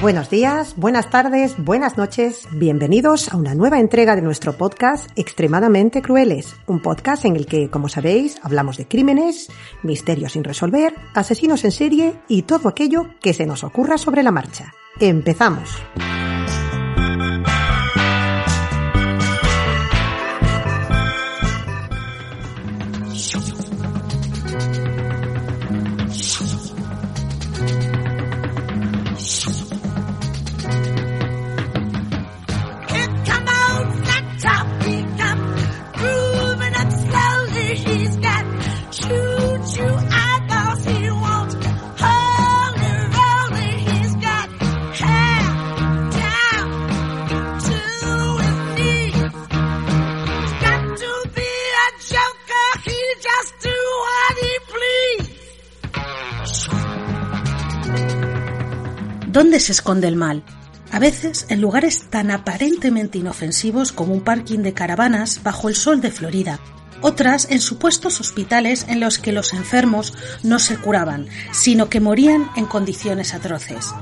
Buenos días, buenas tardes, buenas noches, bienvenidos a una nueva entrega de nuestro podcast Extremadamente Crueles, un podcast en el que, como sabéis, hablamos de crímenes, misterios sin resolver, asesinos en serie y todo aquello que se nos ocurra sobre la marcha. Empezamos. ¿Dónde se esconde el mal? A veces en lugares tan aparentemente inofensivos como un parking de caravanas bajo el sol de Florida. Otras en supuestos hospitales en los que los enfermos no se curaban, sino que morían en condiciones atroces.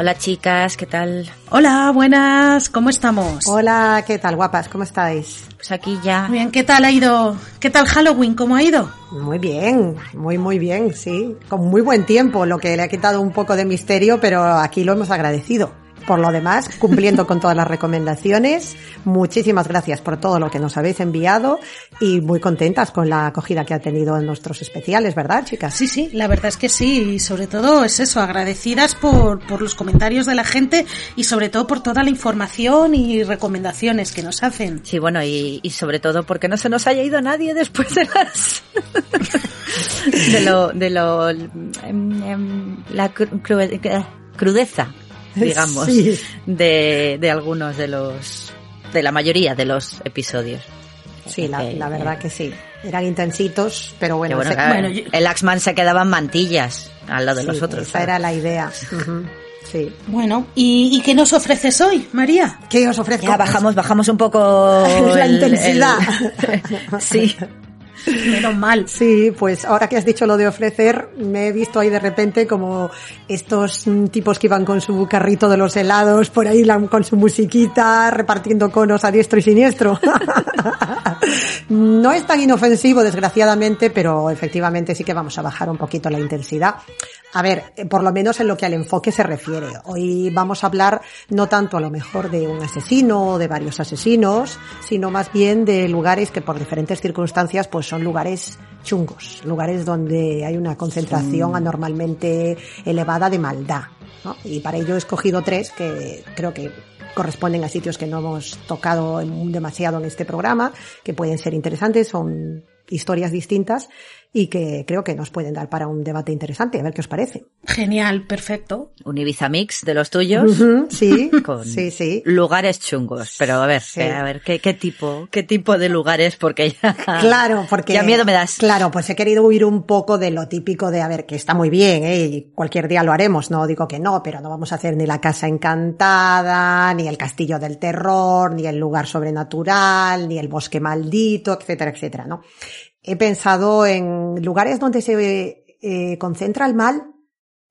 Hola chicas, ¿qué tal? Hola, buenas, ¿cómo estamos? Hola, ¿qué tal, guapas? ¿Cómo estáis? Pues aquí ya. Muy bien, ¿qué tal ha ido? ¿Qué tal Halloween? ¿Cómo ha ido? Muy bien, muy muy bien, sí. Con muy buen tiempo, lo que le ha quitado un poco de misterio, pero aquí lo hemos agradecido. Por lo demás, cumpliendo con todas las recomendaciones, muchísimas gracias por todo lo que nos habéis enviado y muy contentas con la acogida que ha tenido en nuestros especiales, ¿verdad, chicas? Sí, sí, la verdad es que sí, y sobre todo es eso, agradecidas por, por los comentarios de la gente y sobre todo por toda la información y recomendaciones que nos hacen. Sí, bueno, y, y sobre todo porque no se nos haya ido nadie después de las... de lo... de lo... em, em, la cru- cru- crudeza, digamos, Sí. de, de algunos de los... de la mayoría de los episodios. Sí, la, verdad que sí. Eran intensitos, pero bueno, bueno, se- claro, bueno, yo- el Axman se quedaba en mantillas al lado de sí, los otros. Esa era la idea. Sí. Bueno, ¿y, y qué nos ofreces hoy, María? ¿Qué os ofrezco? Ya bajamos, bajamos un poco La el- intensidad. el- sí. Menos mal. Sí, pues ahora que has dicho lo de ofrecer, me he visto ahí de repente como estos tipos que iban con su carrito de los helados por ahí con su musiquita repartiendo conos a diestro y siniestro. no es tan inofensivo, desgraciadamente, pero efectivamente sí que vamos a bajar un poquito la intensidad. A ver, eh, por lo menos en lo que al enfoque se refiere. Hoy vamos a hablar no tanto a lo mejor de un asesino o de varios asesinos, sino más bien de lugares que por diferentes circunstancias pues son lugares chungos, lugares donde hay una concentración anormalmente elevada de maldad. ¿no? Y para ello he escogido tres que creo que corresponden a sitios que no hemos tocado demasiado en este programa, que pueden ser interesantes, son historias distintas y que creo que nos pueden dar para un debate interesante. A ver qué os parece. Genial, perfecto. Un Ibiza Mix de los tuyos. Sí, con sí, sí. lugares chungos. Pero a ver, Sí. eh, a ver, ¿qué, qué tipo, qué tipo de lugares? Porque ya. Claro, porque... Ya miedo me das. Claro, pues he querido huir un poco de lo típico de, a ver, que está muy bien, ¿eh? Y cualquier día lo haremos, no digo que no, pero no vamos a hacer ni la casa encantada, ni el castillo del terror, ni el lugar sobrenatural, ni el bosque maldito, etcétera, etcétera, ¿no? He pensado en lugares donde se eh, concentra el mal,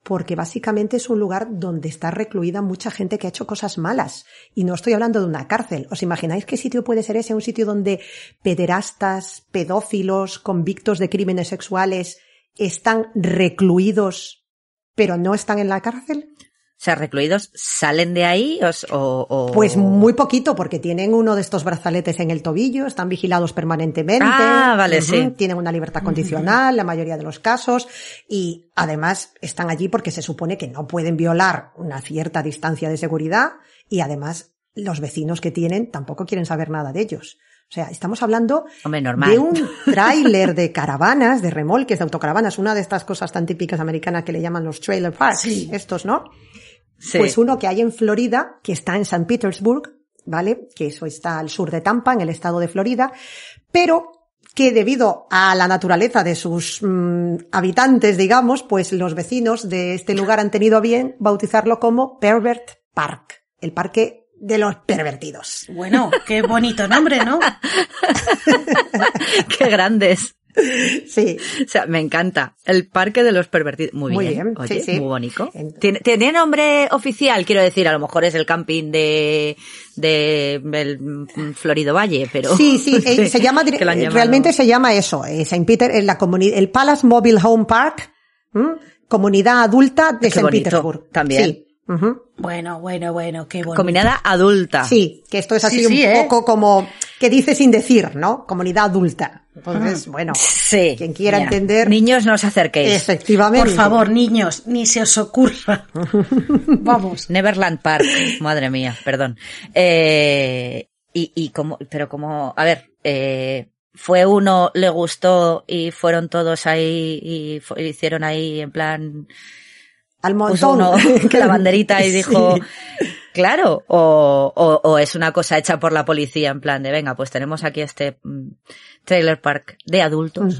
porque básicamente es un lugar donde está recluida mucha gente que ha hecho cosas malas. Y no estoy hablando de una cárcel. ¿Os imagináis qué sitio puede ser ese? Un sitio donde pederastas, pedófilos, convictos de crímenes sexuales están recluidos, pero no están en la cárcel. O sea, recluidos salen de ahí o, o- o- Pues muy poquito, porque tienen uno de estos brazaletes en el tobillo, están vigilados permanentemente. Ah, vale, sí. Tienen una libertad condicional, la mayoría de los casos, y además están allí porque se supone que no pueden violar una cierta distancia de seguridad, y además los vecinos que tienen tampoco quieren saber nada de ellos. O sea, estamos hablando Hombre, de un tráiler de caravanas, de remolques, de autocaravanas, una de estas cosas tan típicas americanas que le llaman los trailer parks, Sí. estos, ¿no? Sí. Pues uno que hay en Florida, que está en St. Petersburg, ¿vale? Que eso está al sur de Tampa, en el estado de Florida, pero que debido a la naturaleza de sus mm, habitantes, digamos, pues los vecinos de este lugar han tenido bien bautizarlo como Pervert Park, el parque de los pervertidos. Bueno, qué bonito nombre, ¿no? Qué grandes. Sí, O sea, me encanta. El parque de los pervertidos. Muy, Muy bien. bien, Oye, sí, sí. muy bonito. En- ¿Tiene, tiene nombre oficial, quiero decir, a lo mejor es el camping de, de el mm, Florido Valle, pero. Sí, sí, eh, se llama, realmente se llama eso, eh, Saint Peter, en la comuni- el Palace Mobile Home Park, ¿m? comunidad adulta de Qué Saint bonito, Petersburg. también. Sí. Bueno, bueno, bueno, qué bonito. Comunidad adulta. Sí, que esto es así Sí, sí, un ¿eh? poco como que dice sin decir, ¿no? Comunidad adulta. Entonces, bueno, Sí. quien quiera Mira, entender, Niños, no os acerquéis. efectivamente. Por favor, niños, ni se os ocurra. Vamos. Neverland Park, madre mía, perdón. Eh, y, y como, pero como, a ver, eh, fue uno, le gustó y fueron todos ahí y fu- hicieron ahí en plan, Al puso montón. uno la banderita y Sí. dijo, claro, o, o, o es una cosa hecha por la policía en plan de, venga, pues tenemos aquí este mm, trailer park de adultos.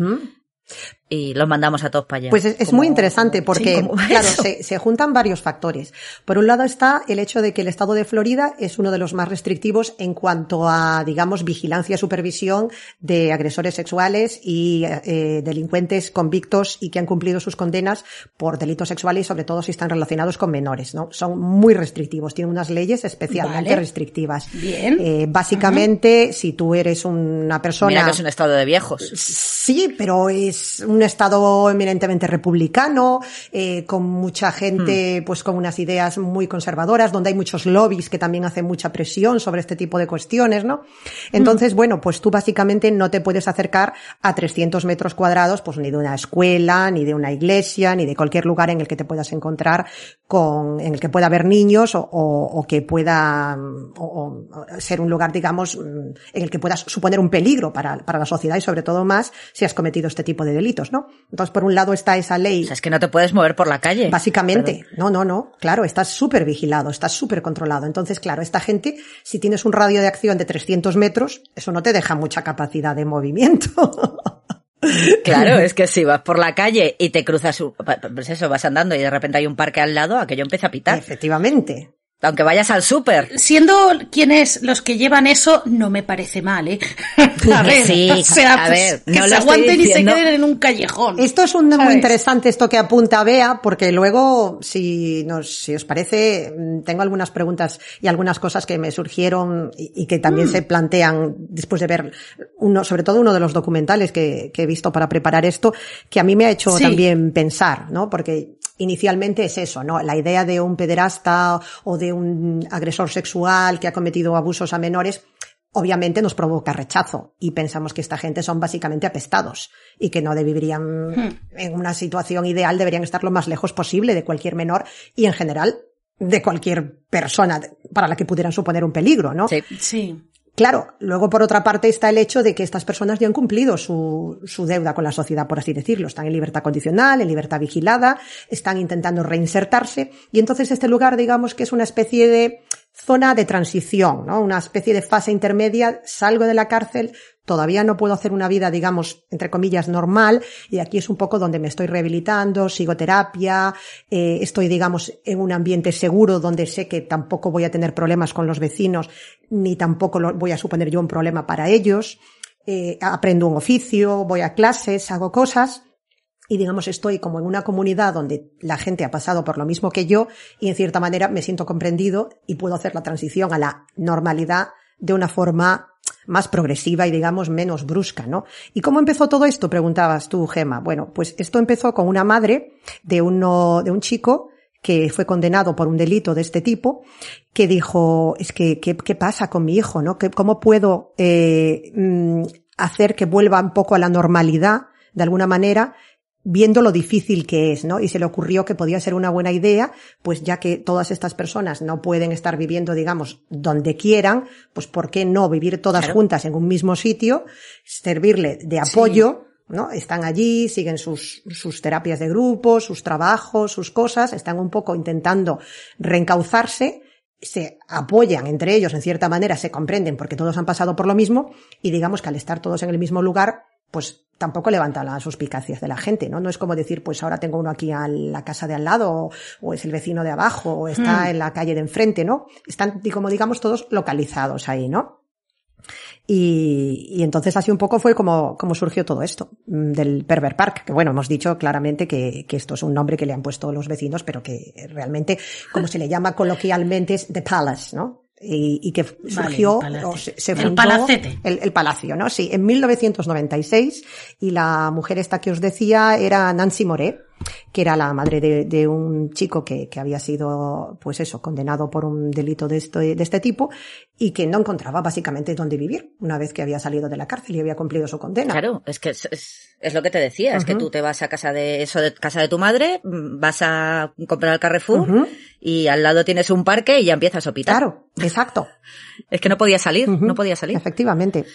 Y los mandamos a todos para allá. Pues es, es Como- muy interesante porque, sí, claro, se, se juntan varios factores. Por un lado está el hecho de que el estado de Florida es uno de los más restrictivos en cuanto a, digamos, vigilancia, supervisión de agresores sexuales y eh, delincuentes convictos y que han cumplido sus condenas por delitos sexuales y sobre todo si están relacionados con menores, ¿no? Son muy restrictivos, tienen unas leyes especialmente Vale. restrictivas. Bien. Eh, básicamente, si tú eres una persona... Mira que es un estado de viejos. Sí, pero es un estado eminentemente republicano, eh, con mucha gente, pues con unas ideas muy conservadoras, donde hay muchos lobbies que también hacen mucha presión sobre este tipo de cuestiones, ¿no? Entonces, bueno, pues tú básicamente no te puedes acercar a 300 metros cuadrados, pues ni de una escuela, ni de una iglesia, ni de cualquier lugar en el que te puedas encontrar con, en el que pueda haber niños o, o- o que pueda o- o ser un lugar, digamos, mm, en el que puedas suponer un peligro para, para la sociedad y sobre todo más si has cometido este tipo de delitos, ¿no? Entonces, por un lado está esa ley. O sea, es que no te puedes mover por la calle. Básicamente, no, no, no, claro, estás súper vigilado, estás súper controlado. Entonces, claro, esta gente, si tienes un radio de acción de 300 metros, eso no te deja mucha capacidad de movimiento. Claro, es que si vas por la calle y te cruzas, un- pues eso, vas andando y de repente hay un parque al lado, aquello empieza a pitar. Efectivamente. Aunque vayas al súper. Siendo quienes los que llevan eso, no me parece mal, ¿eh? A ver, Sí, o sea, a pues, ver, que no se aguanten y se queden en un callejón. Esto es un, muy interesante esto que apunta Bea, porque luego, si nos, si os parece, mm, tengo algunas preguntas y algunas cosas que me surgieron y, y que también se plantean después de ver uno, sobre todo uno de los documentales que, que he visto para preparar esto, que a mí me ha hecho Sí. también pensar, ¿no? Porque inicialmente es eso, ¿no? La idea de un pederasta o de un agresor sexual que ha cometido abusos a menores, obviamente nos provoca rechazo y pensamos que esta gente son básicamente apestados y que no deberían, en una situación ideal, deberían estar lo más lejos posible de cualquier menor y en general de cualquier persona para la que pudieran suponer un peligro, ¿no? Sí. Sí. Claro, luego por otra parte está el hecho de que estas personas ya han cumplido su, su deuda con la sociedad, por así decirlo. Están en libertad condicional, en libertad vigilada, están intentando reinsertarse y entonces este lugar, digamos que es una especie de zona de transición, ¿no? Una especie de fase intermedia. Salgo de la cárcel, todavía no puedo hacer una vida, digamos, entre comillas, normal y aquí es un poco donde me estoy rehabilitando, sigo terapia, eh, estoy, digamos, en un ambiente seguro donde sé que tampoco voy a tener problemas con los vecinos ni tampoco voy a suponer yo un problema para ellos. eh, aprendo un oficio, voy a clases, hago cosas y digamos estoy como en una comunidad donde la gente ha pasado por lo mismo que yo y en cierta manera me siento comprendido y puedo hacer la transición a la normalidad de una forma más progresiva y digamos menos brusca, ¿no? ¿Y cómo empezó todo esto? Preguntabas tú, Gema. Bueno, pues esto empezó con una madre de uno, de un chico que fue condenado por un delito de este tipo, que dijo, es que, ¿qué, pasa con mi hijo, no? ¿Qué- ¿Cómo puedo eh, mm, hacer que vuelva un poco a la normalidad, de alguna manera, viendo lo difícil que es, ¿no? Y se le ocurrió que podía ser una buena idea, pues ya que todas estas personas no pueden estar viviendo, digamos, donde quieran, pues ¿por qué no vivir todas Claro. juntas en un mismo sitio, servirle de apoyo, ¿no? Están allí, siguen sus, sus terapias de grupo, sus trabajos, sus cosas, están un poco intentando reencauzarse, se apoyan entre ellos en cierta manera, se comprenden porque todos han pasado por lo mismo y digamos que al estar todos en el mismo lugar, pues tampoco levanta las suspicacias de la gente, ¿no? No es como decir, pues ahora tengo uno aquí a la casa de al lado, o, o es el vecino de abajo, o está en la calle de enfrente, ¿no? Están, como digamos, todos localizados ahí, ¿no? Y, y entonces así un poco fue como, como surgió todo esto mm, del Pervert Park, que bueno, hemos dicho claramente que, que esto es un nombre que le han puesto los vecinos, pero que realmente, como se le llama coloquialmente, es The Palace, ¿no? Y, y que surgió, o se, se El fundó- palacete. El, el palacio, ¿no? Sí, en 1996, y la mujer esta que os decía era Nancy Moret, que era la madre de, de un chico que, que había sido, pues eso, condenado por un delito de este, de este tipo y que no encontraba básicamente dónde vivir una vez que había salido de la cárcel y había cumplido su condena. Claro, es que es, es- es lo que te decía, es que tú te vas a casa de eso de casa de tu madre, vas a comprar al Carrefour y al lado tienes un parque y ya empiezas a opitar. Claro, exacto. Es que no podía salir, no podía salir. Efectivamente.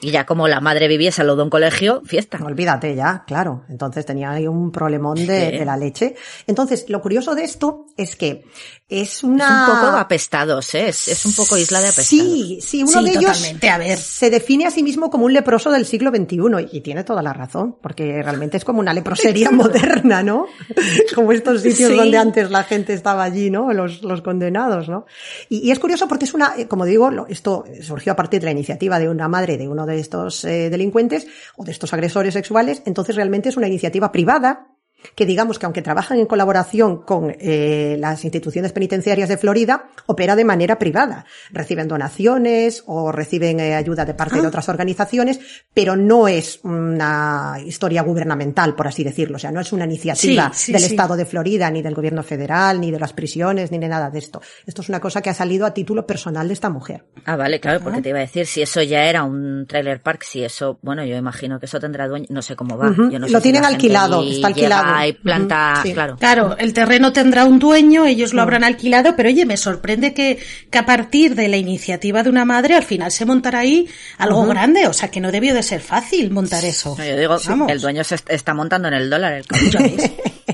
Y ya como la madre viviese al lado de un colegio, fiesta. Olvídate ya, claro. Entonces tenía ahí un problemón de, Sí. de la leche. Entonces, lo curioso de esto es que es Es una... un poco apestados, ¿eh? Es, es un poco isla de apestados. Sí, sí, uno Sí, de ellos a ver. se define a sí mismo como un leproso del siglo XXI y tiene toda la razón, porque realmente es como una leprosería moderna, ¿no? Como estos sitios Sí. donde antes la gente estaba allí, ¿no? Los, los condenados, ¿no? Y, y es curioso porque es una, eh, como digo, lo- esto surgió a partir de la iniciativa de una madre de uno de estos eh, delincuentes o de estos agresores sexuales, entonces realmente es una iniciativa privada que digamos que aunque trabajan en colaboración con eh, las instituciones penitenciarias de Florida, opera de manera privada. Reciben donaciones o reciben eh, ayuda de parte de otras organizaciones, pero no es una historia gubernamental, por así decirlo. O sea, no es una iniciativa Sí, sí, del sí. Estado de Florida, ni del gobierno federal, ni de las prisiones, ni de nada de esto. Esto es una cosa que ha salido a título personal de esta mujer. Ah, vale, claro, porque te iba a decir, si eso ya era un trailer park, si eso, bueno, yo imagino que eso tendrá dueño, no sé cómo va. Yo no sé lo si tienen alquilado, está alquilado. Planta, sí. claro. Claro, el terreno tendrá un dueño, ellos lo habrán alquilado, pero oye, me sorprende que, que a partir de la iniciativa de una madre al final se montará ahí algo grande, o sea que no debió de ser fácil montar eso. No, Yo digo, Vamos. el dueño se est- está montando en el dólar. El.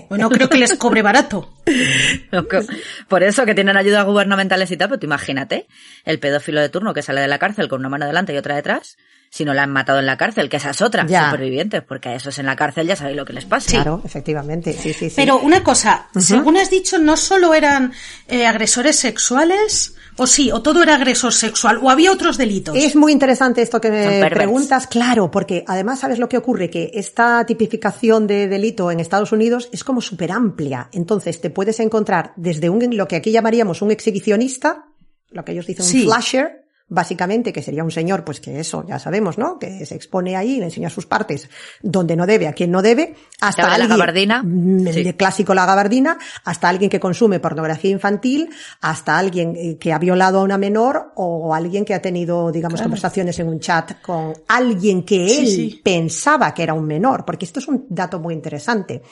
Bueno, creo que les cobre barato. Por eso que tienen ayudas gubernamentales y tal, pero tú imagínate, el pedófilo de turno que sale de la cárcel con una mano delante y otra detrás, si no la han matado en la cárcel, que esa es otra, Ya. supervivientes, porque a esos en la cárcel ya sabéis lo que les pasa. Claro, efectivamente. Sí, sí, sí. Pero una cosa, según has dicho, no solo eran eh, agresores sexuales, o sí, o todo era agresor sexual, o había otros delitos. Es muy interesante esto que me preguntas, claro, porque además sabes lo que ocurre, que esta tipificación de delito en Estados Unidos es como súper amplia. Entonces te puedes encontrar desde un, lo que aquí llamaríamos un exhibicionista, lo que ellos dicen Sí. un flasher, básicamente, que sería un señor, pues que eso, ya sabemos, ¿no? Que se expone ahí y le enseña sus partes donde no debe, a quien no debe, hasta la alguien, gabardina. Mm, el Sí. de clásico la gabardina, hasta alguien que consume pornografía infantil, hasta alguien eh, que ha violado a una menor o alguien que ha tenido, digamos, conversaciones en un chat con alguien que él sí. pensaba que era un menor, porque esto es un dato muy interesante.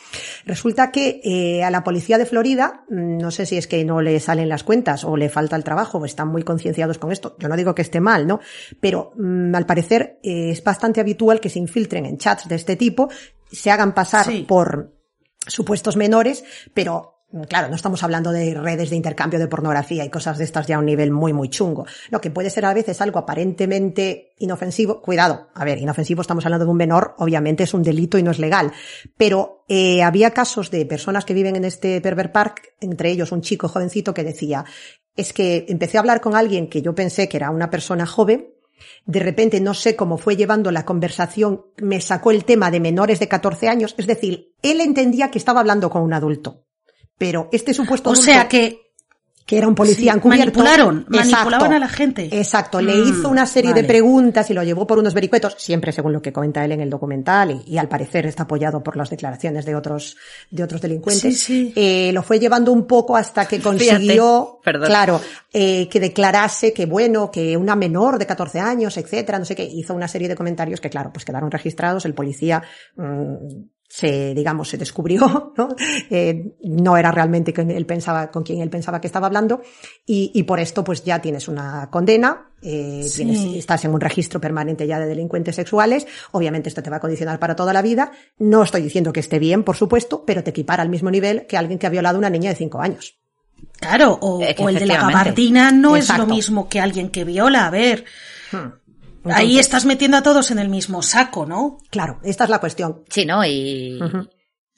Resulta que eh, a la policía de Florida, mm, no sé si es que no le salen las cuentas o le falta el trabajo o están muy concienciados con esto. Yo no digo que esté mal, ¿no? Pero mm, al parecer eh, es bastante habitual que se infiltren en chats de este tipo, se hagan pasar Sí. por supuestos menores, pero Claro, no estamos hablando de redes de intercambio de pornografía y cosas de estas ya a un nivel muy, muy chungo. Lo que puede ser a veces algo aparentemente inofensivo, cuidado, a ver, inofensivo estamos hablando de un menor, obviamente es un delito y no es legal, pero eh, había casos de personas que viven en este pervert park, entre ellos un chico jovencito que decía, es que empecé a hablar con alguien que yo pensé que era una persona joven, de repente no sé cómo fue llevando la conversación, me sacó el tema de menores de 14 años, es decir, él entendía que estaba hablando con un adulto. Pero este supuesto O sea que que era un policía Sí, encubierto. manipularon, Exacto. manipulaban a la gente. Exacto, le Mm, hizo una serie de preguntas y lo llevó por unos vericuetos, siempre según lo que comenta él en el documental y, y al parecer está apoyado por las declaraciones de otros de otros delincuentes. Sí, sí. Eh, lo fue llevando un poco hasta que consiguió, claro, eh, que declarase que bueno, que una menor de 14 años, etcétera, no sé qué, hizo una serie de comentarios que claro, pues quedaron registrados, el policía mm, se, digamos, se descubrió, ¿no? Eh, no era realmente con él pensaba, con quien él pensaba que estaba hablando, y, y por esto pues ya tienes una condena, eh, Sí. tienes, estás en un registro permanente ya de delincuentes sexuales, obviamente esto te va a condicionar para toda la vida, no estoy diciendo que esté bien, por supuesto, pero te equipara al mismo nivel que alguien que ha violado a una niña de 5 años. Claro, o, Eh, o el de la gabardina no es lo mismo que alguien que viola. A ver, Entonces, ahí estás metiendo a todos en el mismo saco, ¿no? Claro, esta es la cuestión. Sí, ¿no? Y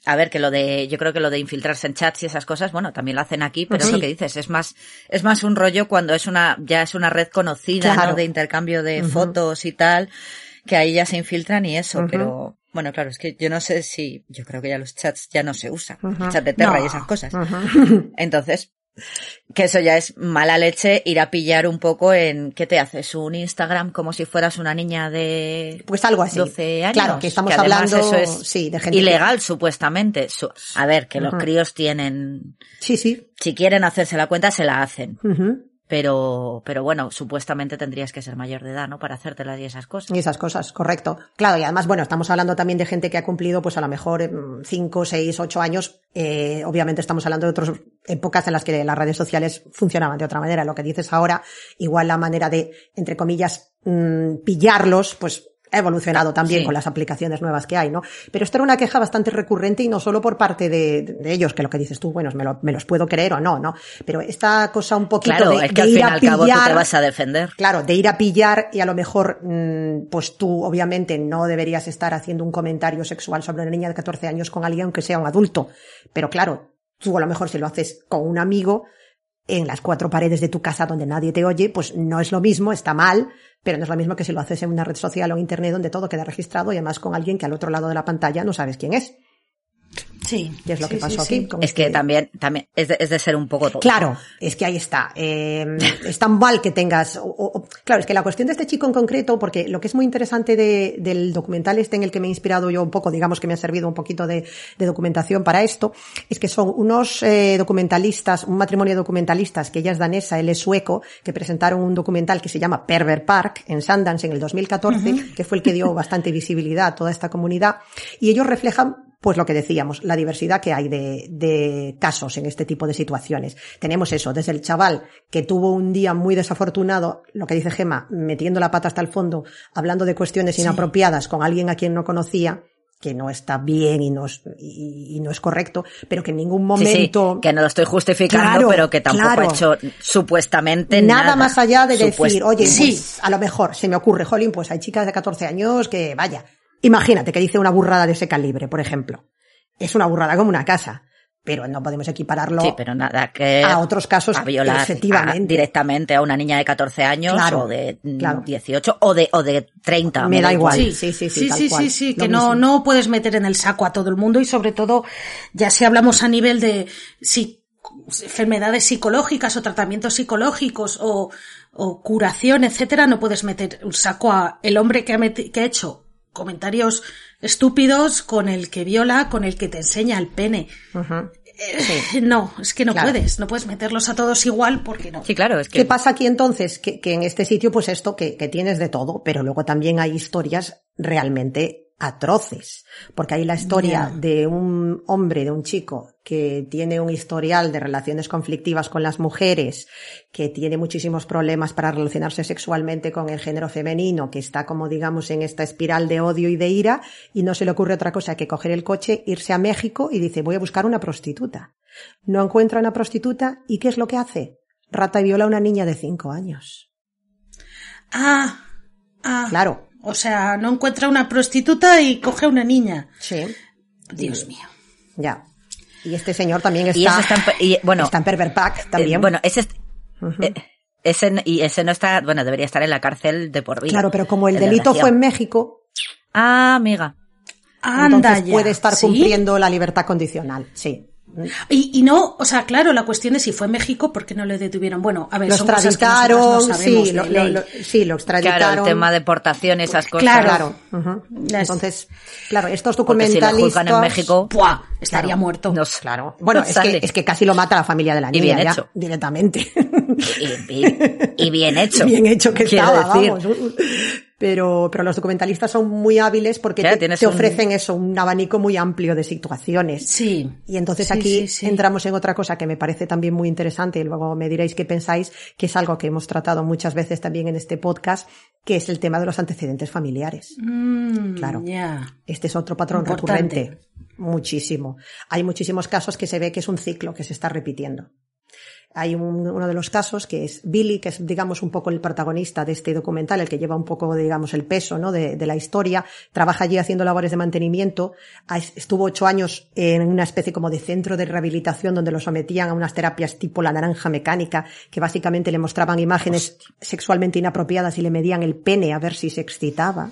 a ver, que lo de, yo creo que lo de infiltrarse en chats y esas cosas, bueno, también lo hacen aquí, pero es lo que dices, es más, es más un rollo cuando es una, ya es una red conocida, Claro. ¿no? De intercambio de fotos y tal, que ahí ya se infiltran y eso, pero, bueno, claro, es que yo no sé si, yo creo que ya los chats ya no se usan, el chat de Terra No. y esas cosas. Entonces, que eso ya es mala leche ir a pillar un poco en, ¿qué te haces? Un Instagram como si fueras una niña de Pues algo así. 12 años. Claro, que estamos además hablando, eso es sí, de gente que- ilegal supuestamente. Su- a ver, que los críos tienen, Sí, sí. si quieren hacerse la cuenta se la hacen. Pero, pero bueno, supuestamente tendrías que ser mayor de edad, ¿no? Para hacértelas y esas cosas. Y esas cosas, correcto. Claro, y además, bueno, estamos hablando también de gente que ha cumplido, pues a lo mejor 5, 6, 8 años. Eh, obviamente estamos hablando de otras épocas en las que las redes sociales funcionaban de otra manera. Lo que dices ahora, igual la manera de, entre comillas, mm, pillarlos, pues ha evolucionado también Sí. con las aplicaciones nuevas que hay, ¿no? Pero esto era una queja bastante recurrente y no solo por parte de, de ellos, que lo que dices tú, bueno, me, lo- me los puedo creer o no, ¿no? Pero esta cosa un poquito Claro, de, es que de al ir fin a al cabo tú te pillar- vas a defender. Claro, de ir a pillar y a lo mejor, mm, pues tú obviamente no deberías estar haciendo un comentario sexual sobre una niña de 14 años con alguien aunque sea un adulto. Pero claro, tú a lo mejor si lo haces con un amigo en las cuatro paredes de tu casa donde nadie te oye, pues no es lo mismo, está mal, pero no es lo mismo que si lo haces en una red social o en internet donde todo queda registrado y además con alguien que al otro lado de la pantalla no sabes quién es. Sí. Y es lo Sí, que pasó sí, aquí. sí. Es que también, también, es de, es de ser un poco todo. Claro, es que ahí está. Eh, es tan mal que tengas. o- o- claro, es que la cuestión de este chico en concreto, porque lo que es muy interesante de- del documental este en el que me he inspirado yo un poco, digamos que me ha servido un poquito de, de documentación para esto, es que son unos eh, documentalistas, un matrimonio de documentalistas, que ella es danesa, él es sueco, que presentaron un documental que se llama Pervert Park en Sundance en el 2014, que fue el que dio bastante visibilidad a toda esta comunidad, y ellos reflejan pues lo que decíamos, la diversidad que hay de, de casos en este tipo de situaciones. Tenemos eso, desde el chaval que tuvo un día muy desafortunado, lo que dice Gema, metiendo la pata hasta el fondo, hablando de cuestiones inapropiadas con alguien a quien no conocía, que no está bien y no es, y, y no es correcto, pero que en ningún Sí, sí, momento... que no lo estoy justificando, Claro, pero que tampoco claro. ha hecho supuestamente Nada, nada. más allá de Supuest- decir, oye, Sí. pues a lo mejor se me ocurre, Jolín, pues hay chicas de 14 años que, vaya, imagínate que dice una burrada de ese calibre, por ejemplo. Es una burrada como una casa, pero no podemos equipararlo Sí, pero nada que a otros casos a violar efectivamente. a- directamente a una niña de 14 años Claro, o de mm, claro. 18 o de o de 30. Me da igual. Sí, Sí, sí, sí, sí, tal sí, cual. sí, sí, que no, mismo. no puedes meter en el saco a todo el mundo y sobre todo, ya si hablamos a nivel de si, enfermedades psicológicas o tratamientos psicológicos o, o curación, etcétera, no puedes meter un saco a el hombre que ha, meti- que ha hecho comentarios estúpidos con el que viola, con el que te enseña el pene. Eh, No, es que no Claro. puedes, no puedes meterlos a todos igual porque no. Sí, claro, es que ¿Qué pasa aquí entonces? Que, que en este sitio, pues esto, que, que tienes de todo, pero luego también hay historias realmente atroces. Porque hay la historia de un hombre, de un chico, que tiene un historial de relaciones conflictivas con las mujeres, que tiene muchísimos problemas para relacionarse sexualmente con el género femenino, que está como digamos en esta espiral de odio y de ira, y no se le ocurre otra cosa que coger el coche, irse a México y dice, voy a buscar una prostituta. No encuentra una prostituta, ¿y qué es lo que hace? Rata y viola a una niña de cinco años. Ah, ah. Claro. O sea, no encuentra una prostituta y coge a una niña. Sí. Dios mío. Ya. Y este señor también está, y está en y, bueno, está en Pervert Pack también. eh, bueno, ese es- eh, ese, y ese no está, bueno, debería estar en la cárcel de por vida. Claro, pero como el de delito fue en México, Ah, amiga. Anda entonces ya. puede estar ¿Sí? cumpliendo la libertad condicional. Sí. Y, y no, o sea, claro, la cuestión es si fue en México, ¿por qué no le detuvieron? Bueno, a ver, Lo son cosas que no sabemos sí, de lo, lo- ley. lo- sí, lo extraditaron. Claro, el tema de deportación y esas cosas. Claro. Entonces, claro, estos Porque si lo documentalistas. juzgan en México. Estaría Claro. muerto. no. Claro. Bueno, No es, que, es que casi lo mata la familia de la Y niña bien ya, hecho. directamente. Y, y- y bien hecho. Bien hecho que quiero estaba, decir. vamos. Pero, pero los documentalistas son muy hábiles porque Claro, te, un- ofrecen eso, un abanico muy amplio de situaciones. Sí. Y entonces Sí, aquí sí, sí. entramos en otra cosa que me parece también muy interesante y luego me diréis qué pensáis, que es algo que hemos tratado muchas veces también en este podcast, que es el tema de los antecedentes familiares. Mm, Claro. Ya. Este es otro patrón Importante. recurrente. Muchísimo. Hay muchísimos casos que se ve que es un ciclo que se está repitiendo. Hay un- uno de los casos que es Billy, que es, digamos, un poco el protagonista de este documental, el que lleva un poco, digamos, el peso, ¿no? De, de la historia. Trabaja allí haciendo labores de mantenimiento. Estuvo ocho años en una especie como de centro de rehabilitación donde lo sometían a unas terapias tipo la naranja mecánica, que básicamente le mostraban imágenes sexualmente inapropiadas y le medían el pene a ver si se excitaba.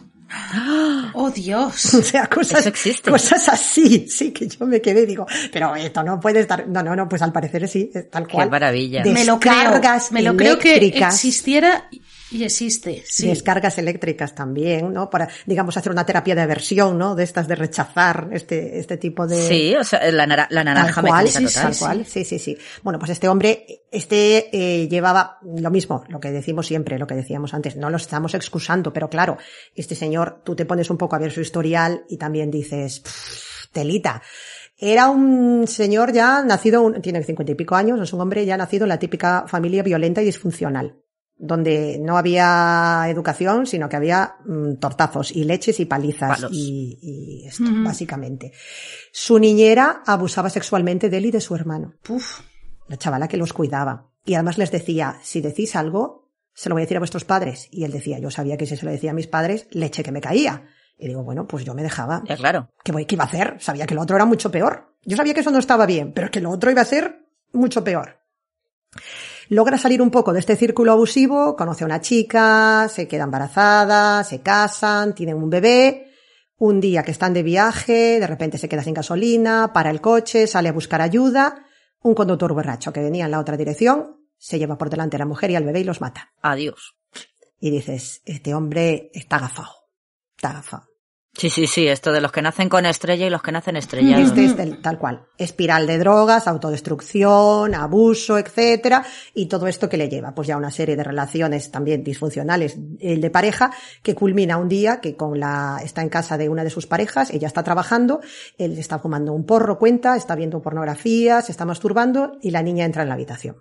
Oh, Dios. O sea, cosas, Eso existe. cosas así, sí, que yo me quedé, digo, pero esto no puede estar, no, no, no, pues al parecer sí, tal Qué cual. maravilla. me lo creo. Descargas Me lo creo que existiera y existe. Sí. Descargas eléctricas también, ¿no? Para, digamos, hacer una terapia de aversión, ¿no? De estas de rechazar este, este tipo de... Sí, o sea, la, nara- la naranja Tal cual, mecánica sí, total. tal cual, sí, sí, sí. Bueno, pues este hombre, este eh, llevaba lo mismo, lo que decimos siempre, lo que decíamos antes, no lo estamos excusando, pero claro, este señor, tú te pones un poco a ver su historial y también dices, "Pff, telita. Era un señor ya nacido, un- tiene cincuenta y pico años, es un hombre ya nacido en la típica familia violenta y disfuncional donde no había educación, sino que había mm, tortazos y leches y palizas Palos. y, y esto, básicamente. Su niñera abusaba sexualmente de él y de su hermano, Uf. la chavala que los cuidaba. Y además les decía, si decís algo, se lo voy a decir a vuestros padres. Y él decía, yo sabía que si se lo decía a mis padres, leche que me caía. Y digo, bueno, pues yo me dejaba. Ya, claro. ¿Qué, voy, ¿Qué iba a hacer? Sabía que lo otro era mucho peor. Yo sabía que eso no estaba bien, pero que lo otro iba a ser mucho peor. Logra salir un poco de este círculo abusivo, conoce a una chica, se queda embarazada, se casan, tienen un bebé. Un día que están de viaje, de repente se queda sin gasolina, para el coche, sale a buscar ayuda. Un conductor borracho que venía en la otra dirección se lleva por delante a la mujer y al bebé y los mata. Adiós. Y dices, este hombre está agafado. Está agafado. Sí, sí, sí, esto de los que nacen con estrella y los que nacen estrellados. Este es del- tal cual. Espiral de drogas, autodestrucción, abuso, etcétera, y todo esto que le lleva, pues ya una serie de relaciones también disfuncionales el de pareja, que culmina un día que con la, está en casa de una de sus parejas, ella está trabajando, él está fumando un porro, cuenta, está viendo pornografía, se está masturbando, y la niña entra en la habitación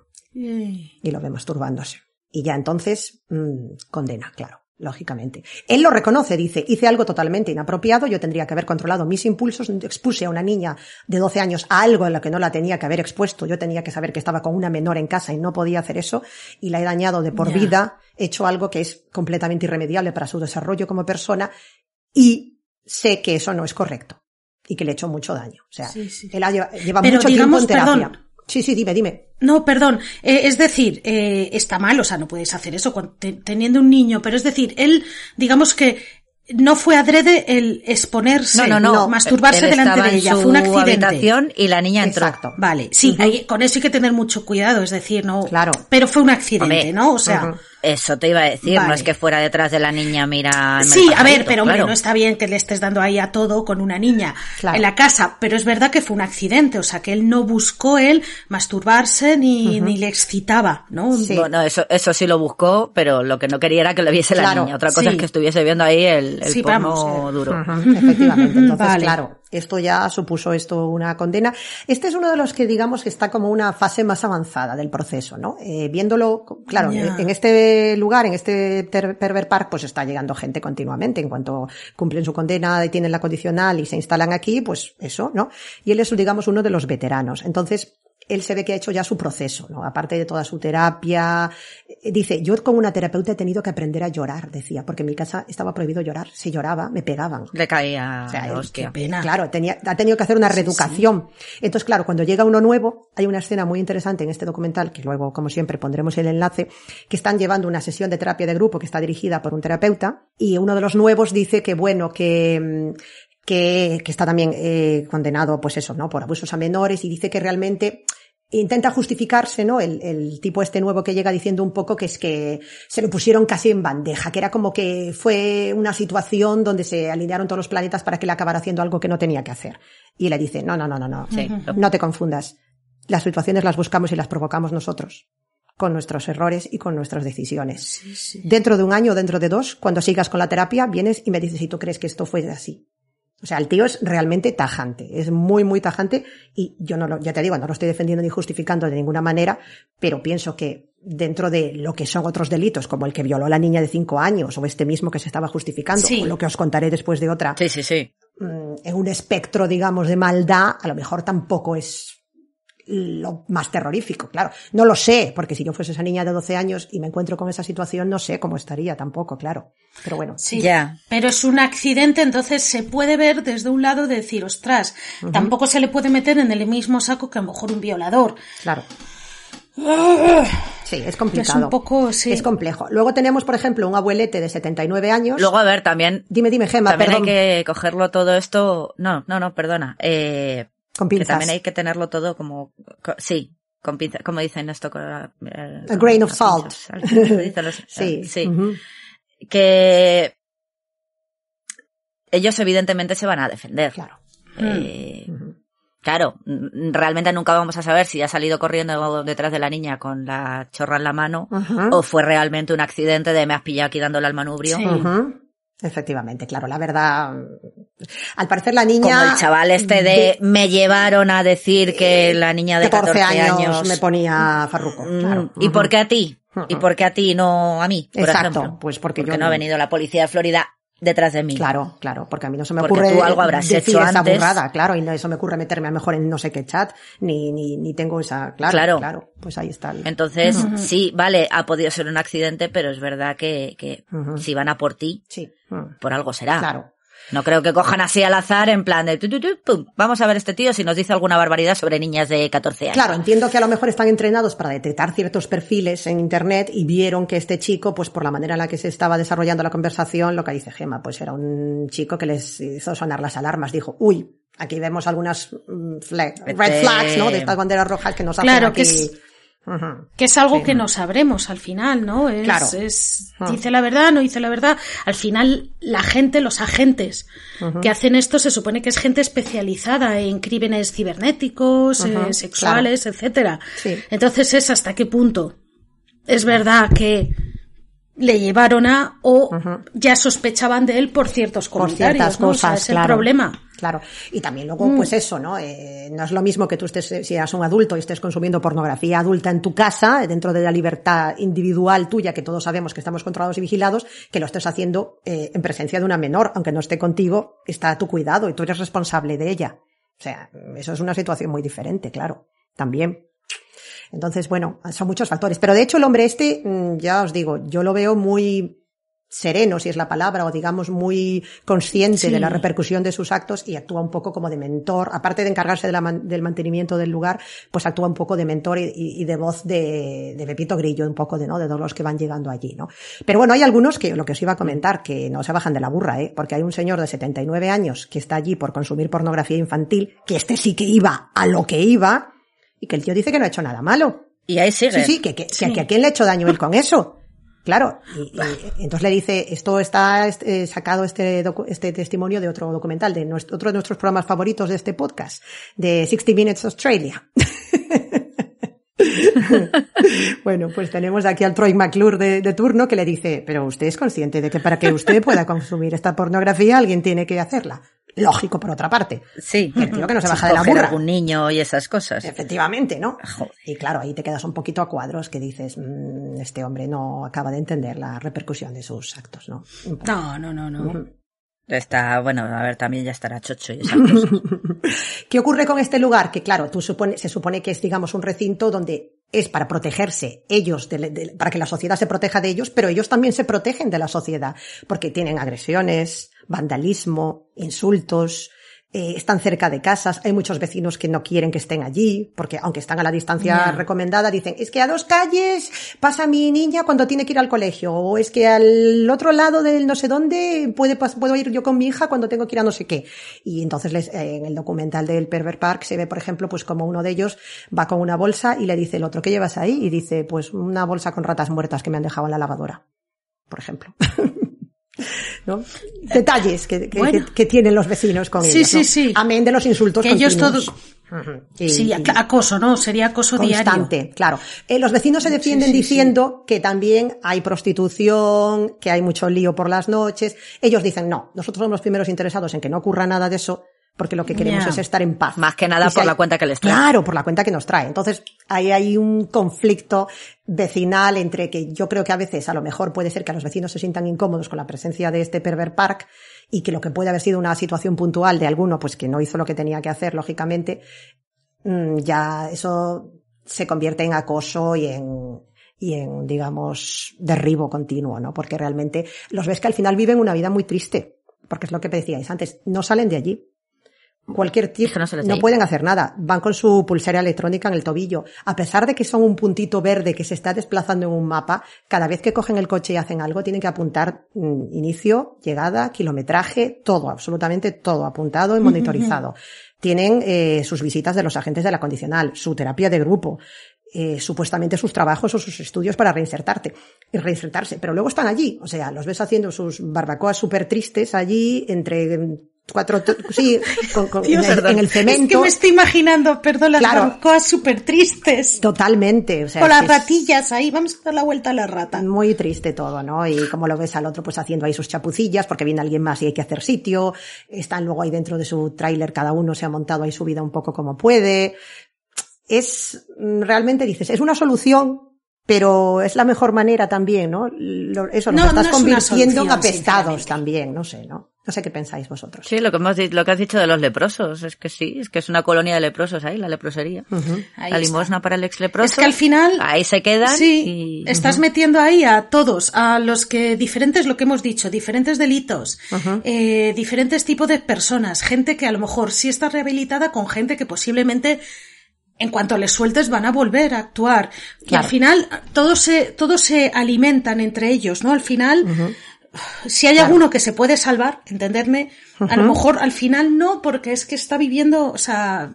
y lo ve masturbándose. Y ya entonces, mm, condena, claro, lógicamente. Él lo reconoce, dice, hice algo totalmente inapropiado, yo tendría que haber controlado mis impulsos, expuse a una niña de 12 años a algo en lo que no la tenía que haber expuesto, yo tenía que saber que estaba con una menor en casa y no podía hacer eso, y la he dañado de por vida, he hecho algo que es completamente irremediable para su desarrollo como persona, y sé que eso no es correcto, y que le he hecho mucho daño. O sea, Sí, sí. él ha lleva, mucho digamos, tiempo en terapia. perdón. Sí, sí, dime, dime. No, perdón. Eh, es decir, eh, está mal, o sea, no puedes hacer eso teniendo un niño, pero es decir, él, digamos que no fue adrede el exponerse, No, no, no. masturbarse delante de en ella, su fue un accidente. y la niña entró. Exacto. Vale, sí, hay- con eso hay que tener mucho cuidado, es decir, no. Claro. Pero fue un accidente, Hombre, ¿no? O sea. Eso te iba a decir, no es que fuera detrás de la niña, mira. Sí, a ver, pero hombre, claro. no está bien que le estés dando ahí a todo con una niña Claro. en la casa, pero es verdad que fue un accidente, o sea, que él no buscó él masturbarse ni, ni le excitaba, ¿no? Sí. Bueno, eso, eso sí lo buscó, pero lo que no quería era que lo viese la niña. Otra cosa sí. es que estuviese viendo ahí el, el Sí, porno vamos, eh. duro. Efectivamente. Entonces, Vale. claro, esto ya supuso esto una condena. Este es uno de los que digamos que está como una fase más avanzada del proceso, ¿no? Eh, viéndolo, claro, en este lugar, en este Perver Park, pues está llegando gente continuamente. En cuanto cumplen su condena y tienen la condicional y se instalan aquí, pues eso, ¿no? Y él es, digamos, uno de los veteranos. Entonces, él se ve que ha hecho ya su proceso, ¿no? Aparte de toda su terapia. Eh, Dice, yo como una terapeuta he tenido que aprender a llorar, decía, porque en mi casa estaba prohibido llorar. Si lloraba, me pegaban. Le caía O sea, hostia. pena. Claro, tenía, ha tenido que hacer una reeducación. Entonces, claro, cuando llega uno nuevo, hay una escena muy interesante en este documental, que luego, como siempre, pondremos el enlace, que están llevando una sesión de terapia de grupo que está dirigida por un terapeuta, y uno de los nuevos dice que, bueno, que, mm, que, que está también eh, condenado, pues eso, ¿no? Por abusos a menores, y dice que realmente intenta justificarse, ¿no? El, el tipo este nuevo que llega diciendo un poco que es que se lo pusieron casi en bandeja, que era como que fue una situación donde se alinearon todos los planetas para que él acabara haciendo algo que no tenía que hacer. Y le dice, no, no, no, no, no. Sí. No te confundas. Las situaciones las buscamos y las provocamos nosotros, con nuestros errores y con nuestras decisiones. Sí, sí. Dentro de un año o dentro de dos, cuando sigas con la terapia, vienes y me dices si tú crees que esto fue así. O sea, el tío es realmente tajante, es muy, muy tajante y yo no lo, ya te digo, no lo estoy defendiendo ni justificando de ninguna manera, pero pienso que dentro de lo que son otros delitos, como el que violó a la niña de cinco años o este mismo que se estaba justificando, Sí. o lo que os contaré después de otra, Sí, sí, sí. mm, en un espectro, digamos, de maldad, a lo mejor tampoco es lo más terrorífico, claro. No lo sé, porque si yo fuese esa niña de 12 años y me encuentro con esa situación, no sé cómo estaría tampoco, claro. Pero bueno, Sí, Ya. pero es un accidente, entonces se puede ver desde un lado de decir, ostras, tampoco se le puede meter en el mismo saco que a lo mejor un violador. claro. Sí, es Es complicado. un poco, sí. Es complejo. Luego tenemos, por ejemplo, un abuelete de 79 años. Luego, a ver, también, Dime, dime, Gemma, también perdón. hay que cogerlo todo esto. No, no, no, perdona. Eh, Con que también hay que tenerlo todo como, co- sí, con pinzas, como dicen esto, con, eh, A grain of salt. pinzas, dicen los- Sí. sí. Que ellos evidentemente se van a defender. Claro. Eh, Ujú. Claro, mm, realmente nunca vamos a saber si ha salido corriendo detrás de la niña con la chorra en la mano o fue realmente un accidente de me has pillado aquí dándole al manubrio. Sí. Efectivamente, claro, la verdad. Al parecer la niña. Como el chaval este de, me llevaron a decir que la niña de 14, años, me ponía farruco. Mm, claro. ¿Y Ujú. por qué a ti? ¿Y por qué a ti no a mí? Por Exacto, ejemplo? pues porque yo- no ha venido la policía de Florida detrás de mí. Claro, claro, porque a mí no se me Porque ocurre tú algo habrás decir hecho esa antes. burrada, claro, y no eso me ocurre meterme a lo mejor en no sé qué chat, ni, ni, ni tengo esa, claro, Claro. claro, pues ahí está. el- Entonces, sí, vale, ha podido ser un accidente, pero es verdad que, que si van a por ti, Sí, mm, por algo será. claro. No creo que cojan así al azar en plan de tu, tu, tu, pum, vamos a ver este tío si nos dice alguna barbaridad sobre niñas de 14 años. Claro, entiendo que a lo mejor están entrenados para detectar ciertos perfiles en internet y vieron que este chico, pues por la manera en la que se estaba desarrollando la conversación, lo que dice Gema, pues era un chico que les hizo sonar las alarmas. Dijo, uy, aquí vemos algunas mm, flag- red Vete. flags, ¿no? De estas banderas rojas que nos hacen Claro, aquí. que es- Que es algo Sí. que no sabremos al final, ¿no? Es, Claro. es, dice la verdad, no dice la verdad. Al final, la gente, los agentes que hacen esto, se supone que es gente especializada en crímenes cibernéticos, eh, sexuales, etcétera. Sí. Entonces es hasta qué punto es verdad que le llevaron a o ya sospechaban de él por ciertos por comentarios, ciertas ¿no? O sea, cosas, es claro. el problema. Claro. Y también luego, pues eso, ¿no? Eh, no es lo mismo que tú estés, si eras un adulto y estés consumiendo pornografía adulta en tu casa, dentro de la libertad individual tuya, que todos sabemos que estamos controlados y vigilados, que lo estés haciendo eh, en presencia de una menor, aunque no esté contigo, está a tu cuidado y tú eres responsable de ella. O sea, eso es una situación muy diferente, claro. También. Entonces, bueno, son muchos factores. Pero de hecho el hombre este, mm, ya os digo, yo lo veo muy sereno, si es la palabra, o digamos muy consciente Sí. de la repercusión de sus actos y actúa un poco como de mentor, aparte de encargarse de la man- del mantenimiento del lugar, pues actúa un poco de mentor y, y- y de voz de, de Pepito Grillo, un poco de, ¿no? De todos los que van llegando allí, ¿no? Pero bueno, hay algunos que, lo que os iba a comentar, que no se bajan de la burra, ¿eh? Porque hay un señor de 79 años que está allí por consumir pornografía infantil, que este sí que iba a lo que iba, y que el tío dice que no ha hecho nada malo. Y ahí sigue. Sí, sí, que, que, Sí. que a quién le ha hecho daño él con eso. Claro, y, y entonces le dice, esto está eh, sacado este, este testimonio de otro documental, de nuestro, otro de nuestros programas favoritos de este podcast, de 60 Minutes Australia. bueno, pues tenemos aquí al Troy McClure de, de turno que le dice, pero usted es consciente de que para que usted pueda consumir esta pornografía alguien tiene que hacerla. Lógico, por otra parte. Sí. El tío que no se baja de la burra. algún niño y esas cosas. Efectivamente, ¿no? Joder. Y claro, ahí te quedas un poquito a cuadros que dices, "Mm, este hombre no acaba de entender la repercusión de sus actos, ¿no? No, no, no, no. Está, bueno, a ver, también ya estará chocho y esas cosas. ¿Qué ocurre con este lugar? Que claro, tú supone, se supone que es, digamos, un recinto donde es para protegerse ellos, de- para que la sociedad se proteja de ellos, pero ellos también se protegen de la sociedad, porque tienen agresiones, vandalismo, insultos, eh, están cerca de casas, hay muchos vecinos que no quieren que estén allí, porque aunque están a la distancia recomendada, dicen, es que a dos calles pasa mi niña cuando tiene que ir al colegio, o es que al otro lado del no sé dónde puede, puedo ir yo con mi hija cuando tengo que ir a no sé qué. Y entonces les- eh, en el documental del Pervert Park se ve, por ejemplo, pues como uno de ellos va con una bolsa y le dice el otro, ¿qué llevas ahí? Y dice, pues una bolsa con ratas muertas que me han dejado en la lavadora, por ejemplo. ¿No? Detalles que, que- Bueno. que- que tienen los vecinos con Sí, ellos. sí, ¿no? sí. Amén de los insultos Que ellos continuos. todos- Ujú. Y- Sí, acoso, ¿no? Sería acoso diario. constante, claro. Eh, los vecinos se defienden sí, sí. diciendo que también hay prostitución, que hay mucho lío por las noches. Ellos dicen, no, nosotros somos los primeros interesados en que no ocurra nada de eso, porque lo que queremos es estar en paz. Más que nada Y si por hay- la cuenta que les trae. Claro, por la cuenta que nos trae. Entonces, ahí hay un conflicto vecinal entre que yo creo que a veces a lo mejor puede ser que a los vecinos se sientan incómodos con la presencia de este pervert park y que lo que puede haber sido una situación puntual de alguno, pues que no hizo lo que tenía que hacer, lógicamente, mm, ya eso se convierte en acoso y en, y en, digamos, derribo continuo, ¿no? Porque realmente los ves que al final viven una vida muy triste, porque es lo que decíais antes, no salen de allí. Cualquier tipo, no pueden hacer nada, van con su pulsera electrónica en el tobillo. A pesar de que son un puntito verde que se está desplazando en un mapa, cada vez que cogen el coche y hacen algo, tienen que apuntar mm, inicio, llegada, kilometraje, todo, absolutamente todo apuntado y monitorizado. Tienen eh, sus visitas de los agentes de la condicional, su terapia de grupo, eh, supuestamente sus trabajos o sus estudios para reinsertarte y reinsertarse, pero luego están allí, o sea, los ves haciendo sus barbacoas súper tristes allí entre mm, cuatro, sí, con- con- en, el, en el Es que cemento, me estoy imaginando, perdón, las Claro. súper tristes. totalmente, o sea, Con las ratillas ahí, vamos a dar la vuelta a la rata. muy triste todo, ¿no? Y como lo ves al otro, pues haciendo ahí sus chapucillas, porque viene alguien más y hay que hacer sitio. Están luego ahí dentro de su tráiler, cada uno se ha montado ahí su vida un poco como puede. Es, mm, realmente dices, es una solución, pero es la mejor manera también, ¿no? Lo- eso, nos No, estás no es convirtiendo en solución, apestados también, no sé, ¿no? No sé qué pensáis vosotros. Sí, lo que hemos lo que has dicho de los leprosos, es que sí, es que es una colonia de leprosos ahí, la leprosería. Ahí la está. limosna para el ex leproso. Es que al final- ahí se quedan Sí, y estás metiendo ahí a todos, a los que diferentes, lo que hemos dicho, diferentes delitos, eh, diferentes tipos de personas, gente que a lo mejor sí está rehabilitada con gente que posiblemente en cuanto les sueltes van a volver a actuar. Y al final todos se, todos se alimentan entre ellos, ¿no? Al final, si hay alguno que se puede salvar, entendedme, a lo mejor al final no, porque es que está viviendo, o sea,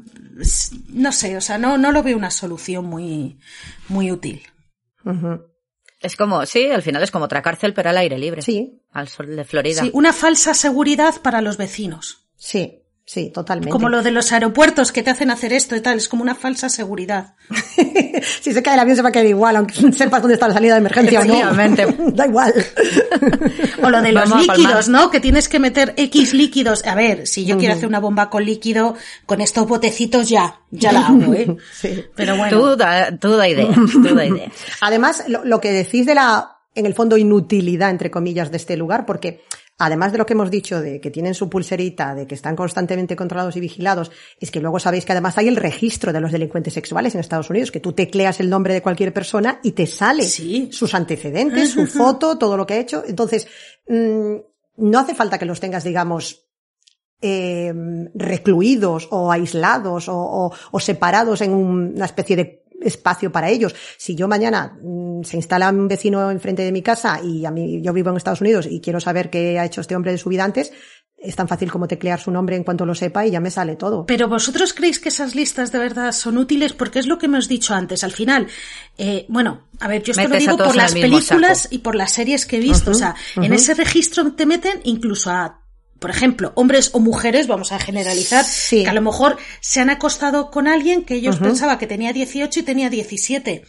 no sé, o sea, no, no lo veo una solución muy, muy útil. Es como, sí, al final es como otra cárcel pero al aire libre. Sí, Al sol de Florida. Sí, una falsa seguridad para los vecinos. sí, sí, totalmente. Como lo de los aeropuertos que te hacen hacer esto y tal, es como una falsa seguridad. si se cae el avión se va a caer igual, aunque sepas dónde está la salida de emergencia o no. Efectivamente. da igual. O lo de los Vamos líquidos. ¿no? Que tienes que meter X líquidos. A ver, si yo quiero hacer una bomba con líquido, con estos botecitos ya, ya la hago, ¿eh? Sí. Pero bueno. Tú da, tú da ideas, tú da ideas. Además, lo, lo que decís de la, en el fondo, inutilidad, entre comillas, de este lugar, porque además de lo que hemos dicho de que tienen su pulserita, de que están constantemente controlados y vigilados, es que luego sabéis que además hay el registro de los delincuentes sexuales en Estados Unidos, que tú tecleas el nombre de cualquier persona y te sale Sí. sus antecedentes, su foto, todo lo que ha hecho. Entonces, mm, no hace falta que los tengas, digamos, eh, recluidos o aislados o, o- o separados en un- una especie de espacio para ellos. Si yo mañana mm, se instala un vecino enfrente de mi casa y a mí yo vivo en Estados Unidos y quiero saber qué ha hecho este hombre de su vida antes, es tan fácil como teclear su nombre en cuanto lo sepa y ya me sale todo. Pero vosotros creéis que esas listas de verdad son útiles porque es lo que hemos dicho antes. Al final, eh, bueno, a ver, yo esto Metes lo digo por las películas saco. y por las series que he visto. o sea, en ese registro te meten incluso a, por ejemplo, hombres o mujeres, vamos a generalizar, Sí. que a lo mejor se han acostado con alguien que ellos pensaban que tenía 18 y tenía 17.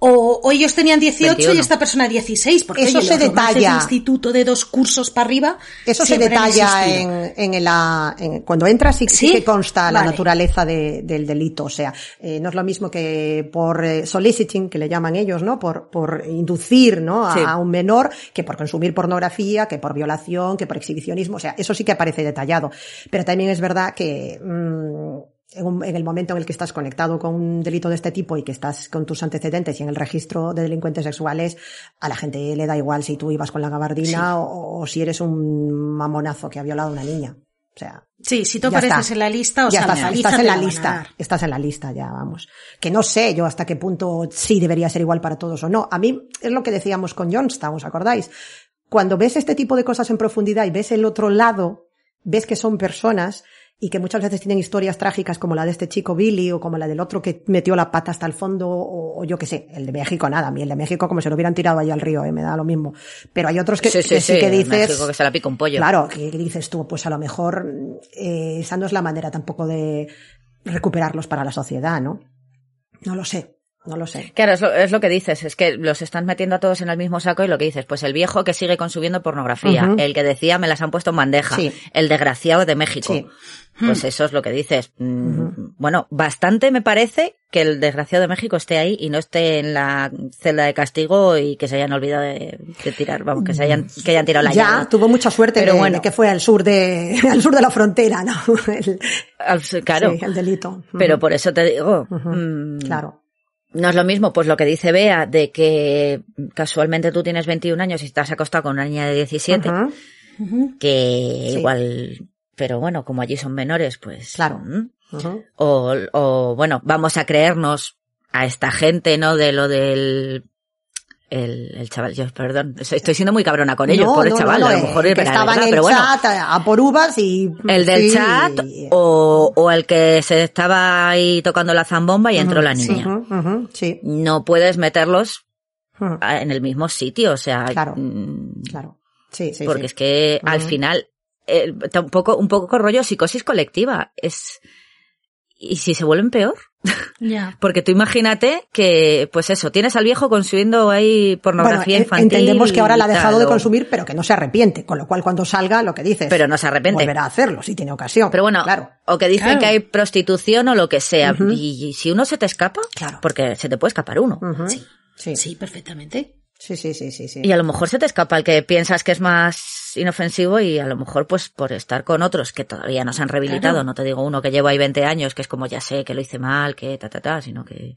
O, o ellos tenían 18 y 21. esta persona 16, porque Eso oye, se detalla. de instituto de dos cursos para arriba. Eso se detalla en, en la, en- cuando entras sí, sí ¿Sí? que consta la naturaleza de- del delito. O sea, eh, no es lo mismo que por eh, soliciting, que le llaman ellos, ¿no? Por, por inducir, ¿no? A, Sí. a un menor, que por consumir pornografía, que por violación, que por exhibicionismo. O sea, eso sí que aparece detallado. Pero también es verdad que, mm, en, un- en el momento en el que estás conectado con un delito de este tipo y que estás con tus antecedentes y en el registro de delincuentes sexuales, a la gente le da igual si tú ibas con la gabardina o, o si eres un mamonazo que ha violado a una niña. O sea, Sí, si tú apareces está. en la lista, o ya sea, estás, estás en la lista, estás en la lista ya, vamos. Que no sé yo hasta qué punto sí debería ser igual para todos o no. A mí es lo que decíamos con Johnstown, ¿os acordáis? Cuando ves este tipo de cosas en profundidad y ves el otro lado, ves que son personas y que muchas veces tienen historias trágicas como la de este chico Billy o como la del otro que metió la pata hasta el fondo o, o yo qué sé, el de México nada, a mí el de México como se lo hubieran tirado ahí al río, eh, me da lo mismo. Pero hay otros que sí, sí, que sí sí, que dices... México que se la pica un pollo. Claro, que dices tú, pues a lo mejor eh, esa no es la manera tampoco de recuperarlos para la sociedad, ¿no? No lo sé, no lo sé. Claro, es lo, es lo que dices, es que los están metiendo a todos en el mismo saco y lo que dices, pues el viejo que sigue consumiendo pornografía, el que decía me las han puesto en bandeja, Sí. el desgraciado de México. Sí. Pues eso es lo que dices. Mm, Bueno, bastante me parece que el desgraciado de México esté ahí y no esté en la celda de castigo y que se hayan olvidado de, de tirar, vamos, que se hayan, que hayan tirado la ya, llave. tuvo mucha suerte Pero de, bueno. que fue al sur de, al sur de la frontera, ¿no? El, Al- Claro. sí, el delito. Pero por eso te digo, mm, Claro. No es lo mismo, pues lo que dice Bea, de que casualmente tú tienes 21 años y estás acostado con una niña de 17, Ujú, Ujú. que Sí. igual, pero bueno, como allí son menores, pues. Claro. mm. O, o bueno, vamos a creernos a esta gente, ¿no? De lo del. El, el chaval, yo, perdón, estoy siendo muy cabrona con ellos, No, por el no, chaval, no, a lo mejor que era estaba verdad, en el pero bueno. chat a, por uvas y... El del sí, chat o, o el que se estaba ahí tocando la zambomba y entró la Sí, niña. ujú, ujú, sí. No puedes meterlos en el mismo sitio, o sea, Claro. mm, Claro. Sí, sí, porque sí. es que al final eh, un poco un poco rollo psicosis colectiva es y si se vuelven peor Ya. porque tú imagínate que pues eso tienes al viejo consumiendo ahí pornografía Bueno, infantil entendemos que ahora la ha dejado tal, de consumir, pero que no se arrepiente, con lo cual cuando salga, lo que dices. pero no se arrepiente Volverá a hacerlo si tiene ocasión. pero bueno claro. o que dicen Claro. que hay prostitución o lo que sea y, y si uno se te escapa Claro. porque se te puede escapar uno Ujú. Sí. Sí. Sí, perfectamente. Sí, sí, sí, sí, sí. Y a lo mejor se te escapa el que piensas que es más inofensivo y a lo mejor pues por estar con otros que todavía no se han rehabilitado, Claro. no te digo uno que lleva ahí 20 años, que es como ya sé que lo hice mal, que ta ta ta, sino que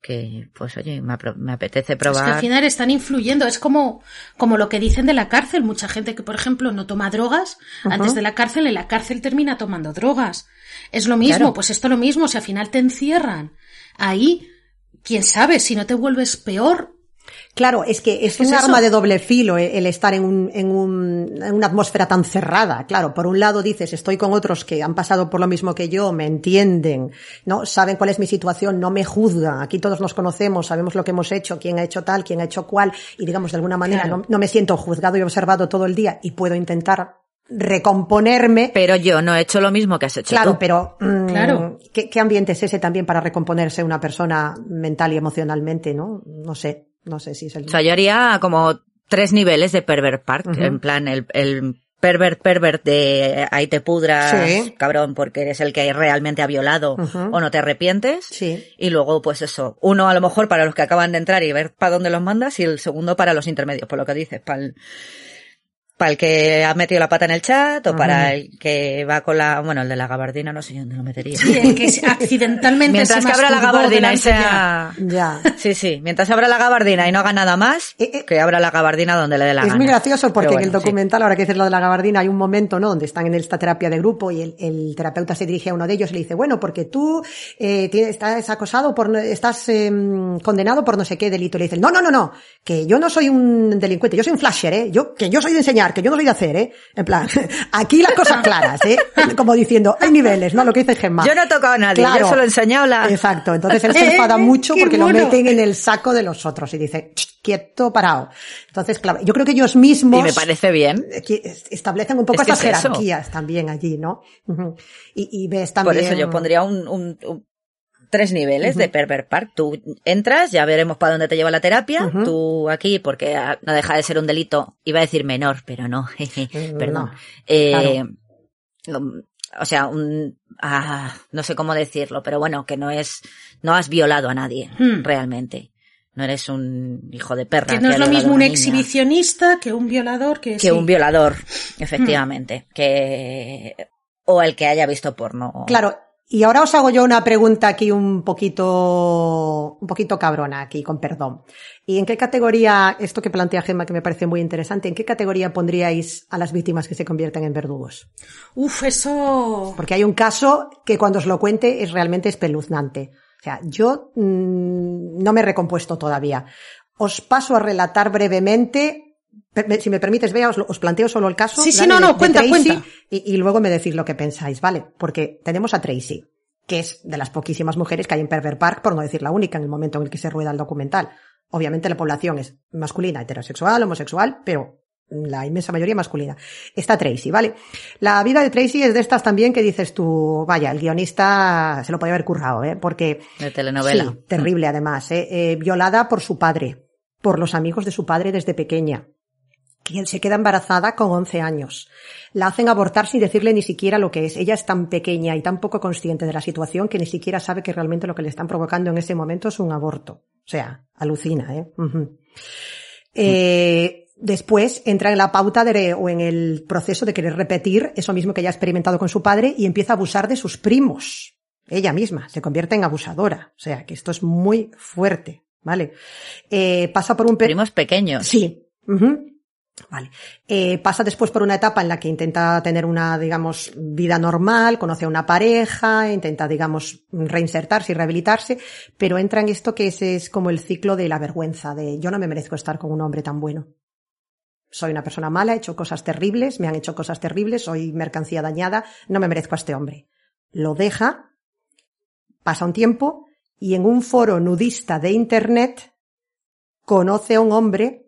que pues oye, me, me apetece Es que probar. al final están influyendo. Es como, como lo que dicen de la cárcel. Mucha gente que, por ejemplo, no toma drogas, antes de la cárcel, en la cárcel termina tomando drogas. Es lo mismo, Claro. pues esto lo mismo. Si al final te encierran ahí, quién sabe, si no te vuelves peor. Claro, es que es ¿Qué un eso? arma de doble filo eh, el estar en, un, en, un- en una atmósfera tan cerrada. Claro, por un lado dices, estoy con otros que han pasado por lo mismo que yo, me entienden, no saben cuál es mi situación, no me juzgan. Aquí todos nos conocemos, sabemos lo que hemos hecho, quién ha hecho tal, quién ha hecho cual, y digamos de alguna manera Claro. no, no me siento juzgado y observado todo el día y puedo intentar recomponerme. Pero yo no he hecho lo mismo que has hecho Claro, tú. pero mm, Claro. ¿qué, qué ambiente es ese también para recomponerse una persona mental y emocionalmente, no? No sé, no sé si es el O sea, yo haría como tres niveles de pervert park, en plan el, el pervert pervert de ahí te pudras, Sí. cabrón, porque eres el que realmente ha violado o no te arrepientes. Sí. Y luego, pues eso, uno a lo mejor para los que acaban de entrar y ver para dónde los mandas, y el segundo para los intermedios, por lo que dices, para el, para el que ha metido la pata en el chat, o para el que va con la, bueno, el de la gabardina, no sé dónde lo metería. Sí, el que accidentalmente Mientras se que abra la gabardina y sea... Ya. Sí, sí, mientras abra la gabardina y no haga nada más, Eh, eh. que abra la gabardina donde le dé la Es gana. muy gracioso porque en el sí. documental, ahora que dices lo de la gabardina, hay un momento, ¿no? Donde están en esta terapia de grupo y el, el terapeuta se dirige a uno de ellos y le dice, bueno, porque tú eh, tienes- estás acosado por, no- estás eh, condenado por no sé qué delito. Y le dice, no, no, no, no, que yo no soy un delincuente, yo soy un flasher, ¿eh? Yo, que yo soy de enseñar, que yo no soy de hacer, ¿eh? En plan, aquí las cosas claras, ¿eh? Como diciendo, hay niveles, ¿no? Lo que dice Gemma. Yo no he tocado a nadie, yo solo he enseñado la... Exacto, entonces él se enfada mucho Qué porque lo meten en el saco de los otros y dice, "Ch, quieto, parado. Entonces, claro, yo creo que ellos mismos Y me parece bien. eh, establecen un poco Es esas eso. jerarquías también allí, ¿no? Y, y ves Por también... eso yo pondría un, un, un- tres niveles de Pervert Park. Tú entras, ya veremos para dónde te lleva la terapia. Tú aquí, porque ah, no deja de ser un delito, iba a decir menor, pero no, jeje, Mm, perdón. Eh, o sea, un, ah, no sé cómo decirlo, pero bueno, que no es, no has violado a nadie, Hmm. realmente. No eres un hijo de perra. Que no es lo mismo un niña exhibicionista que un violador que, que sí. un violador, efectivamente. Que, o el que haya visto porno. Claro, y ahora os hago yo una pregunta aquí un poquito, un poquito cabrona aquí, con perdón. ¿Y en qué categoría, esto que plantea Gemma que me parece muy interesante, en qué categoría pondríais a las víctimas que se convierten en verdugos? Uf, eso... Porque hay un caso que cuando os lo cuente es realmente espeluznante. O sea, yo mm, no me he recompuesto todavía. Os paso a relatar brevemente. Si me permites, vea, os, planteo solo el caso. Sí, sí, no, de- no, de cuenta, Tracy, cuenta. Y, y luego me decís lo que pensáis, ¿vale? Porque tenemos a Tracy, que es de las poquísimas mujeres que hay en Pervert Park, por no decir la única en el momento en el que se rueda el documental. Obviamente la población es masculina, heterosexual, homosexual, pero la inmensa mayoría masculina. Está Tracy, ¿vale? La vida de Tracy es de estas también que dices tú, vaya, el guionista se lo podía haber currado, ¿eh? Porque De telenovela. Sí, terrible además, ¿eh? Eh, violada por su padre, por los amigos de su padre desde pequeña. Quien se queda embarazada con 11 años. La hacen abortar sin decirle ni siquiera lo que es. Ella es tan pequeña y tan poco consciente de la situación que ni siquiera sabe que realmente lo que le están provocando en ese momento es un aborto. O sea, alucina, ¿eh? Ujú. Eh, después entra en la pauta de, o en el proceso de querer repetir eso mismo que ya ha experimentado con su padre y empieza a abusar de sus primos. Ella misma se convierte en abusadora. O sea, que esto es muy fuerte, ¿vale? Eh, pasa por un pe- Primos pequeños. Sí. Ujú. Vale. Eh, pasa después por una etapa en la que intenta tener una, digamos, vida normal, conoce a una pareja, intenta, digamos, reinsertarse y rehabilitarse, pero entra en esto que es, es como el ciclo de la vergüenza, de yo no me merezco estar con un hombre tan bueno. Soy una persona mala, he hecho cosas terribles, me han hecho cosas terribles, soy mercancía dañada, no me merezco a este hombre. Lo deja, pasa un tiempo y en un foro nudista de internet conoce a un hombre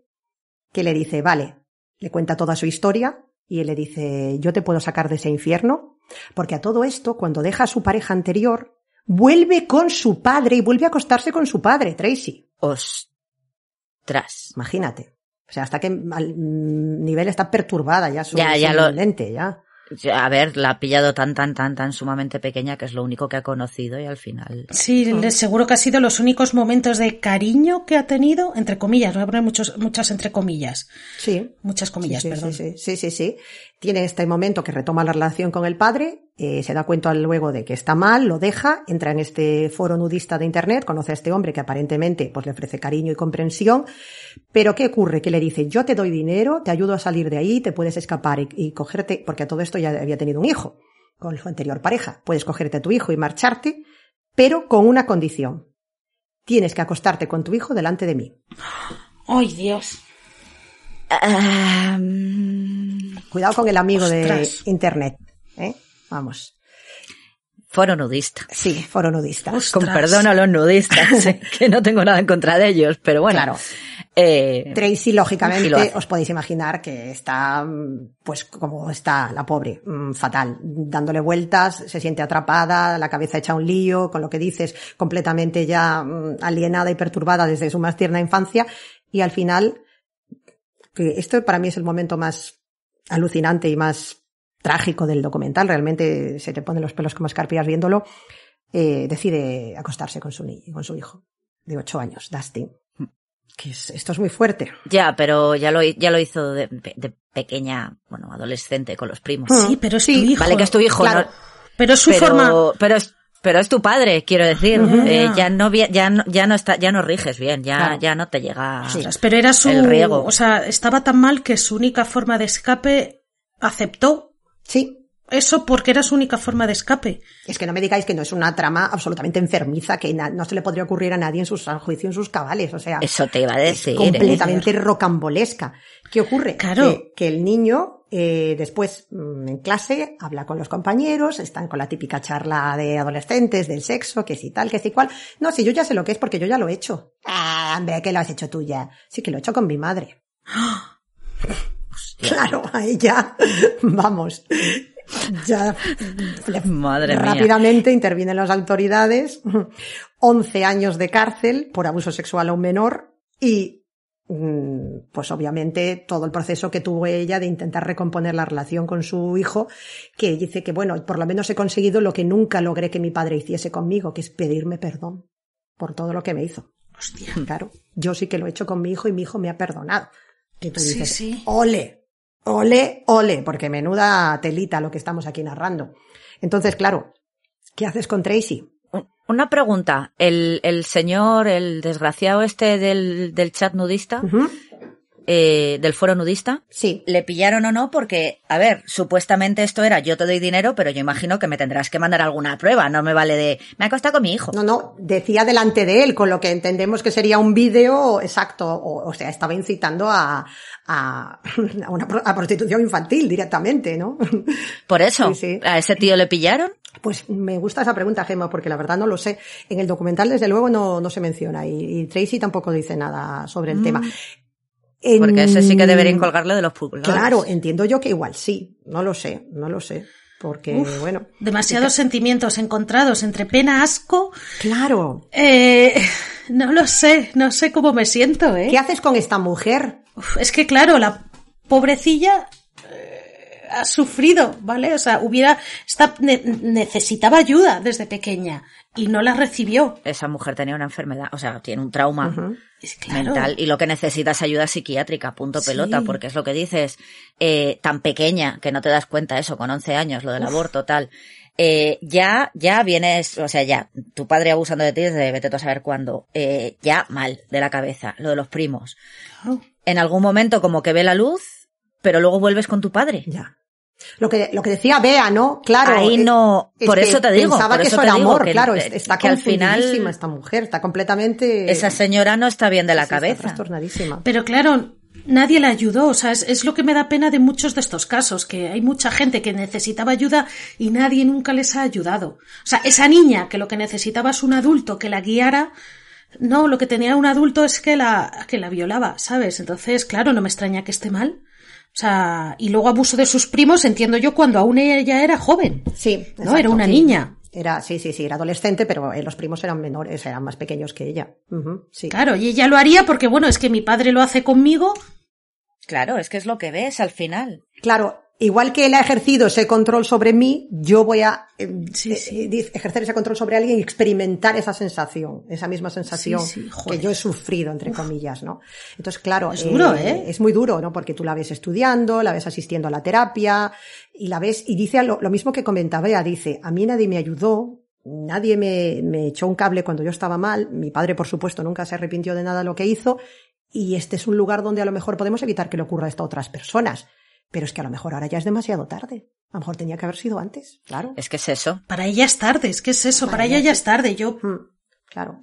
que le dice, vale, le cuenta toda su historia y él le dice, yo te puedo sacar de ese infierno, porque a todo esto, cuando deja a su pareja anterior, vuelve con su padre y vuelve a acostarse con su padre, Tracy. Ostras. Imagínate. O sea, hasta que al mm, nivel está perturbada ya su, Ya, ya lo- mente, ya. A ver, la ha pillado tan, tan, tan, tan sumamente pequeña que es lo único que ha conocido y al final. Sí, le- seguro que ha sido los únicos momentos de cariño que ha tenido, entre comillas, voy a poner muchos, muchas entre comillas. Sí. Muchas comillas, sí, sí, perdón. Sí, sí, sí, sí. Tiene este momento que retoma la relación con el padre, eh, se da cuenta luego de que está mal, lo deja, entra en este foro nudista de internet, conoce a este hombre que aparentemente pues le ofrece cariño y comprensión, pero ¿qué ocurre? Que le dice, yo te doy dinero, te ayudo a salir de ahí, te puedes escapar y, y cogerte, porque a todo esto ya había tenido un hijo con su anterior pareja, puedes cogerte a tu hijo y marcharte, pero con una condición. Tienes que acostarte con tu hijo delante de mí. ¡Ay, Dios! Cuidado con el amigo Ostras. de internet, ¿eh? Vamos. foro nudista. Sí, foro nudista. Ostras. Con perdón a los nudistas, que no tengo nada en contra de ellos, pero bueno. Claro. Eh, Tracy, lógicamente, os podéis imaginar que está, pues como está la pobre, mm, fatal, dándole vueltas, se siente atrapada, la cabeza hecha un lío, con lo que dices, completamente ya mm, alienada y perturbada desde su más tierna infancia, y al final, que esto para mí es el momento más alucinante y más trágico del documental, realmente se te ponen los pelos como escarpias viéndolo, eh, decide acostarse con su niño, con su hijo de ocho años, Dustin. Que es- esto es muy fuerte. ya, pero ya lo, ya lo hizo de, de pequeña, bueno, adolescente con los primos. Sí, pero es Sí, tu hijo. Vale que es tu hijo, claro. ¿no? Pero es su pero, forma. pero es, pero es tu padre, quiero decir. Eh, Ya. no, ya no, ya no está, ya no riges bien, ya, Claro. ya no te llega. Pero era su. El riego. O sea, estaba tan mal que su única forma de escape aceptó Sí. Eso porque era su única forma de escape. Es que no me digáis que no es una trama absolutamente enfermiza, que no se le podría ocurrir a nadie en sus a juicio en sus cabales. O sea, Eso te iba a decir. ¿eh? completamente rocambolesca. ¿Qué ocurre? Claro. Que, que el niño, eh, después, mm, en clase, habla con los compañeros, están con la típica charla de adolescentes, del sexo, que si tal, que si cual. No, si yo ya sé lo que es porque yo ya lo he hecho. Ah, hombre, que lo has hecho tú ya. Sí que lo he hecho con mi madre. Claro, ahí ya, vamos, ya Madre mía. rápidamente intervienen las autoridades, 11 años de cárcel por abuso sexual a un menor y mm, pues obviamente todo el proceso que tuvo ella de intentar recomponer la relación con su hijo, que dice que bueno, por lo menos he conseguido lo que nunca logré que mi padre hiciese conmigo, que es pedirme perdón por todo lo que me hizo. Hostia. Claro, yo sí que lo he hecho con mi hijo y mi hijo me ha perdonado. Que tú Sí, sí. ole, ole, ole, porque menuda telita lo que estamos aquí narrando. Entonces, claro, ¿qué haces con Tracy? Un- Una pregunta. El, el señor, el desgraciado este del, del chat nudista, eh, del foro nudista, Sí, ¿le pillaron o no? Porque, a ver, supuestamente esto era yo te doy dinero, pero yo imagino que me tendrás que mandar alguna prueba. No me vale de, me ha costado con mi hijo. no, no, decía delante de él, con lo que entendemos que sería un vídeo exacto, o, o sea, estaba incitando a, a, a una a prostitución infantil directamente, ¿no? Por eso, Sí, sí. ¿a ese tío le pillaron? Pues me gusta esa pregunta, Gemma, porque la verdad no lo sé. En el documental, desde luego, no, no se menciona y, y Tracy tampoco dice nada sobre el tema. En- Porque ese sí que deberían colgarle de los pulgares. Claro, entiendo yo que igual sí. No lo sé, no lo sé. Porque, Uf, bueno. Demasiados sentimientos encontrados entre pena, asco. Claro. Eh, no lo sé, no sé cómo me siento, ¿eh? ¿Qué haces con esta mujer? Uf, es que claro, la pobrecilla eh, ha sufrido, ¿vale? O sea, hubiera, está, ne- necesitaba ayuda desde pequeña y no la recibió. Esa mujer tenía una enfermedad, o sea, tiene un trauma. Claro. mental y lo que necesita es ayuda psiquiátrica, punto Sí. pelota, porque es lo que dices, eh, tan pequeña que no te das cuenta eso, con 11 años, lo del aborto, tal. Eh, ya, ya vienes, o sea, ya, tu padre abusando de ti desde vete tú a saber cuándo, eh, ya mal de la cabeza, lo de los primos. En algún momento como que ve la luz, pero luego vuelves con tu padre. Ya. Lo que, lo que decía Bea, ¿no? Claro. Ahí es- no, es por que eso te digo, Pensaba por que eso era amor, que- claro. que Está al final esta mujer, está completamente. Esa señora no está bien de la sí, está cabeza. trastornadísima. Pero claro, nadie la ayudó. O sea, es, es lo que me da pena de muchos de estos casos, que hay mucha gente que necesitaba ayuda y nadie nunca les ha ayudado. O sea, esa niña que lo que necesitaba es un adulto que la guiara, no, lo que tenía un adulto es que la, que la violaba, ¿sabes? Entonces, claro, no me extraña que esté mal. O sea, y luego abuso de sus primos, entiendo yo, cuando aún ella era joven. Sí. No, exacto, era una sí. niña. Era, sí, sí, sí, era adolescente, pero eh, los primos eran menores, eran más pequeños que ella. Sí. Claro, y ella lo haría porque, bueno, es que mi padre lo hace conmigo. Claro, es que es lo que ves al final. Claro, igual que él ha ejercido ese control sobre mí, yo voy a eh, Sí, eh, sí. eh, ejercer ese control sobre alguien y experimentar esa sensación, esa misma sensación Sí, que yo he sufrido, entre comillas, ¿no? Entonces, claro, Es duro, ¿eh? Es muy duro, ¿no? Porque tú la ves estudiando, la ves asistiendo a la terapia y la ves y dice lo, lo mismo que comentaba ella, dice, a mí nadie me ayudó, nadie me, me echó un cable cuando yo estaba mal, mi padre, por supuesto, nunca se arrepintió de nada de lo que hizo y este es un lugar donde a lo mejor podemos evitar que le ocurra esto a otras personas. Pero es que a lo mejor ahora ya es demasiado tarde. A lo mejor tenía que haber sido antes, claro. Es que es eso. Para ella es tarde, es que es eso, para, Para ella ella ya es tarde. Yo Mm, Claro.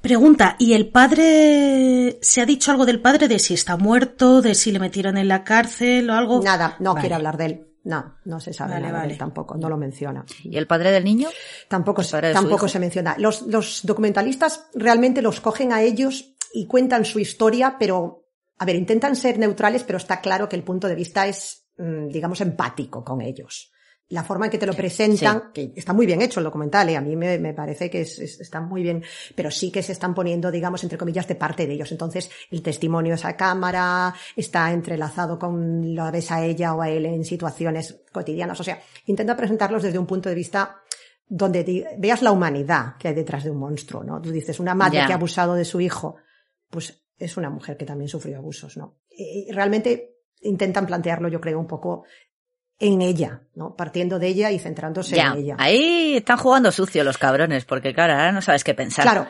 Pregunta, ¿y el padre, se ha dicho algo del padre de si está muerto, de si le metieron en la cárcel o algo? Nada, no Vale. quiere hablar de él. No, no se sabe Vale, nada de él tampoco, no lo menciona. ¿Y el padre del niño? Tampoco, ¿El se- padre de su tampoco se menciona. Los, los documentalistas realmente los cogen a ellos y cuentan su historia, pero, a ver, intentan ser neutrales, pero está claro que el punto de vista es, mm, digamos, empático con ellos. La forma en que te lo presentan, que está muy bien hecho el documental, ¿eh? a mí me, me parece que es- es- está muy bien, pero sí que se están poniendo, digamos, entre comillas, de parte de ellos. Entonces, el testimonio de esa cámara está entrelazado con lo ves a ella o a él en situaciones cotidianas. O sea, intenta presentarlos desde un punto de vista donde veas la humanidad que hay detrás de un monstruo, ¿no? Tú dices, una madre que ha abusado de su hijo, pues es una mujer que también sufrió abusos, ¿no? Y realmente intentan plantearlo, yo creo, un poco en ella, ¿no? Partiendo de ella y centrándose Ya, en ella. ahí están jugando sucio los cabrones, porque claro, ahora no sabes qué pensar. Claro,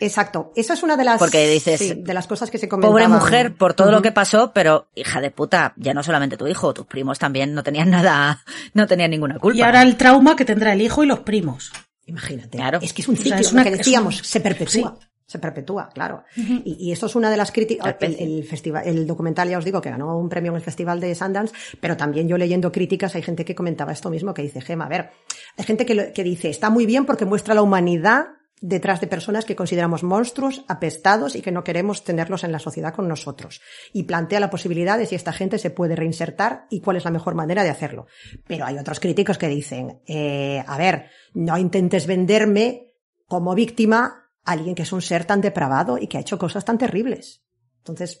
exacto. Esa es una de las, Porque dices, sí, de las cosas que se comentaban. Pobre mujer por todo lo que pasó, pero hija de puta, ya no solamente tu hijo, tus primos también no tenían nada, no tenían ninguna culpa. Y ahora el trauma que tendrá el hijo y los primos. Imagínate. Claro. Es que es un O sea, ciclo, es una- lo que decíamos, un- se perpetúa. Se perpetúa, claro. y, y esto es una de las críticas. El, festival, el documental, ya os digo, que ganó un premio en el Festival de Sundance, pero también yo leyendo críticas hay gente que comentaba esto mismo, que dice, Gema, a ver, hay gente que, lo- que dice, está muy bien porque muestra la humanidad detrás de personas que consideramos monstruos, apestados y que no queremos tenerlos en la sociedad con nosotros. Y plantea la posibilidad de si esta gente se puede reinsertar y cuál es la mejor manera de hacerlo. Pero hay otros críticos que dicen, eh, a ver, no intentes venderme como víctima alguien que es un ser tan depravado y que ha hecho cosas tan terribles. Entonces,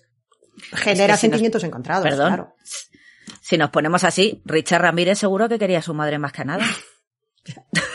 genera si nos- sentimientos encontrados, Perdón. claro. Si nos ponemos así, Richard Ramírez seguro que quería a su madre más que nada.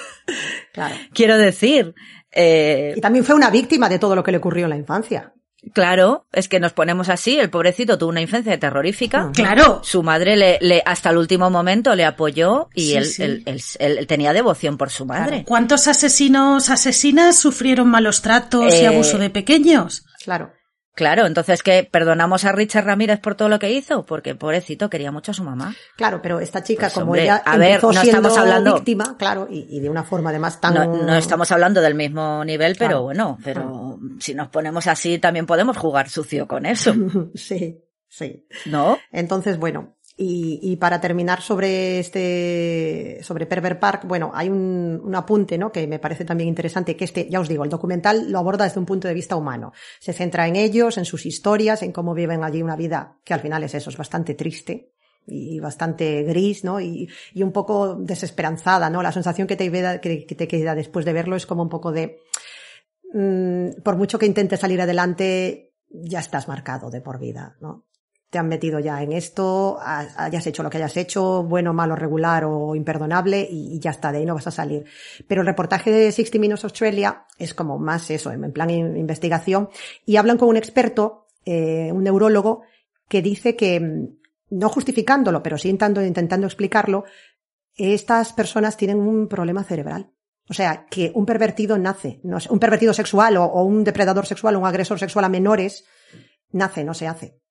Claro. Quiero decir, eh, Y también fue una víctima de todo lo que le ocurrió en la infancia. Claro, es que nos ponemos así, el pobrecito tuvo una infancia terrorífica. Claro. Su madre le, le- hasta el último momento le apoyó y Sí, él, sí. él- él- él tenía devoción por su madre. ¿Cuántos asesinos, asesinas sufrieron malos tratos y Eh, abuso de pequeños? Claro. Claro, entonces que perdonamos a Richard Ramírez por todo lo que hizo, porque pobrecito quería mucho a su mamá. Claro, pero esta chica, Pues, como hombre, ella a ver, no estamos hablando- víctima, claro, y, y de una forma además tan... No, no estamos hablando del mismo nivel, pero Claro. bueno, pero si nos ponemos así también podemos jugar sucio con eso, sí, sí. ¿no? Entonces, bueno, y, y para terminar sobre este, sobre Pervert Park, bueno, hay un, un apunte, ¿no? Que me parece también interesante, que este, ya os digo, el documental lo aborda desde un punto de vista humano. Se centra en ellos, en sus historias, en cómo viven allí una vida que al final es eso, es bastante triste y bastante gris, ¿no? Y, y un poco desesperanzada, ¿no? La sensación que te, queda- que, que te queda después de verlo es como un poco de, mm, por mucho que intentes salir adelante, ya estás marcado de por vida, ¿no? Te han metido ya en esto, ha- hayas hecho lo que hayas hecho, bueno, malo, regular o imperdonable, y, ya está, de ahí no vas a salir. Pero el reportaje de 60 Minutes Australia es como más eso, en plan in- investigación, y hablan con un experto, eh, un neurólogo, que dice que, mm, no justificándolo, pero sí intentando, intentando explicarlo, estas personas tienen un problema cerebral. O sea, que un pervertido nace, un pervertido sexual o, o un depredador sexual un agresor sexual a menores, nace, no se hace.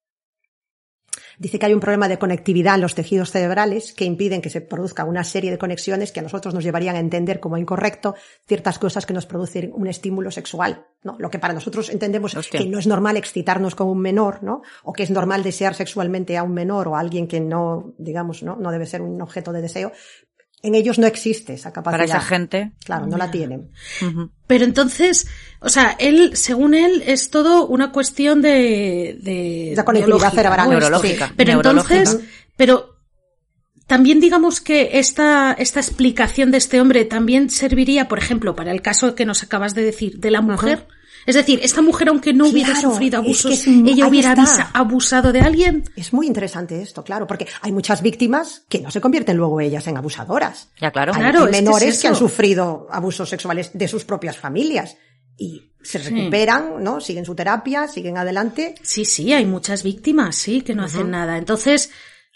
Dice que hay un problema de conectividad en los tejidos cerebrales que impiden que se produzca una serie de conexiones que a nosotros nos llevarían a entender como incorrecto ciertas cosas que nos producen un estímulo sexual, ¿no? Lo que para nosotros entendemos Hostia. que no es normal excitarnos con un menor, ¿no? O que es normal desear sexualmente a un menor o a alguien que no, digamos, no, no debe ser un objeto de deseo. En ellos no existe esa capacidad. Para esa gente. Claro, no la tienen. Pero entonces, o sea, él, según él, es todo una cuestión de... de La conectividad cerebral, ¿no? neurológica. Sí. Pero neurológica. entonces, pero también digamos que esta, esta explicación de este hombre también serviría, por ejemplo, para el caso que nos acabas de decir, de la mujer. Es decir, esta mujer, aunque no hubiera Claro, sufrido es que abusos, es ella hubiera está. abusado de alguien. Es muy interesante esto, claro, porque hay muchas víctimas que no se convierten luego ellas en abusadoras. Ya, claro. Hay, Claro, hay es que menores es que, han sufrido abusos sexuales de sus propias familias y se recuperan, ¿no? Siguen su terapia, siguen adelante. Sí, sí, hay muchas víctimas, sí, que no hacen nada. Entonces,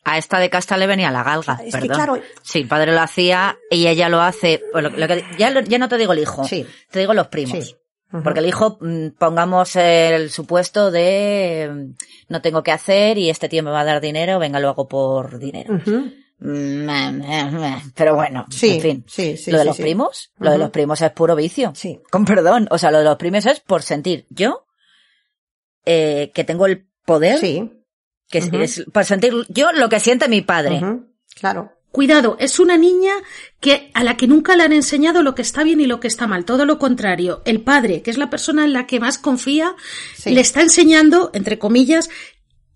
A esta de casta le venía la galga, Es que, perdón. claro- Sí, el padre lo hacía y ella lo hace. lo- lo que- ya, ya no te digo el hijo, Sí. te digo los primos. Sí. Porque el hijo, mm, pongamos el supuesto de mm, no tengo que hacer y este tío me va a dar dinero, venga, lo hago por dinero. Mm, eh, eh, eh, Pero bueno, Sí, en fin. sí, sí, lo de los primos, lo de los primos es puro vicio. Sí. Con perdón. O sea, lo de los primos es por sentir yo eh, que tengo el poder, Sí. que es- por sentir yo lo que siente mi padre. Claro. Cuidado, es una niña que a la que nunca le han enseñado lo que está bien y lo que está mal, todo lo contrario. El padre, que es la persona en la que más confía, Sí. le está enseñando, entre comillas,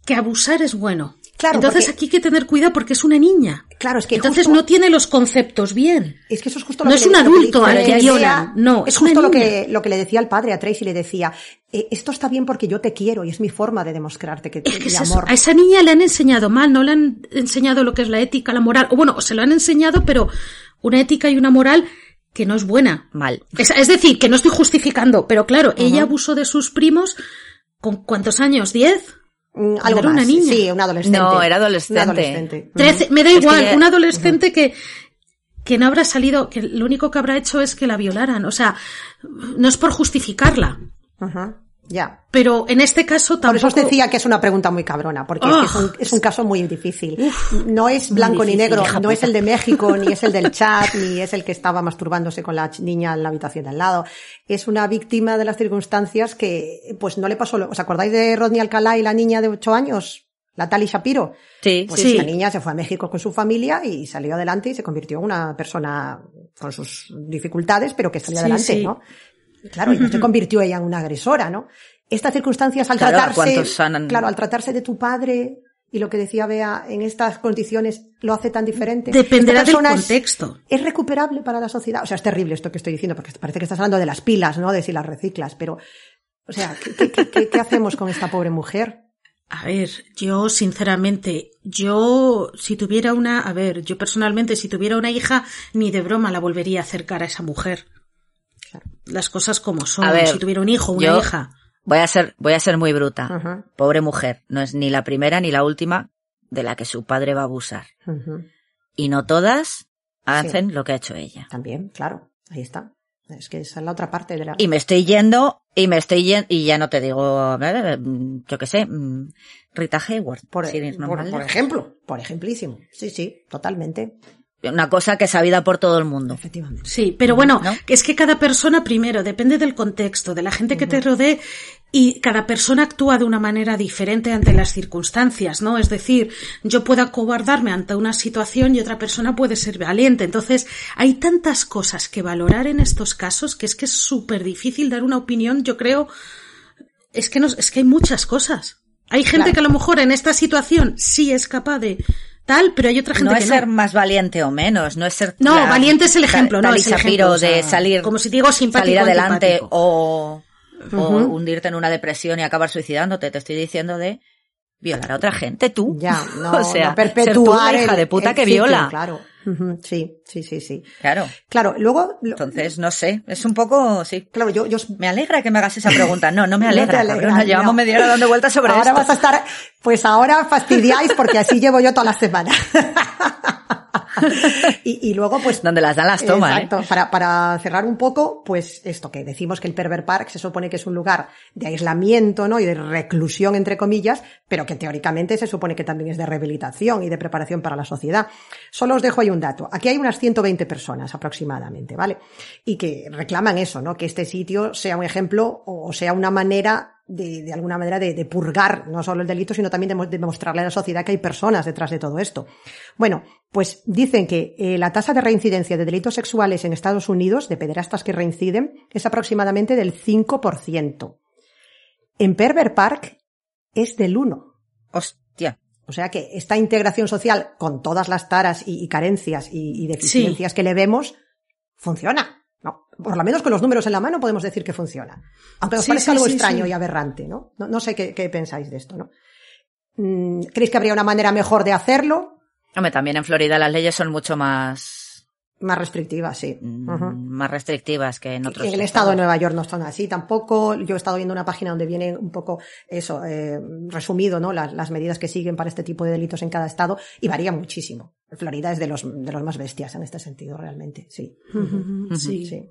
que abusar es bueno. Claro, Entonces porque- aquí hay que tener cuidado porque es una niña. Claro, es que Entonces justo- no tiene los conceptos bien. Es que eso es justo No lo es que un le- lo que adulto al que violan, no, es es una justo lo niña. que, lo que le decía al padre a Tracy, le decía, eh, esto está bien porque yo te quiero y es mi forma de demostrarte que Es que mi es eso. amor. A esa niña le han enseñado mal, no le han enseñado lo que es la ética, la moral. O bueno, se lo han enseñado, pero una ética y una moral que no es buena. Mal. Es, es decir, que no estoy justificando, pero claro, ella abusó de sus primos con cuántos años, ¿diez? Mm, algo era una más. niña. Sí, un adolescente. No, era adolescente. Adolescente. Trece, me da Es que igual, un adolescente que, que no habrá salido, que lo único que habrá hecho es que la violaran. O sea, no es por justificarla. Ujú, Ya. Pero en este caso Por eso tampoco. os decía que es una pregunta muy cabrona, porque es, que es, un, es un caso muy difícil. no es blanco ni negro, no es el de México, ni es el del chat, ni es el que estaba masturbándose con la niña en la habitación de al lado. Es una víctima de las circunstancias que, pues no le pasó. lo- ¿Os acordáis de Rodney Alcalá y la niña de ocho años? La Tali Shapiro. Sí, Pues sí. esta niña se fue a México con su familia y salió adelante y se convirtió en una persona con sus dificultades, pero que salió Sí, adelante, sí. ¿no? Claro, y no se convirtió ella en una agresora, ¿no? Estas circunstancias al Claro, tratarse, ¿cuántos han- claro, al tratarse de tu padre y lo que decía Bea, en estas condiciones lo hace tan diferente. Dependerá del es- contexto. Es, recuperable para la sociedad. O sea, es terrible esto que estoy diciendo, porque parece que estás hablando de las pilas, ¿no? De si las reciclas, pero, o sea, ¿qué, qué- qué- qué- qué hacemos con esta pobre mujer? A ver, yo sinceramente, yo si tuviera una, a ver, yo personalmente si tuviera una hija, ni de broma la volvería a acercar a esa mujer. Las cosas como son. A ver, si tuviera un hijo, una yo- hija. Voy a ser, voy a ser muy bruta. Pobre mujer. No es ni la primera ni la última de la que su padre va a abusar. Y no todas hacen lo que ha hecho ella. También, claro, ahí está. Es que esa es la otra parte de la... Y me estoy yendo, y me estoy yendo, y ya no te digo, eh, mm, yo qué sé, mm, Rita Hayworth. Por, por- por ejemplo, por ejemplísimo. Sí, sí, totalmente. Una cosa que es sabida por todo el mundo. Efectivamente. Sí, pero bueno, ¿No? es que cada persona primero depende del contexto, de la gente que te rodee y cada persona actúa de una manera diferente ante las circunstancias, ¿no? Es decir, yo puedo acobardarme ante una situación y otra persona puede ser valiente. Entonces, hay tantas cosas que valorar en estos casos que es que es súper difícil dar una opinión, yo creo, es que no, es que hay muchas cosas. Hay gente Claro. que a lo mejor en esta situación sí es capaz de tal, pero hay otra gente No que es no. ser más valiente o menos, no es ser No, la- valiente es el ejemplo, tal no es el ejemplo, o sea, de salir, como si digo simpático salir adelante o, o hundirte en una depresión y acabar suicidándote. Te estoy diciendo de violar a otra gente, tú. Ya, no, o sea, no perpetuar ser tú la hija el- de puta que viola. Claro. Sí, sí, sí, sí. Claro. Claro, luego, lo- Entonces, no sé, es un poco, sí. claro, yo, yo Me alegra que me hagas esa pregunta. No, no me No alegra, alegra, cabrona. Llevamos no. media hora dando vueltas sobre ahora esto. vas a estar, pues ahora fastidiáis porque así llevo yo toda la semana. y, y luego, pues. Donde las dan las tomas, ¿eh? Exacto. Para, para cerrar un poco, pues esto que decimos que el Pervert Park se supone que es un lugar de aislamiento, ¿no? Y de reclusión, entre comillas, pero que teóricamente se supone que también es de rehabilitación y de preparación para la sociedad. Solo os dejo ahí un dato. Aquí hay unas 120 personas aproximadamente, ¿vale? Y que reclaman eso, ¿no? Que este sitio sea un ejemplo o sea una manera de, de alguna manera de, de purgar no solo el delito, sino también de, de mostrarle a la sociedad que hay personas detrás de todo esto. Bueno, pues dicen que eh, la tasa de reincidencia de delitos sexuales en Estados Unidos, de pederastas que reinciden, es aproximadamente del 5%. En Pervert Park es del 1%. Hostia. O sea que esta integración social, con todas las taras y, y carencias y, y deficiencias que le vemos, funciona. No, por lo menos con los números en la mano podemos decir que funciona. Aunque nos Sí, parezca sí, algo extraño y aberrante, ¿no? No, no sé qué, qué pensáis de esto, ¿no? Mm, ¿Creéis que habría una manera mejor de hacerlo? Hombre, también en Florida las leyes son mucho más, Más restrictiva, sí. mm, más restrictivas que en otros En el estado de Nueva York no están así tampoco. Yo he estado viendo una página donde viene un poco eso, eh, resumido, ¿no? Las, las medidas que siguen para este tipo de delitos en cada estado y varía muchísimo. Florida es de los, de los más bestias en este sentido, realmente, sí. Sí. Sí.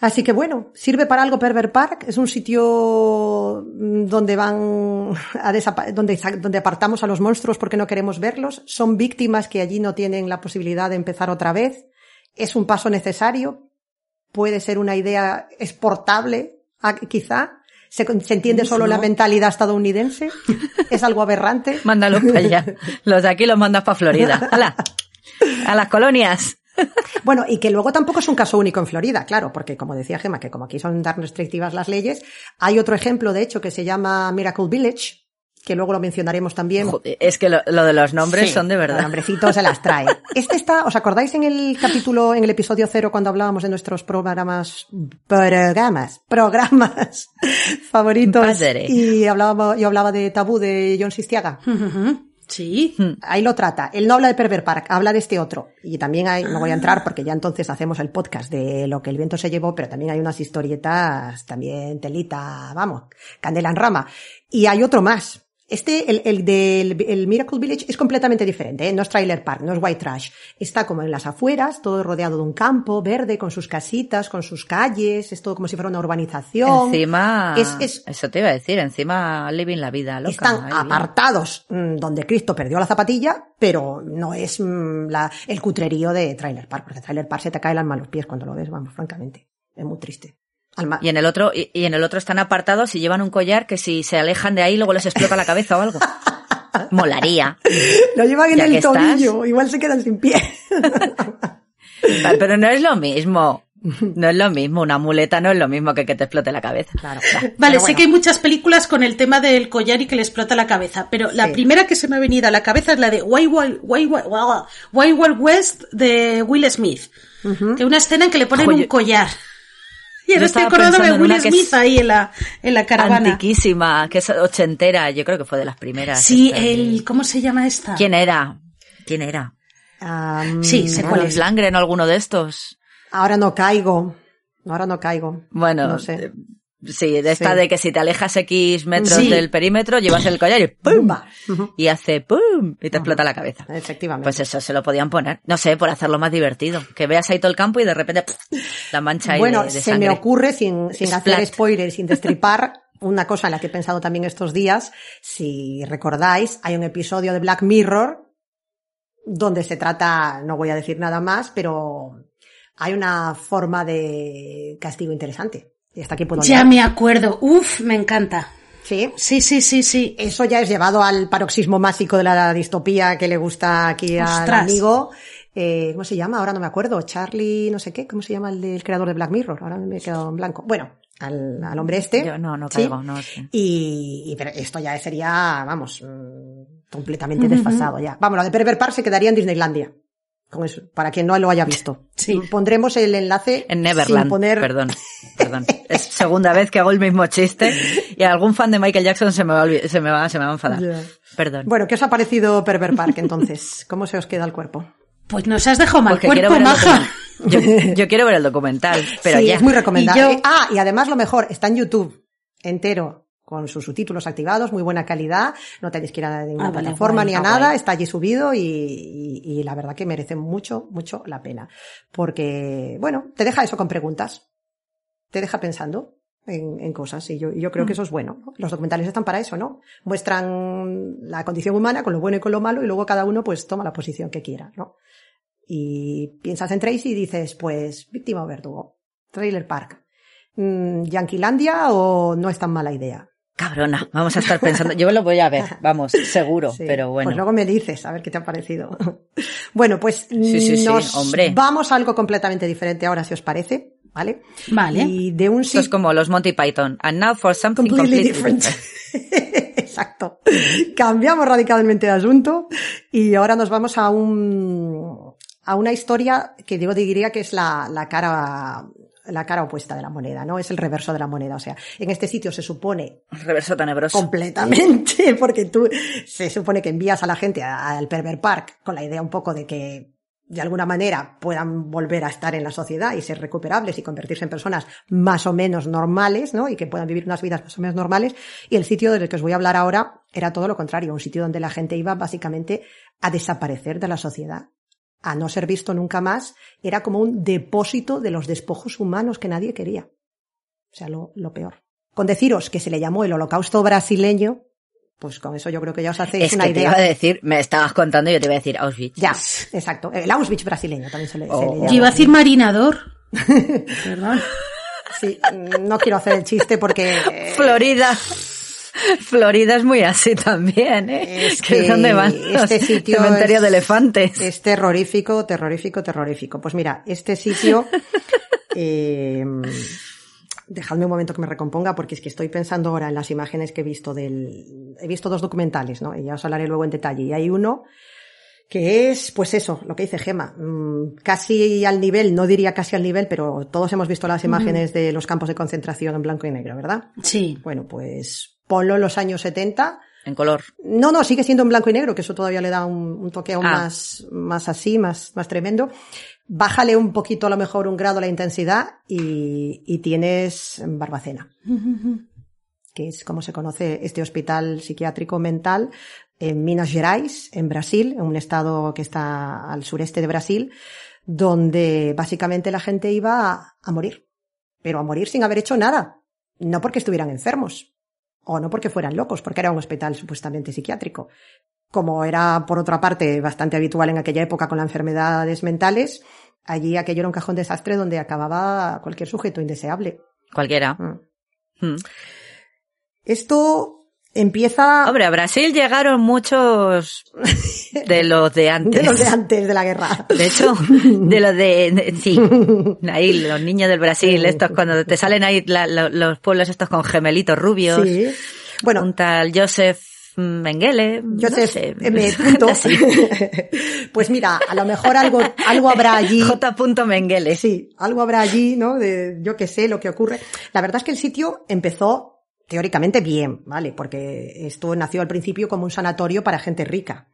Así que bueno, sirve para algo Pervert Park, es un sitio mm, donde van a donde, donde apartamos a los monstruos porque no queremos verlos, son víctimas que allí no tienen la posibilidad de empezar otra vez, es un paso necesario, puede ser una idea exportable, quizá, se, se entiende solo la mentalidad estadounidense, es algo aberrante. Mándalos para allá. Los de aquí los mandas para Florida. ¡Hala! A las colonias. Bueno, y que luego tampoco es un caso único en Florida, claro, porque como decía Gema, que como aquí son tan restrictivas las leyes, hay otro ejemplo, de hecho, que se llama Miracle Village, que luego lo mencionaremos también. Joder, Es que lo, lo de los nombres Sí, son de Los verdad. nombrecitos se las trae. Este está, ¿os acordáis en el capítulo, en el episodio cero, cuando hablábamos de nuestros programas, programas, programas favoritos? Padre. Y hablábamos, yo hablaba de Tabú de John Sistiaga. Sí. Ahí lo trata. Él no habla de Pervert Park, habla de este otro. Y también hay, no voy a entrar porque ya entonces hacemos el podcast de lo que el viento se llevó, pero también hay unas historietas, también telita, vamos, candela en rama. Y hay otro más. Este, el, el del el Miracle Village es completamente diferente, ¿eh? no es trailer park, no es white trash. Está como en las afueras, todo rodeado de un campo verde, con sus casitas, con sus calles, es todo como si fuera una urbanización. Encima, Es- es- eso te iba a decir, encima living la vida loca. están ahí bien. apartados mm, donde Cristo perdió la zapatilla, pero no es mm, la, el cutrerío de Trailer Park, porque Trailer Park se te cae el alma a los pies cuando lo ves, vamos, francamente. Es muy triste. Alma- Y en el otro, y, y en el otro están apartados y llevan un collar que si se alejan de ahí luego les explota la cabeza o algo. Molaría. Lo llevan en el estás. tobillo, igual se quedan sin pie. Pero no es lo mismo. No es lo mismo, una muleta no es lo mismo que que te explote la cabeza. Claro. Vale, sé que hay muchas películas con el tema del collar y que le explota la cabeza, pero la Sí. primera que se me ha venido a la cabeza es la de Wild Wild, Wild, Wild- Wild- Wild Wild West de Will Smith. Que una escena en que le ponen un collar. Y ahora yo estoy acordándome de Will es Smith ahí en la, en la caravana. Antiquísima, que es ochentera, yo creo que fue de las primeras. Sí, de- el, ¿cómo se llama esta? ¿Quién era? ¿Quién era? am, Sí, sé ¿Era cuál es. Lundgren o alguno de estos? ahora no caigo. Ahora no caigo. Bueno, no sé. Sí, de esta Sí. de que si te alejas X metros Sí. del perímetro, llevas el collar y ¡pum! Y hace ¡pum! Y te explota la cabeza. Efectivamente. Pues eso se lo podían poner. No sé, por hacerlo más divertido. Que veas ahí todo el campo y de repente la mancha ahí bueno, de, de se me ocurre, sin, sin hacer spoilers, sin destripar, una cosa en la que he pensado también estos días. Si recordáis, hay un episodio de Black Mirror donde se trata, no voy a decir nada más, pero hay una forma de castigo interesante. Y hasta aquí puedo Ya leer. me acuerdo. Uf, me encanta. Sí. Sí, sí, sí, sí. Eso ya es llevado al paroxismo másico de la distopía que le gusta aquí al Ostras. amigo. Eh, ¿Cómo se llama? Ahora no me acuerdo. Charlie, no sé qué. ¿Cómo se llama el del creador de Black Mirror? Ahora me he quedado en blanco. Bueno, al, al hombre este. Yo no, no ¿sí? caigo, no sé. Y, y pero esto ya sería, vamos, mm, completamente desfasado ya. Vamos, lo de Pervert Park se quedaría en Disneylandia. Para quien no lo haya visto. Sí. Pondremos el enlace En sin Neverland, poner perdón, perdón. Es segunda vez que hago el mismo chiste y algún fan de Michael Jackson se me va se me va, se me va a enfadar. Perdón. Bueno, ¿qué os ha parecido Pervert Park entonces? ¿Cómo se os queda el cuerpo? Pues nos has dejado mal Porque cuerpo, maja. Yo, yo quiero ver el documental, pero sí, ya. es muy recomendable. Y yo- Ah, y además lo mejor, está en YouTube entero con sus subtítulos activados, muy buena calidad, no tenéis que ir a ninguna Ah, vale, plataforma guay, ni a ah, nada, guay. está allí subido y, y- y la verdad que merece mucho, mucho la pena. Porque, bueno, te deja eso con preguntas, te deja pensando en, en cosas y yo, creo Mm. que eso es bueno. ¿no? Los documentales están para eso, ¿no? Muestran la condición humana con lo bueno y con lo malo y luego cada uno pues toma la posición que quiera, ¿no? Y piensas en Tracy y dices, pues, víctima o verdugo. Trailer Park. Mm, ¿Yanquilandia o no es tan mala idea? Cabrona, vamos a estar pensando. Yo lo voy a ver, vamos, seguro, Sí. pero bueno. Pues luego me dices, a ver qué te ha parecido. bueno, pues Sí, sí, sí, nos hombre. vamos a algo completamente diferente ahora, si os parece, ¿vale? Vale. Y de un Esto es como los Monty Python. And now for something completely completely, different. Exacto. Cambiamos radicalmente de asunto y ahora nos vamos a un a una historia que yo diría que es la, la cara la cara opuesta de la moneda, ¿no? Es el reverso de la moneda. O sea, en este sitio se supone Reverso tenebroso. completamente, porque tú se supone que envías a la gente al Pervert Park con la idea un poco de que de alguna manera puedan volver a estar en la sociedad y ser recuperables y convertirse en personas más o menos normales, ¿no? Y que puedan vivir unas vidas más o menos normales. Y el sitio del que os voy a hablar ahora era todo lo contrario, un sitio donde la gente iba básicamente a desaparecer de la sociedad, a no ser visto nunca más. Era como un depósito de los despojos humanos que nadie quería. O sea, lo, lo peor. Con deciros que se le llamó el holocausto brasileño, pues con eso yo creo que ya os hacéis Es una que te idea. iba a decir, me estabas contando y yo te iba a decir Auschwitz. Ya, exacto. El Auschwitz brasileño también se le, se Oh, le llama. Yo iba a decir marinador. Perdón. Sí, no quiero hacer el chiste porque... eh, Florida. Florida es muy así también, ¿eh? Es Que donde van los este sitio cementerio es- de elefantes. Es terrorífico, terrorífico, terrorífico. Pues mira, este sitio... eh, dejadme un momento que me recomponga porque es que estoy pensando ahora en las imágenes que he visto del... He visto dos documentales, ¿no? Y ya os hablaré luego en detalle. Y hay uno que es, pues eso, lo que dice Gema, mm, casi al nivel, no diría casi al nivel, pero todos hemos visto las imágenes de los campos de concentración en blanco y negro, ¿verdad? Sí. Bueno, pues ponlo en los años 70 En color. no, no, sigue siendo en blanco y negro, que eso todavía le da un, un toque aún Ah. más, más así, más, más tremendo. Bájale un poquito, a lo mejor un grado la intensidad y, y tienes Barbacena, que es como se conoce este hospital psiquiátrico mental en Minas Gerais, en Brasil, en un estado que está al sureste de Brasil, donde básicamente la gente iba a, a morir, pero a morir sin haber hecho nada, no porque estuvieran enfermos, o no porque fueran locos, porque era un hospital supuestamente psiquiátrico. Como era, por otra parte, bastante habitual en aquella época con las enfermedades mentales, allí aquello era un cajón desastre donde acababa cualquier sujeto indeseable. Cualquiera. Mm. Mm. Esto Empieza Hombre, a Brasil llegaron muchos de los de antes. de los de antes de la guerra. De hecho, de los de, sí, ahí los niños del Brasil, estos cuando te salen ahí la- los pueblos estos con gemelitos rubios, Sí. Bueno, un tal Joseph Mengele, Joseph no sé, M. punto. pues mira, a lo mejor algo, algo habrá allí. J. Mengele. Sí, algo habrá allí, ¿no? De yo qué sé lo que ocurre. La verdad es que el sitio empezó teóricamente bien, ¿vale? Porque esto nació al principio como un sanatorio para gente rica.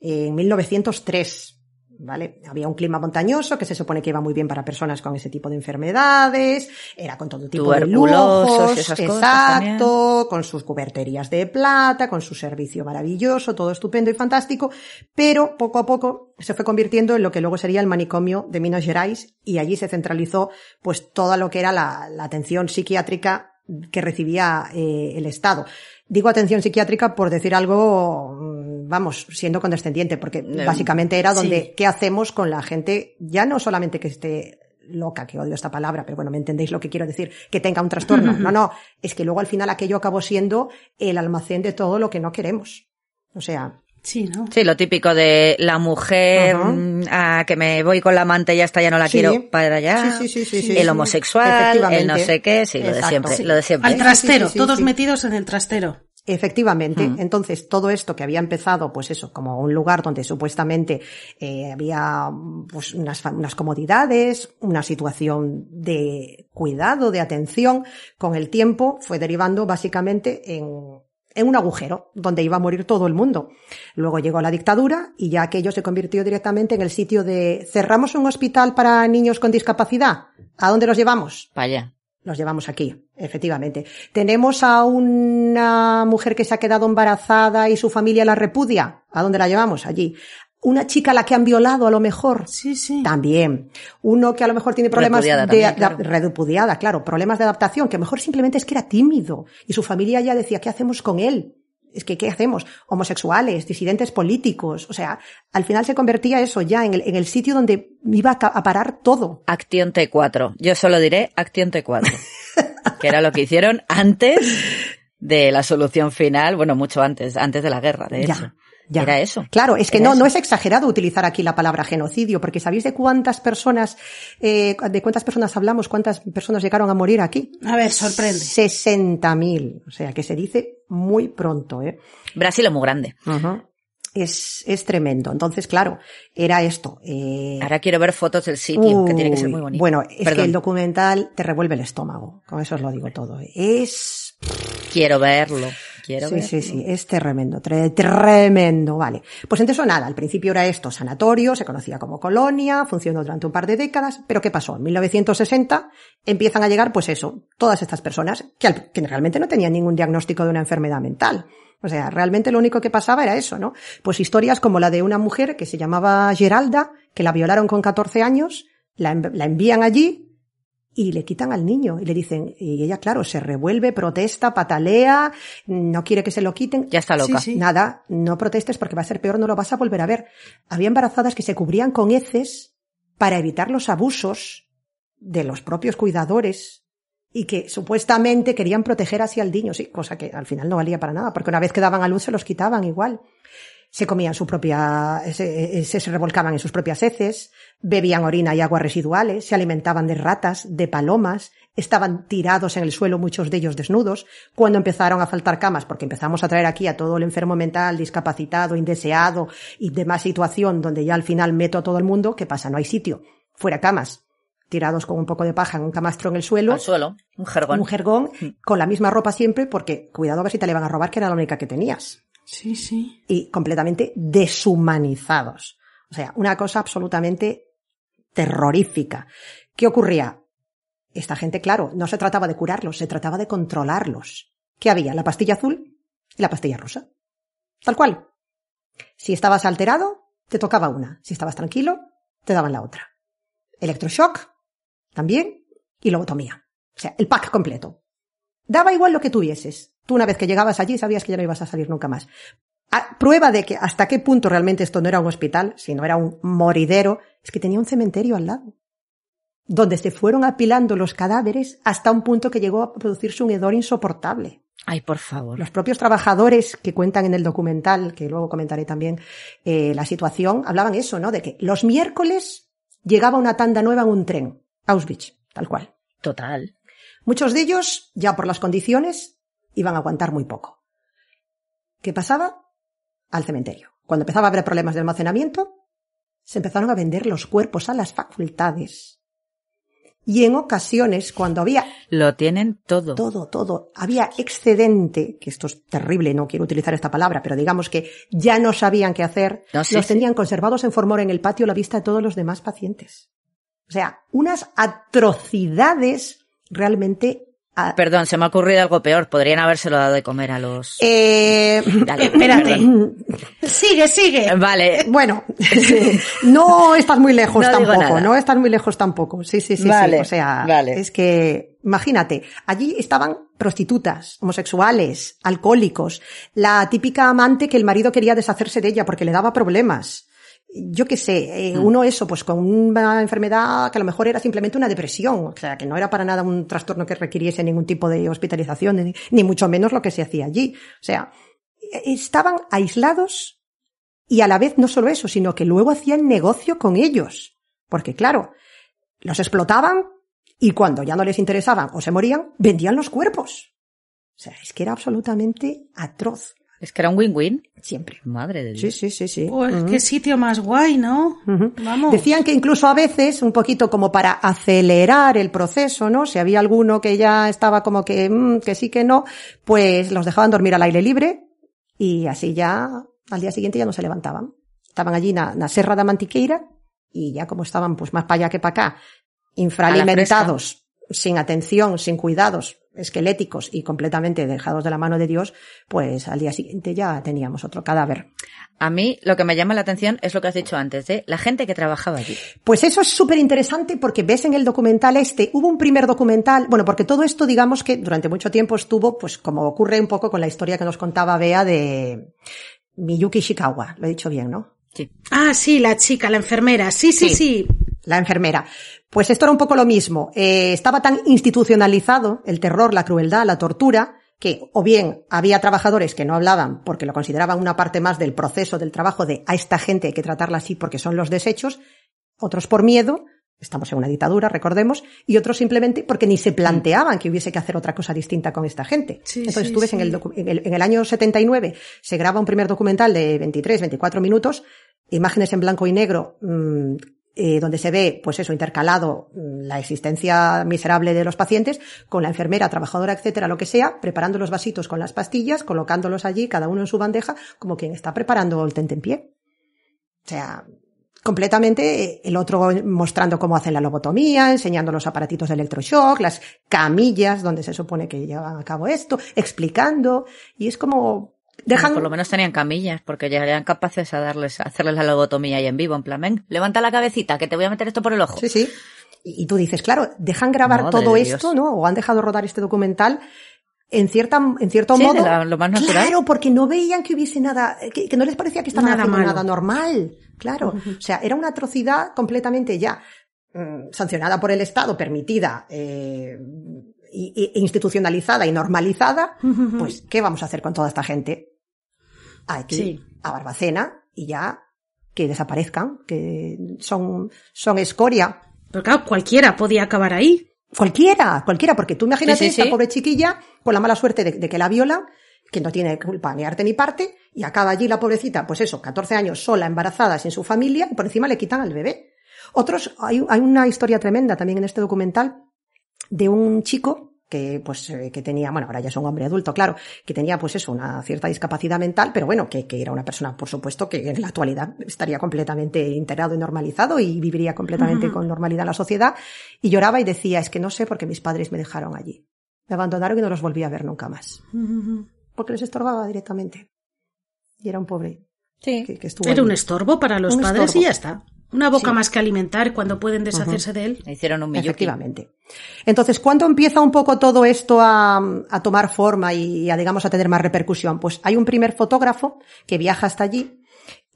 En 1903, ¿vale? Había un clima montañoso que se supone que iba muy bien para personas con ese tipo de enfermedades, era con todo tipo de lujos, esas cosas exacto, con sus cuberterías de plata, con su servicio maravilloso, todo estupendo y fantástico, pero poco a poco se fue convirtiendo en lo que luego sería el manicomio de Minas Gerais y allí se centralizó pues todo lo que era la, la atención psiquiátrica que recibía eh, el Estado. Digo atención psiquiátrica por decir algo, mm, vamos, siendo condescendiente, porque Eh, básicamente era sí. donde, ¿qué hacemos con la gente? Ya no solamente que esté loca, que odio esta palabra, pero bueno, me entendéis lo que quiero decir, que tenga un trastorno. No, no, es que luego al final aquello acabó siendo el almacén de todo lo que no queremos. O sea, Sí, ¿no? Sí, lo típico de la mujer, ah, que me voy con la amante y ya está, ya no la Sí. quiero para allá. Sí, sí, sí, sí, sí, el sí. homosexual, el no sé qué, sí, lo de siempre, Sí. lo de siempre. Al trastero, sí, sí, todos sí. metidos en el trastero. Efectivamente. Mm. Entonces, todo esto que había empezado, pues eso, como un lugar donde supuestamente eh, había pues unas, fa- unas comodidades, una situación de cuidado, de atención, con el tiempo fue derivando básicamente en, en un agujero donde iba a morir todo el mundo. Luego llegó la dictadura y ya aquello se convirtió directamente en el sitio de cerramos un hospital para niños con discapacidad. ¿A dónde los llevamos? Vaya. Los llevamos aquí, efectivamente. Tenemos a una mujer que se ha quedado embarazada y su familia la repudia. ¿A dónde la llevamos? Allí. Una chica a la que han violado, a lo mejor. Sí, sí. También. Uno que a lo mejor tiene problemas Repudiada de también, claro. repudiada, claro, problemas de adaptación, que a lo mejor simplemente es que era tímido y su familia ya decía, ¿qué hacemos con él? Es que, ¿qué hacemos? Homosexuales, disidentes políticos. O sea, al final se convertía eso ya en el, en el sitio donde iba a, parar todo. Acción T4. Yo solo diré Acción T4. que era lo que hicieron antes de la solución final, bueno, mucho antes, antes de la guerra, de hecho. ya. Era eso. Claro, es que no, eso. no es exagerado utilizar aquí la palabra genocidio, porque ¿sabéis de cuántas personas, eh, de cuántas personas hablamos, cuántas personas llegaron a morir aquí? A ver, sorprende. 60.000. O sea, que se dice muy pronto, ¿eh? Brasil es muy grande. Es, es tremendo. Entonces, claro, era esto. eh, Ahora quiero ver fotos del sitio, que tiene que ser uy, muy bonito. Bueno, es que el documental te revuelve el estómago. Con eso os lo digo todo. Es quiero verlo. Quiero Sí, sí, sí, es tremendo, tre- tremendo, vale. Pues entonces nada, al principio era esto, sanatorio, se conocía como colonia, funcionó durante un par de décadas, pero ¿qué pasó? En 1960 empiezan a llegar, pues eso, todas estas personas que, que realmente no tenían ningún diagnóstico de una enfermedad mental. O sea, realmente lo único que pasaba era eso, ¿no? Pues historias como la de una mujer que se llamaba Geralda, que la violaron con 14 años, la, env- la envían allí, y le quitan al niño y le dicen, y ella, claro, se revuelve, protesta, patalea, no quiere que se lo quiten. Ya está loca. Sí, sí. Nada, no protestes porque va a ser peor, no lo vas a volver a ver. Había embarazadas que se cubrían con heces para evitar los abusos de los propios cuidadores y que supuestamente querían proteger así al niño, sí, cosa que al final no valía para nada, porque una vez que daban a luz se los quitaban igual. Se comían su propia, se, se, se revolcaban en sus propias heces, bebían orina y aguas residuales, se alimentaban de ratas, de palomas, estaban tirados en el suelo muchos de ellos desnudos. Cuando empezaron a faltar camas, porque empezamos a traer aquí a todo el enfermo mental, discapacitado, indeseado y demás situación donde ya al final meto a todo el mundo, ¿qué pasa? No hay sitio. Fuera camas. Tirados con un poco de paja en un camastro en el suelo Al suelo, un jergón. un jergón con la misma ropa siempre porque cuidado a ver si te le van a robar que era la única que tenías Sí, sí. y completamente deshumanizados o sea una cosa absolutamente terrorífica ¿qué ocurría? esta gente claro no se trataba de curarlos se trataba de controlarlos ¿qué había? la pastilla azul y la pastilla rosa tal cual si estabas alterado te tocaba una si estabas tranquilo te daban la otra electroshock también y lobotomía o sea, el pack completo. Daba igual lo que tuvieses. Tú una vez que llegabas allí sabías que ya no ibas a salir nunca más. A- prueba de que hasta qué punto realmente esto no era un hospital, sino era un moridero, es que tenía un cementerio al lado. Donde se fueron apilando los cadáveres hasta un punto que llegó a producirse un hedor insoportable. Ay, por favor. Los propios trabajadores que cuentan en el documental, que luego comentaré también eh, la situación, hablaban eso, ¿no? De que los miércoles llegaba una tanda nueva en un tren, Auschwitz, tal cual. Total. Muchos de ellos, ya por las condiciones, iban a aguantar muy poco. ¿Qué pasaba? Al cementerio. Cuando empezaba a haber problemas de almacenamiento, se empezaron a vender los cuerpos a las facultades. Y en ocasiones, cuando había Lo tienen todo. todo, todo, había excedente, que esto es terrible, no quiero utilizar esta palabra, pero digamos que ya no sabían qué hacer, No, sí, los sí. tenían conservados en formol en el patio a la vista de todos los demás pacientes. O sea, unas atrocidades realmente... a- Perdón, se me ha ocurrido algo peor. Podrían habérselo dado de comer a los... Eh, Dale, Espérate. perdón. Sigue, sigue. Vale. Bueno, no estás muy lejos No tampoco, no estás muy lejos tampoco. Sí, sí, sí, Vale, sí. O sea, vale. es que, imagínate, allí estaban prostitutas, homosexuales, alcohólicos, la típica amante que el marido quería deshacerse de ella porque le daba problemas. Yo qué sé, eh, Mm. uno eso, pues con una enfermedad que a lo mejor era simplemente una depresión, o sea, que no era para nada un trastorno que requiriese ningún tipo de hospitalización, ni, ni mucho menos lo que se hacía allí. O sea, eh, estaban aislados y a la vez no solo eso, sino que luego hacían negocio con ellos. Porque claro, los explotaban y cuando ya no les interesaban o se morían, vendían los cuerpos. O sea, es que era absolutamente atroz. Es que era un win-win. Siempre. Madre de Dios. Sí, sí, sí, sí. Pues qué sitio más guay, ¿no? Vamos. Decían que incluso a veces, un poquito como para acelerar el proceso, ¿no? Si había alguno que ya estaba como que, mm, que sí, que no, pues los dejaban dormir al aire libre y así ya, al día siguiente ya no se levantaban. Estaban allí na, na Serra da Mantiqueira y ya como estaban pues más para allá que para acá, infralimentados, sin atención, sin cuidados esqueléticos y completamente dejados de la mano de Dios, pues al día siguiente ya teníamos otro cadáver. A mí lo que me llama la atención es lo que has dicho antes, de la gente que trabajaba allí. Pues eso es súper interesante porque ves en el documental este, hubo un primer documental, bueno, porque todo esto digamos que durante mucho tiempo estuvo, pues como ocurre un poco con la historia que nos contaba Bea de Miyuki Ishikawa, lo he dicho bien, ¿no? Sí. Ah, sí, la chica, la enfermera. Sí, sí, Sí. sí. La enfermera. Pues esto era un poco lo mismo. Eh, estaba tan institucionalizado el terror, la crueldad, la tortura, que o bien había trabajadores que no hablaban porque lo consideraban una parte más del proceso del trabajo de a esta gente hay que tratarla así porque son los desechos, otros por miedo, estamos en una dictadura, recordemos, y otros simplemente porque ni se planteaban que hubiese que hacer otra cosa distinta con esta gente. Sí, Entonces sí, tú ves sí. en el, en, el, en el año 79 se graba un primer documental de 23, 24 minutos, imágenes en blanco y negro, mm, eh, donde se ve, pues eso, intercalado mm, la existencia miserable de los pacientes con la enfermera, trabajadora, etcétera, lo que sea, preparando los vasitos con las pastillas, colocándolos allí, cada uno en su bandeja, como quien está preparando el tentempié. O sea, completamente eh, el otro mostrando cómo hacen la lobotomía, enseñando los aparatitos de electroshock, las camillas donde se supone que llevan a cabo esto, explicando, y es como dejan Por lo menos tenían camillas, porque ya eran capaces a darles, a hacerles la lobotomía ahí en vivo, en plan, ven, levanta la cabecita, que te voy a meter esto por el ojo. Sí, sí. Y, y tú dices, claro, dejan grabar Madre todo de esto, Dios. ¿no? O han dejado rodar este documental en cierta, en cierto Sí, de modo. la- lo más natural. Claro, porque no veían que hubiese nada, que, que no les parecía que estaban Nada haciendo malo. nada normal. Claro. O sea, era una atrocidad completamente ya mm, sancionada por el Estado, permitida, eh, y- institucionalizada y normalizada. Pues, ¿qué vamos a hacer con toda esta gente? Aquí, Sí. a Barbacena, y ya que desaparezcan, que son, son escoria. Pero claro, cualquiera podía acabar ahí. Cualquiera, cualquiera, porque tú imagínate Sí, sí, esta pobre chiquilla con la mala suerte de, de que la violan, que no tiene culpa ni arte ni parte, y acaba allí la pobrecita, pues eso, 14 años sola, embarazada, sin su familia, y por encima le quitan al bebé. Otros, hay, hay una historia tremenda también en este documental de un chico que pues eh, que tenía, bueno, ahora ya es un hombre adulto, claro, que tenía pues eso, una cierta discapacidad mental, pero bueno, que, que era una persona, por supuesto, que en la actualidad estaría completamente integrado y normalizado y viviría completamente con normalidad en la sociedad, y lloraba y decía, es que no sé por qué mis padres me dejaron allí. Me abandonaron y no los volví a ver nunca más. Porque les estorbaba directamente. Y era un pobre Sí. que, que estuvo Era allí. un estorbo para los Un padres estorbo. y ya está. Una boca Sí. más que alimentar cuando pueden deshacerse de él. Le Hicieron un. Efectivamente. Entonces, ¿cuándo empieza un poco todo esto a, a tomar forma y a, digamos, a tener más repercusión? Pues hay un primer fotógrafo que viaja hasta allí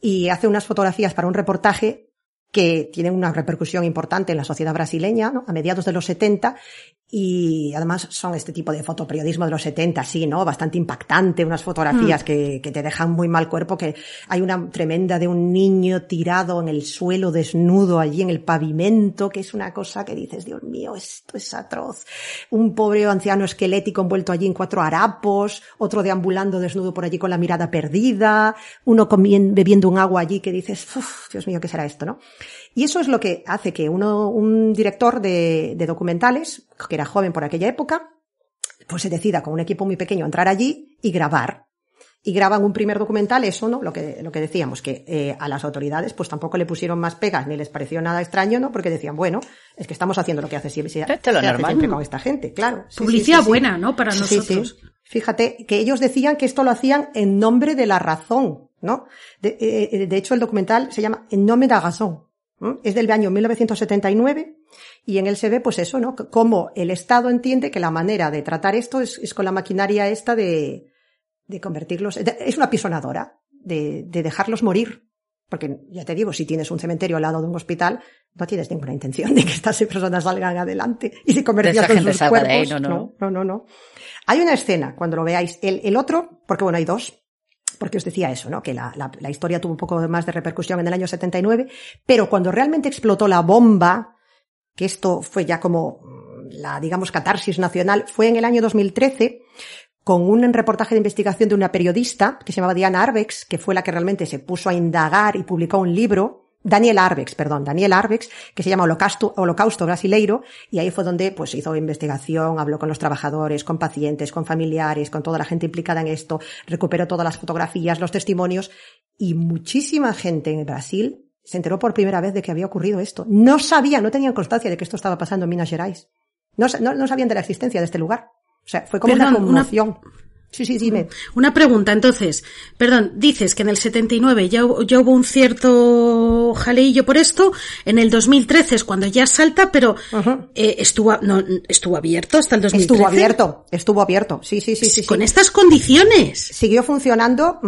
y hace unas fotografías para un reportaje que tienen una repercusión importante en la sociedad brasileña, ¿no? a mediados de los 70, Y además son este tipo de fotoperiodismo de los 70, sí, ¿no? Bastante impactante, unas fotografías que, que te dejan muy mal cuerpo, que hay una tremenda de un niño tirado en el suelo desnudo allí en el pavimento, que es una cosa que dices, Dios mío, esto es atroz. Un pobre anciano esquelético envuelto allí en cuatro harapos, otro deambulando desnudo por allí con la mirada perdida, uno bebiendo un agua allí que dices, "Uf, Dios mío, ¿qué será esto, no? Y eso es lo que hace que uno, un director de, de documentales, que era joven por aquella época, pues se decida con un equipo muy pequeño entrar allí y grabar. Y graban un primer documental, eso, ¿no? Lo que, lo que decíamos, que eh, a las autoridades pues tampoco le pusieron más pegas ni les pareció nada extraño, ¿no? Porque decían, bueno, es que estamos haciendo lo que hace siempre, se Esto es lo hace normal. siempre con esta gente, claro. Sí, Publicidad sí, sí. buena, ¿no? Para nosotros. Fíjate que ellos decían que esto lo hacían en nombre de la razón, ¿no? De, eh, de hecho, el documental se llama En nombre de la razón. ¿No? Es del año 1979 y en él se ve, pues eso, ¿no? C- Cómo el Estado entiende que la manera de tratar esto es, es con la maquinaria esta de, de convertirlos, de- es una pisonadora, de, de dejarlos morir. Porque, ya te digo, si tienes un cementerio al lado de un hospital, no tienes ninguna intención de que estas personas salgan adelante y se conviertan en sus cuerpos. ahí, no, no. no, no, no, no. Hay una escena, cuando lo veáis, el, el otro, porque bueno, hay dos, porque os decía eso, ¿no? Que la, la, historia tuvo un poco más de repercusión en el año 79, pero cuando realmente explotó la bomba, que esto fue ya como mm, la, digamos, catarsis nacional, fue en el año 2013, con un reportaje de investigación de una periodista que se llamaba Diana Arbex, que fue la que realmente se puso a indagar y publicó un libro, Daniel Arbex, perdón, Daniel Arbex, que se llama Holocausto, Holocausto Brasileiro, y ahí fue donde pues hizo investigación, habló con los trabajadores, con pacientes, con familiares, con toda la gente implicada en esto, recuperó todas las fotografías, los testimonios, y muchísima gente en Brasil se enteró por primera vez de que había ocurrido esto. No sabía, no tenían constancia de que esto estaba pasando en Minas Gerais. No, sa- no, no sabían de la existencia de este lugar. O sea, fue como Perdón, una una- conmoción. Sí, sí, dime. Una pregunta, entonces. Perdón, dices que en el 79 ya, hubo- ya hubo un cierto jaleillo por esto. En el 2013 es cuando ya salta, pero eh, estuvo, no, estuvo abierto hasta el 2013. Estuvo abierto, estuvo abierto. Sí, sí, sí, sí. sí. Con estas condiciones. Siguió funcionando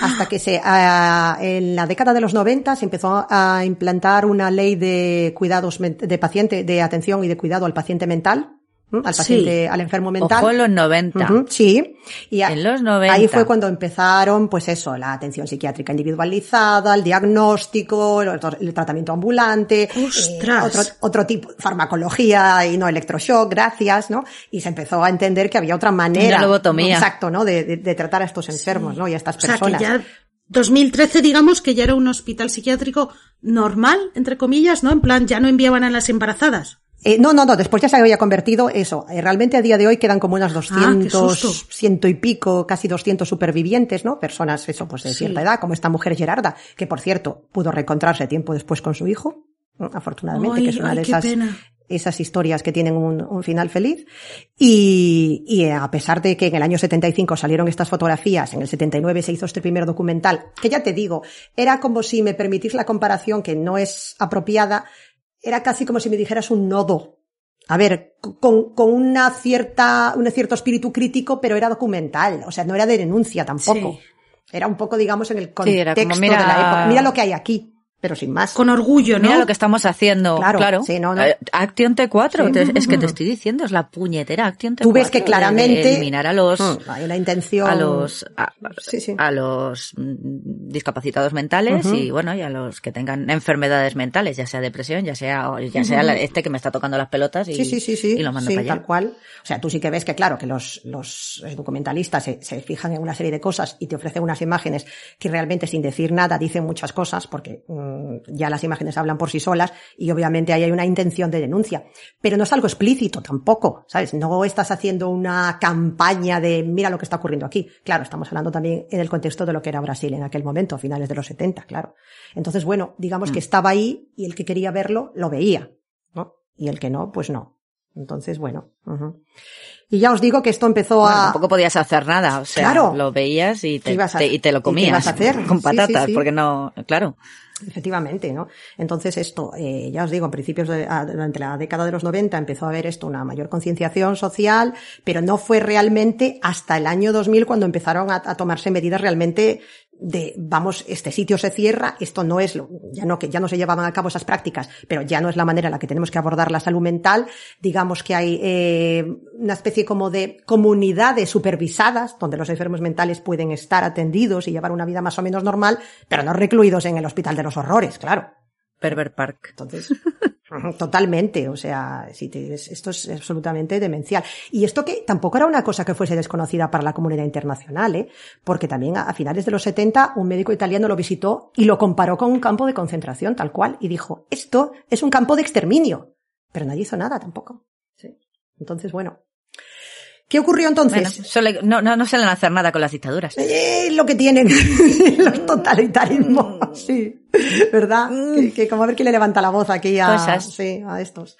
hasta que se, ah, en la década de los 90 se empezó a implantar una ley de cuidados de paciente, de atención y de cuidado al paciente mental, al Sí. paciente, al enfermo mental. Ojo en los 90. Ujú, sí. Y a- En los 90. Ahí fue cuando empezaron, pues eso, la atención psiquiátrica individualizada, el diagnóstico, el, el tratamiento ambulante, eh, ¡Ostras! otro, otro tipo, farmacología y no electroshock, gracias, ¿no? Y se empezó a entender que había otra manera. Una lobotomía. Exacto, ¿no? De, de- de tratar a estos enfermos, ¿no? Y a estas O sea, personas. que ya 2013 digamos que ya era un hospital psiquiátrico normal, entre comillas, ¿no? En plan, ya no enviaban a las embarazadas. Eh, no, no, no, después ya se había convertido eso. Eh, realmente a día de hoy quedan como unas Ah, qué 200, susto. ciento y pico, casi 200 supervivientes, ¿no? Personas, eso, pues de Sí. cierta edad, como esta mujer Gerarda, que por cierto pudo reencontrarse tiempo después con su hijo, afortunadamente, Ay, que es una ay, de esas, pena. esas historias que tienen un, un final feliz. Y, y a pesar de que en el año 75 salieron estas fotografías, en el 79 se hizo este primer documental, que ya te digo, era como si me permitís la comparación, que no es apropiada, era casi como si me dijeras un nodo. A ver, con, con una cierta, un cierto espíritu crítico, pero era documental, o sea, no era de denuncia tampoco. Sí. Era un poco, digamos, en el Sí, contexto era como, de mira- la época. Mira lo que hay aquí, pero sin más. Con orgullo, ¿no? Mira lo que estamos haciendo. Claro, Claro. sí, no, no. Eh, Action T4. Sí. te- es que te estoy diciendo, es la puñetera Action T4. Tú ves que claramente eliminar a los. Mm, hay una intención a los a, Sí, sí. a los mm, discapacitados mentales y bueno y a los que tengan enfermedades mentales ya sea depresión ya sea ya sea este que me está tocando las pelotas y, Sí, sí, sí, sí. y lo mando para allá tal cual. O sea, tú sí que ves que, claro, que los, los documentalistas se, se fijan en una serie de cosas y te ofrecen unas imágenes que realmente sin decir nada dicen muchas cosas porque mm, ya las imágenes hablan por sí solas y obviamente ahí hay una intención de denuncia. Pero no es algo explícito tampoco, ¿sabes? No estás haciendo una campaña de mira lo que está ocurriendo aquí. Claro, estamos hablando también en el contexto de lo que era Brasil en aquel momento, a finales de los 70, claro. Entonces, bueno, digamos Mm. que estaba ahí y el que quería verlo lo veía, ¿no? Y el que no, pues no. Entonces, bueno. Y ya os digo que esto empezó Bueno, a... tampoco podías hacer nada o sea Claro. lo veías y ¿Qué te, ibas a- te- y te lo comías ibas a hacer? con Sí, patatas sí, sí. porque no claro Efectivamente, ¿no? Entonces esto, eh, ya os digo, en principios de, durante la década de los 90 empezó a haber esto una mayor concienciación social, pero no fue realmente hasta el año 2000 cuando empezaron a tomarse medidas realmente de, vamos, este sitio se cierra, esto no es lo, ya no, que ya no se llevaban a cabo esas prácticas, pero ya no es la manera en la que tenemos que abordar la salud mental. Digamos que hay eh, una especie como de comunidades supervisadas, donde los enfermos mentales pueden estar atendidos y llevar una vida más o menos normal, pero no recluidos en el hospital de los horrores, claro. Pervert Park. Entonces, totalmente, o sea, sí, te- es- esto es absolutamente demencial. Y esto que tampoco era una cosa que fuese desconocida para la comunidad internacional, ¿eh? porque también a, a finales de los 70 un médico italiano lo visitó y lo comparó con un campo de concentración, tal cual, y dijo, esto es un campo de exterminio. Pero nadie hizo nada tampoco. Sí. Entonces, bueno. ¿Qué ocurrió entonces? Bueno, solo- no, no, no suelen hacer nada con las dictaduras. Eh, lo que tienen los totalitarismos, Mm. sí, ¿verdad? Que, que como a ver quién le levanta la voz aquí a, Cosas. sí, a estos.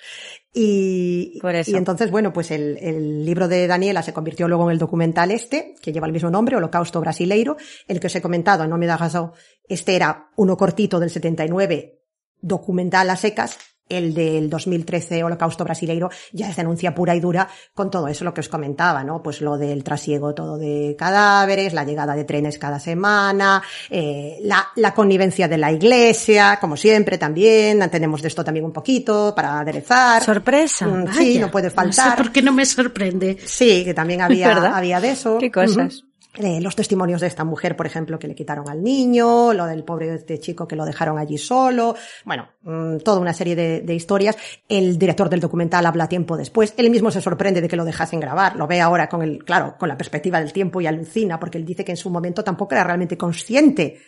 Y, Por eso. y entonces, bueno, pues el, el libro de Daniela se convirtió luego en el documental este, que lleva el mismo nombre, Holocausto Brasileiro, el que os he comentado, no me da razón. Este era uno cortito del 79, documental a secas, el del 2013 Holocausto Brasileiro ya es denuncia pura y dura con todo eso lo que os comentaba, ¿no? Pues lo del trasiego todo de cadáveres, la llegada de trenes cada semana, eh, la, la connivencia de la iglesia, como siempre también, tenemos de esto también un poquito para aderezar. Sorpresa. Mm, sí, no puede No faltar. sé por qué no me sorprende. Sí, que también había, había de eso. Qué cosas. Eh, los testimonios de esta mujer, por ejemplo, que le quitaron al niño, lo del pobre este chico que lo dejaron allí solo, bueno, mm, toda una serie de historias. El director del documental habla tiempo después. Él mismo se sorprende de que lo dejasen grabar. Lo ve ahora con el, claro, con la perspectiva del tiempo y alucina porque él dice que en su momento tampoco era realmente consciente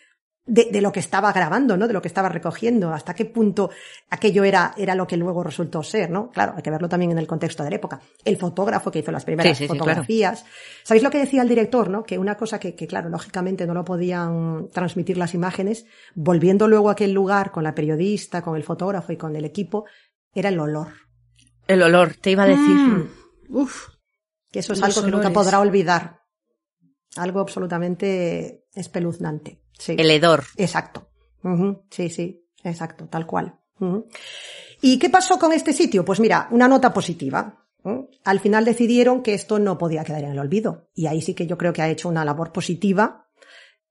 de, de lo que estaba grabando, ¿no? De lo que estaba recogiendo, hasta qué punto aquello era, era lo que luego resultó ser, ¿no? Claro, hay que verlo también en el contexto de la época. El fotógrafo que hizo las primeras Sí, sí, sí, fotografías. ¿Sabéis lo que decía el director, no? Que una cosa que, que, claro, lógicamente no lo podían transmitir las imágenes, volviendo luego a aquel lugar con la periodista, con el fotógrafo y con el equipo, era el olor. El olor, te iba a decir. Mm, uf. Que eso es Los algo que nunca olores. podrá olvidar. Algo absolutamente espeluznante. Sí. El hedor. Exacto. Sí, sí, exacto, tal cual. ¿Y qué pasó con este sitio? Pues mira, una nota positiva. Al final decidieron que esto no podía quedar en el olvido. Y ahí sí que yo creo que ha hecho una labor positiva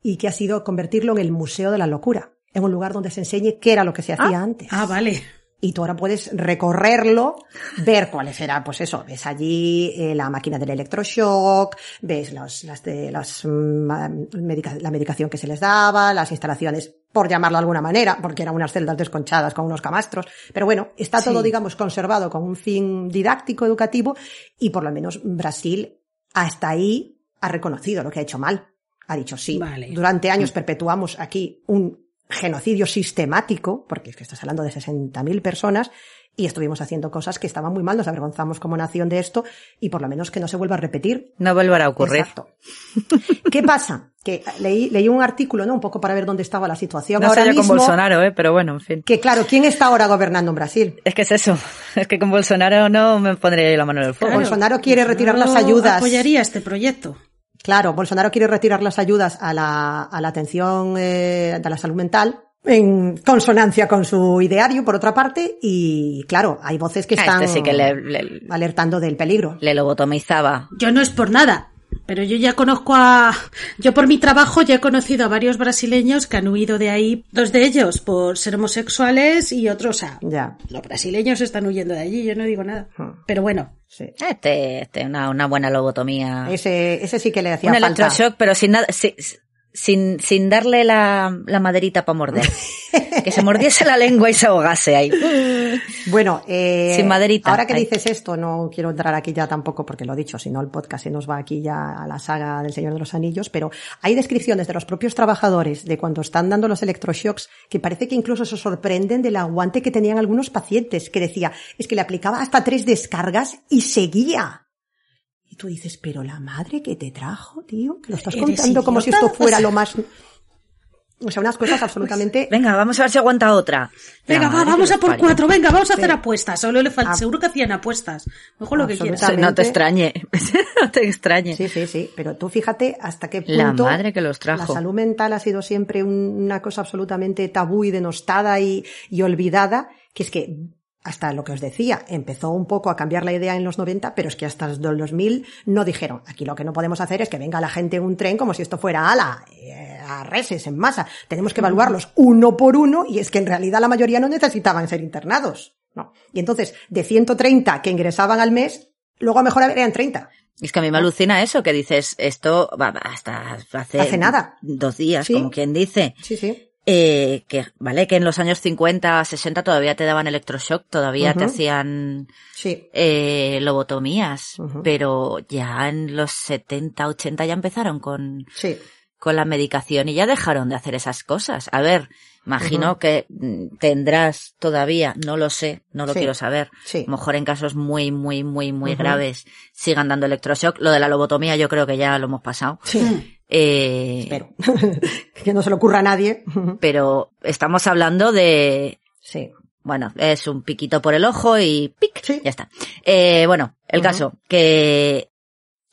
y que ha sido convertirlo en el Museo de la Locura, en un lugar donde se enseñe qué era lo que se hacía antes. Ah, vale. Y tú ahora puedes recorrerlo, ver cuáles eran, pues eso, ves allí eh, la máquina del electroshock, ves los, las de, las, mm, ah, medica- la medicación que se les daba, las instalaciones, por llamarlo de alguna manera, porque eran unas celdas desconchadas con unos camastros. Pero bueno, está todo, Sí. digamos, conservado con un fin didáctico, educativo, y por lo menos Brasil hasta ahí ha reconocido lo que ha hecho mal. Ha dicho sí. Vale. Durante años perpetuamos aquí un genocidio sistemático, porque es que estás hablando de 60.000 personas, y estuvimos haciendo cosas que estaban muy mal, nos avergonzamos como nación de esto, y por lo menos que no se vuelva a repetir. No volverá a ocurrir. Exacto. ¿Qué pasa? Que leí, leí un artículo, ¿no? Un poco para ver dónde estaba la situación No ahora sé yo con. Bolsonaro, ¿eh? pero bueno, en fin. Que claro, ¿quién está ahora gobernando en Brasil? Es que es eso. Es que con Bolsonaro no me pondría yo la mano en el fuego. Bolsonaro quiere retirar las ayudas. apoyaría este proyecto. Claro, Bolsonaro quiere retirar las ayudas a la, a la atención eh, de la salud mental en consonancia con su ideario, por otra parte, y claro, hay voces que están este sí que le, le, alertando del peligro. le lobotomizaba. Yo no es por nada, pero yo ya conozco a... Yo por mi trabajo ya he conocido a varios brasileños que han huido de ahí, dos de ellos por ser homosexuales y otros, sea, Ya, los brasileños están huyendo de allí, yo no digo nada. Hmm. Pero bueno, sí. Este, este, una, una buena lobotomía. Ese, ese sí que le hacía Un falta. electroshock, pero sin nada, si- sin, sin darle la, la maderita para morder. que se mordiese la lengua y se ahogase ahí. Bueno, eh, Sin maderita. ahora que dices esto, no quiero entrar aquí ya tampoco porque lo he dicho, si no el podcast se nos va aquí ya a la saga del Señor de los Anillos, pero hay descripciones de los propios trabajadores de cuando están dando los electroshocks que parece que incluso se sorprenden del aguante que tenían algunos pacientes, que decía, es que le aplicaba hasta tres descargas y seguía. Y tú dices, pero la madre que te trajo, tío, que lo estás ¿Eres contando como si esto fuera lo más... O sea, unas cosas absolutamente... Venga, vamos a ver si aguanta otra. venga, La va, vamos a por parió. cuatro, venga, vamos a Sí. hacer apuestas. Solo le falta, Ah. seguro que hacían apuestas. Mejor lo que quieras. No te extrañe. no te extrañe. Sí, sí, sí, pero tú fíjate hasta qué punto La madre que los la trajo. salud mental ha sido siempre un- una cosa absolutamente tabú y denostada y, y olvidada, que es que hasta lo que os decía, empezó un poco a cambiar la idea en los 90, pero es que hasta el 2000 no dijeron, aquí lo que no podemos hacer es que venga la gente en un tren como si esto fuera ala, eh, a reses, en masa. Tenemos que evaluarlos uno por uno y es que en realidad la mayoría no necesitaban ser internados. No. Y entonces, de 130 que ingresaban al mes, luego a lo mejor eran 30. Es que a mí me alucina eso, que dices, esto va hasta hace, Hace nada. dos días, Sí. como quien dice. Sí, sí. Eh, que, vale, que en los años 50, 60 todavía te daban electroshock, todavía te hacían Sí. eh, lobotomías, pero ya en los 70, 80 ya empezaron con, Sí. con la medicación y ya dejaron de hacer esas cosas. A ver, imagino que mm, tendrás todavía, no lo sé, no lo Sí. quiero saber. Sí. A lo mejor en casos muy, muy, muy, muy graves sigan dando electroshock. Lo de la lobotomía yo creo que ya lo hemos pasado. Sí. Eh, Espero. que no se le ocurra a nadie. pero estamos hablando de, sí. bueno, es un piquito por el ojo y pic, Sí. ya está. Eh, bueno, el caso, que,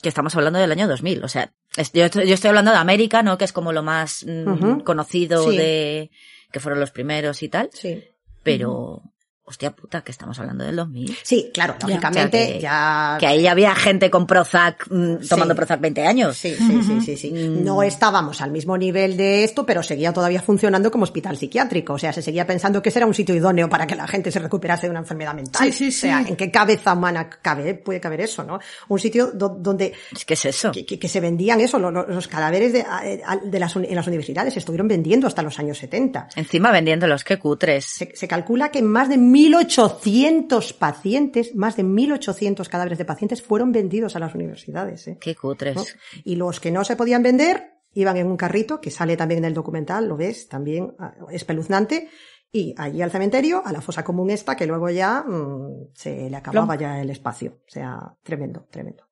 que estamos hablando del año 2000, o sea, yo, estoy- yo estoy hablando de América, ¿no? Que es como lo más mm, conocido Sí. de, que fueron los primeros y tal, Sí. pero, hostia puta, que estamos hablando del 2000. Sí, claro, Ya. lógicamente O sea que- ya... Que ahí había gente con Prozac, mm, Sí. tomando Prozac 20 años. Sí, sí, sí, sí, sí. Mm. No estábamos al mismo nivel de esto, pero seguía todavía funcionando como hospital psiquiátrico. O sea, se seguía pensando que ese era un sitio idóneo para que la gente se recuperase de una enfermedad mental. Sí, sí, O sea, sí. ¿en qué cabeza humana cabe, puede caber eso, no? Un sitio do- donde Es que es eso. que, que- que se vendían eso, lo- lo- los, cadáveres de, a- de las, en las universidades se estuvieron vendiendo hasta los años 70. Encima vendiéndolos, qué cutres. Se, se calcula que más de 1.800 pacientes, más de 1.800 cadáveres de pacientes fueron vendidos a las universidades. ¿eh? Qué cutres. ¿no? Y los que no se podían vender iban en un carrito, que sale también en el documental, lo ves, también ah, espeluznante, y allí al cementerio, a la fosa común esta, que luego ya mm, se le acababa ya el espacio. O sea, tremendo, tremendo.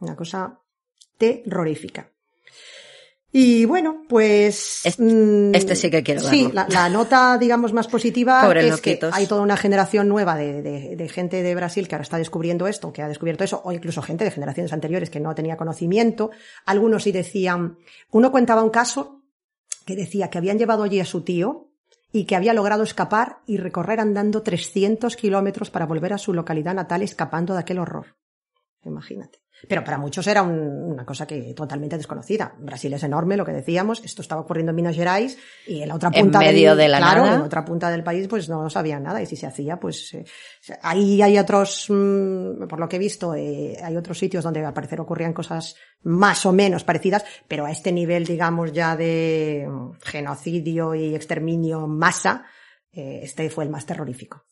Una cosa terrorífica. Y bueno, pues... Este- mm, este sí que quiero Sí, la, la nota, digamos, más positiva es que hay toda una generación nueva de, de- de gente de Brasil que ahora está descubriendo esto, que ha descubierto eso, o incluso gente de generaciones anteriores que no tenía conocimiento. Algunos sí decían, uno contaba un caso que decía que habían llevado allí a su tío y que había logrado escapar y recorrer andando 300 kilómetros para volver a su localidad natal escapando de aquel horror. Imagínate. Pero para muchos era un- una cosa que totalmente desconocida. Brasil es enorme, lo que decíamos. Esto estaba ocurriendo en Minas Gerais y en la otra En punta medio del, de la claro, nada. en otra punta del país, pues no sabían nada. Y si se hacía, pues eh, ahí hay otros, mm, por lo que he visto, eh, hay otros sitios donde al parecer ocurrían cosas más o menos parecidas, pero a este nivel, digamos, ya de mm, genocidio y exterminio en masa, eh, este fue el más terrorífico.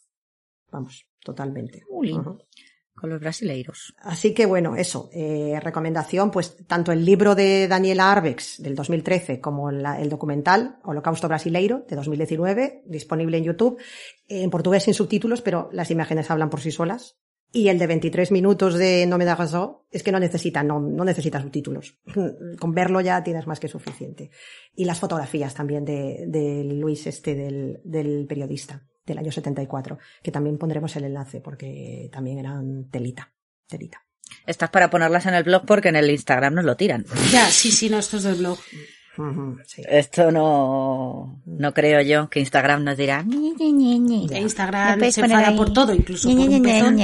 Vamos, totalmente. Uy. Con los brasileiros. Así que bueno, eso, eh, recomendación, pues tanto el libro de Daniela Arbex del 2013 como el documental Holocausto Brasileiro de 2019, disponible en YouTube, en portugués sin subtítulos, pero las imágenes hablan por sí solas. Y el de 23 minutos de No me da razón es que no necesita, no, no necesita subtítulos. Con verlo ya tienes más que suficiente. Y las fotografías también de, de Luis este, del, del periodista, del año 74, que también pondremos el enlace porque también eran telita, telita. Estas para ponerlas en el blog porque en el Instagram nos lo tiran. Ya, sí, sí, no, esto es del blog. Sí. Esto no, no creo yo que Instagram nos dirá. "Ñe, Ñe, Ñe, Ñe". ¿Me Instagram puedes se enfada ahí? por todo, incluso por un pezón.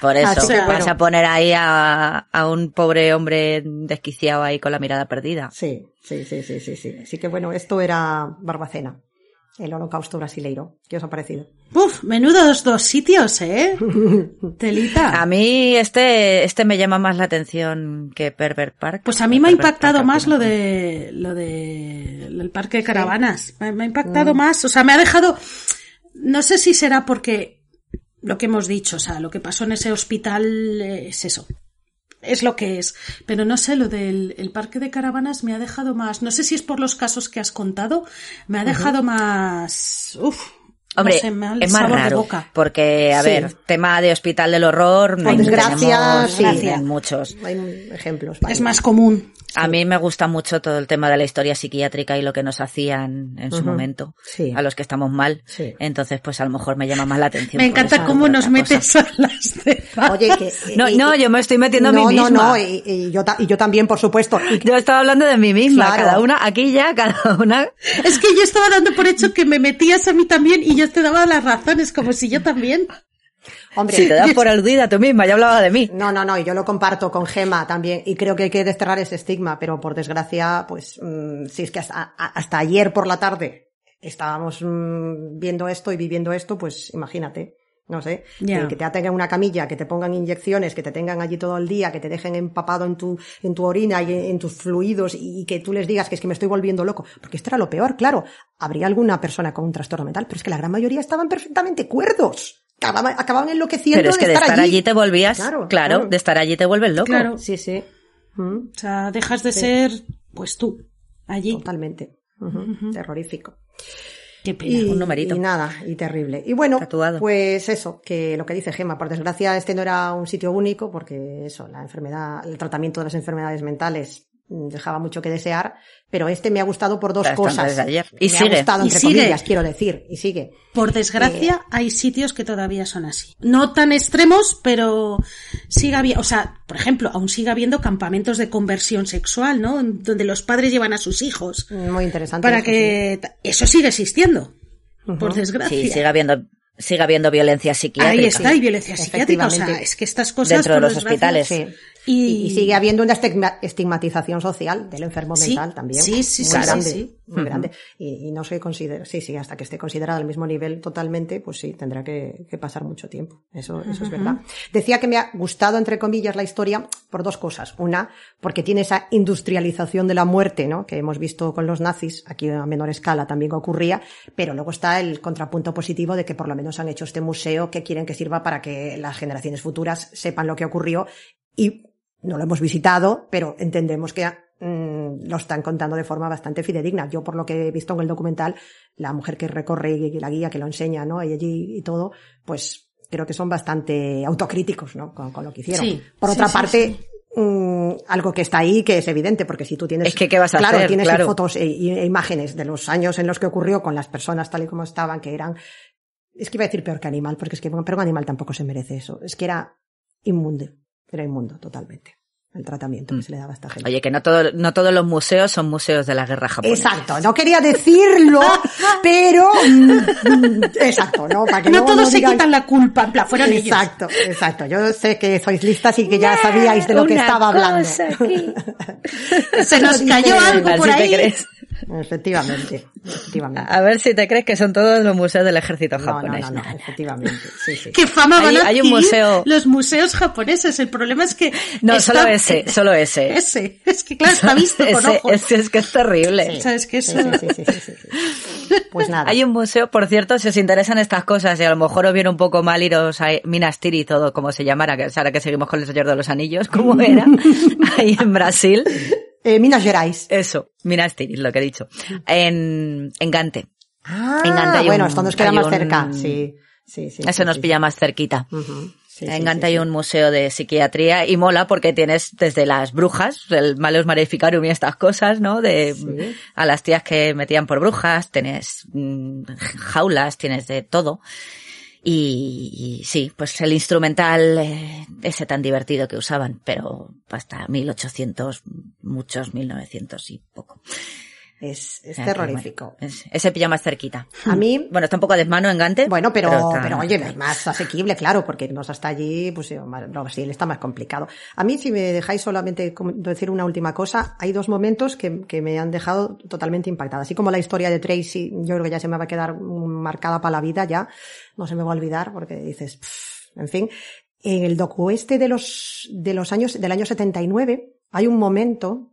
Por eso, Así que, vas bueno. a poner ahí a, a un pobre hombre desquiciado ahí con la mirada perdida. Sí, sí, sí, sí, sí, sí. Así que bueno, esto era Barbacena, el holocausto brasileiro. ¿Qué os ha parecido? Uf, menudos dos sitios, ¿eh? Telita. A mí este, este me llama más la atención que Pervert Park. Pues a mí me ha impactado Park, más lo de lo de el parque de caravanas. Me, me ha Mm. impactado más, o sea, me ha dejado no sé si será porque lo que hemos dicho, o sea, lo que pasó en ese hospital eh, es eso. Es lo que es, pero no sé, lo del el parque de caravanas me ha dejado más, no sé si es por los casos que has contado, me ha dejado más, uf, Hombre, no sé, es más raro, boca. porque, a Sí. ver, tema de hospital del horror, no Por desgracia, tenemos sí. en muchos. Hay ejemplos. Es más común. A mí me gusta mucho todo el tema de la historia psiquiátrica y lo que nos hacían en su Ujú. momento, Sí. a los que estamos mal. Sí. Entonces, pues a lo mejor me llama más la atención. Me encanta cómo nos metes a las de Oye, que, No, y- no, y- yo me estoy metiendo a no, mí no, misma. no, y, y yo, y yo también, por supuesto. Y- Yo estaba hablando de mí misma, Claro. cada una, aquí ya, cada una. Es que yo estaba dando por hecho que me metías a mí también y yo te daba las razones, como si yo también. Hombre, Si te das por aludida tú misma, ya hablaba de mí. No, no, no, y yo lo comparto con Gema también, y creo que hay que desterrar ese estigma, pero por desgracia, pues, mm, si es que hasta, hasta ayer por la tarde estábamos mm, viendo esto y viviendo esto, pues imagínate, no sé, Ya. que, que te aten en una camilla, que te pongan inyecciones, que te tengan allí todo el día, que te dejen empapado en tu, en tu orina y en tus fluidos y, que tú les digas que es que me estoy volviendo loco, porque esto era lo peor, claro, habría alguna persona con un trastorno mental, pero es que la gran mayoría estaban perfectamente cuerdos. Acababan, acababan enloqueciendo Pero es que de estar allí te volvías, Claro, claro, claro. de estar allí te vuelves loco. Claro. Sí, sí. Mm, O sea, dejas de ser, pues tú, allí. Totalmente. Terrorífico. Qué pena. un numerito. Y nada, y terrible. Y bueno, Tatuado. pues eso, que lo que dice Gema, por desgracia este no era un sitio único, porque eso, la enfermedad, el tratamiento de las enfermedades mentales dejaba mucho que desear, pero este me ha gustado por dos cosas. desde ayer. Y me sigue. ha gustado, Y entre sigue. comillas, quiero decir, y sigue. Por desgracia, hay sitios que todavía son así. No tan extremos, pero sigue habiendo, o sea, por ejemplo, aún sigue habiendo campamentos de conversión sexual, ¿no? Donde los padres llevan a sus hijos. Muy interesante. Para eso, que eso sigue existiendo. Por desgracia. Sí, sigue habiendo, sigue habiendo violencia psiquiátrica. Ahí está, y violencia psiquiátrica. O sea, es que estas cosas. Dentro de los hospitales. Sí. Y- sigue habiendo una estigma- estigmatización social del enfermo Sí, mental también. sí, sí, muy sí, grande, sí, muy grande. Y, y no se considera, sí, sí, hasta que esté considerado al mismo nivel totalmente, pues sí, tendrá que, que pasar mucho tiempo. Eso, eso es verdad. Decía que me ha gustado, entre comillas, la historia por dos cosas. Una, porque tiene esa industrialización de la muerte, ¿no? Que hemos visto con los nazis, aquí a menor escala también ocurría, pero luego está el contrapunto positivo de que por lo menos han hecho este museo que quieren que sirva para que las generaciones futuras sepan lo que ocurrió y no lo hemos visitado, pero entendemos que mm, lo están contando de forma bastante fidedigna. Yo, por lo que he visto en el documental, la mujer que recorre y la guía que lo enseña, ¿no? Y allí y todo, pues creo que son bastante autocríticos, ¿no? Con, con lo que hicieron. Sí, por sí, otra sí, parte, mm, algo que está ahí, que es evidente, porque si tú tienes... Es que, ¿qué vas a claro, hacer? tienes Claro. fotos e, e imágenes de los años en los que ocurrió con las personas tal y como estaban, que eran... Es que iba a decir peor que animal, porque es que pero un animal tampoco se merece eso. Es que era inmundo. Era inmundo totalmente el tratamiento que se le daba a esta gente. Oye, que no, todo, no todos los museos son museos de la guerra japonesa. Exacto, no quería decirlo, pero mm, exacto, ¿no? Para que no todos se digan- quitan la culpa, en plan, fueron ellos. Exacto, exacto. Yo sé que sois listas y que ya sabíais de lo que estaba hablando. Se nos cayó algo por ahí. Efectivamente, efectivamente. A ver si te crees que son todos los museos del ejército No, no, japonés. no, no, efectivamente. Sí, sí. ¿Qué fama Hay- van a hay un museo- los museos japoneses? El problema es que... No, está- solo ese, solo ese. Ese. Es que claro, está visto con Ese- ojos. ese es que es terrible. ¿Sabes qué? Sí, Eso... sí, sí, sí, sí, sí. Pues nada. Hay un museo, por cierto, si os interesan estas cosas y a lo mejor os viene un poco mal iros a Minas Tirith o como se llamara, que ahora que seguimos con el Señor de los Anillos, como era, ahí en Brasil. Eh, Minas Gerais. Eso, Minas Tirith, lo que he dicho. En, en Gante. Ah, en Gante hay bueno, un- esto nos queda más un- cerca. Sí, sí, sí. Eso sí, nos pilla más cerquita. En Gante hay un museo de psiquiatría y mola porque tienes desde las brujas, el Malleus Maleficarum y estas cosas, ¿no? De a las tías que metían por brujas, tienes mm, jaulas, tienes de todo. Y, sí, pues el instrumental eh, ese tan divertido que usaban, pero hasta 1800, muchos 1900 y poco. Es, es terrorífico. bueno, es- ese pilla más cerquita. A mí, Bueno, está un poco a desmano en Gante. Bueno, pero, pero, está- oye, es más asequible, claro, porque irnos hasta allí, pues más- Brasil está más complicado. A mí, si me dejáis solamente decir una última cosa, hay dos momentos que, que me han dejado totalmente impactada. Así como la historia de Tracy, yo creo que ya se me va a quedar marcada para la vida ya, no se me va a olvidar, porque dices, pff, en fin. En el docu este de los, de los años, del año 79, hay un momento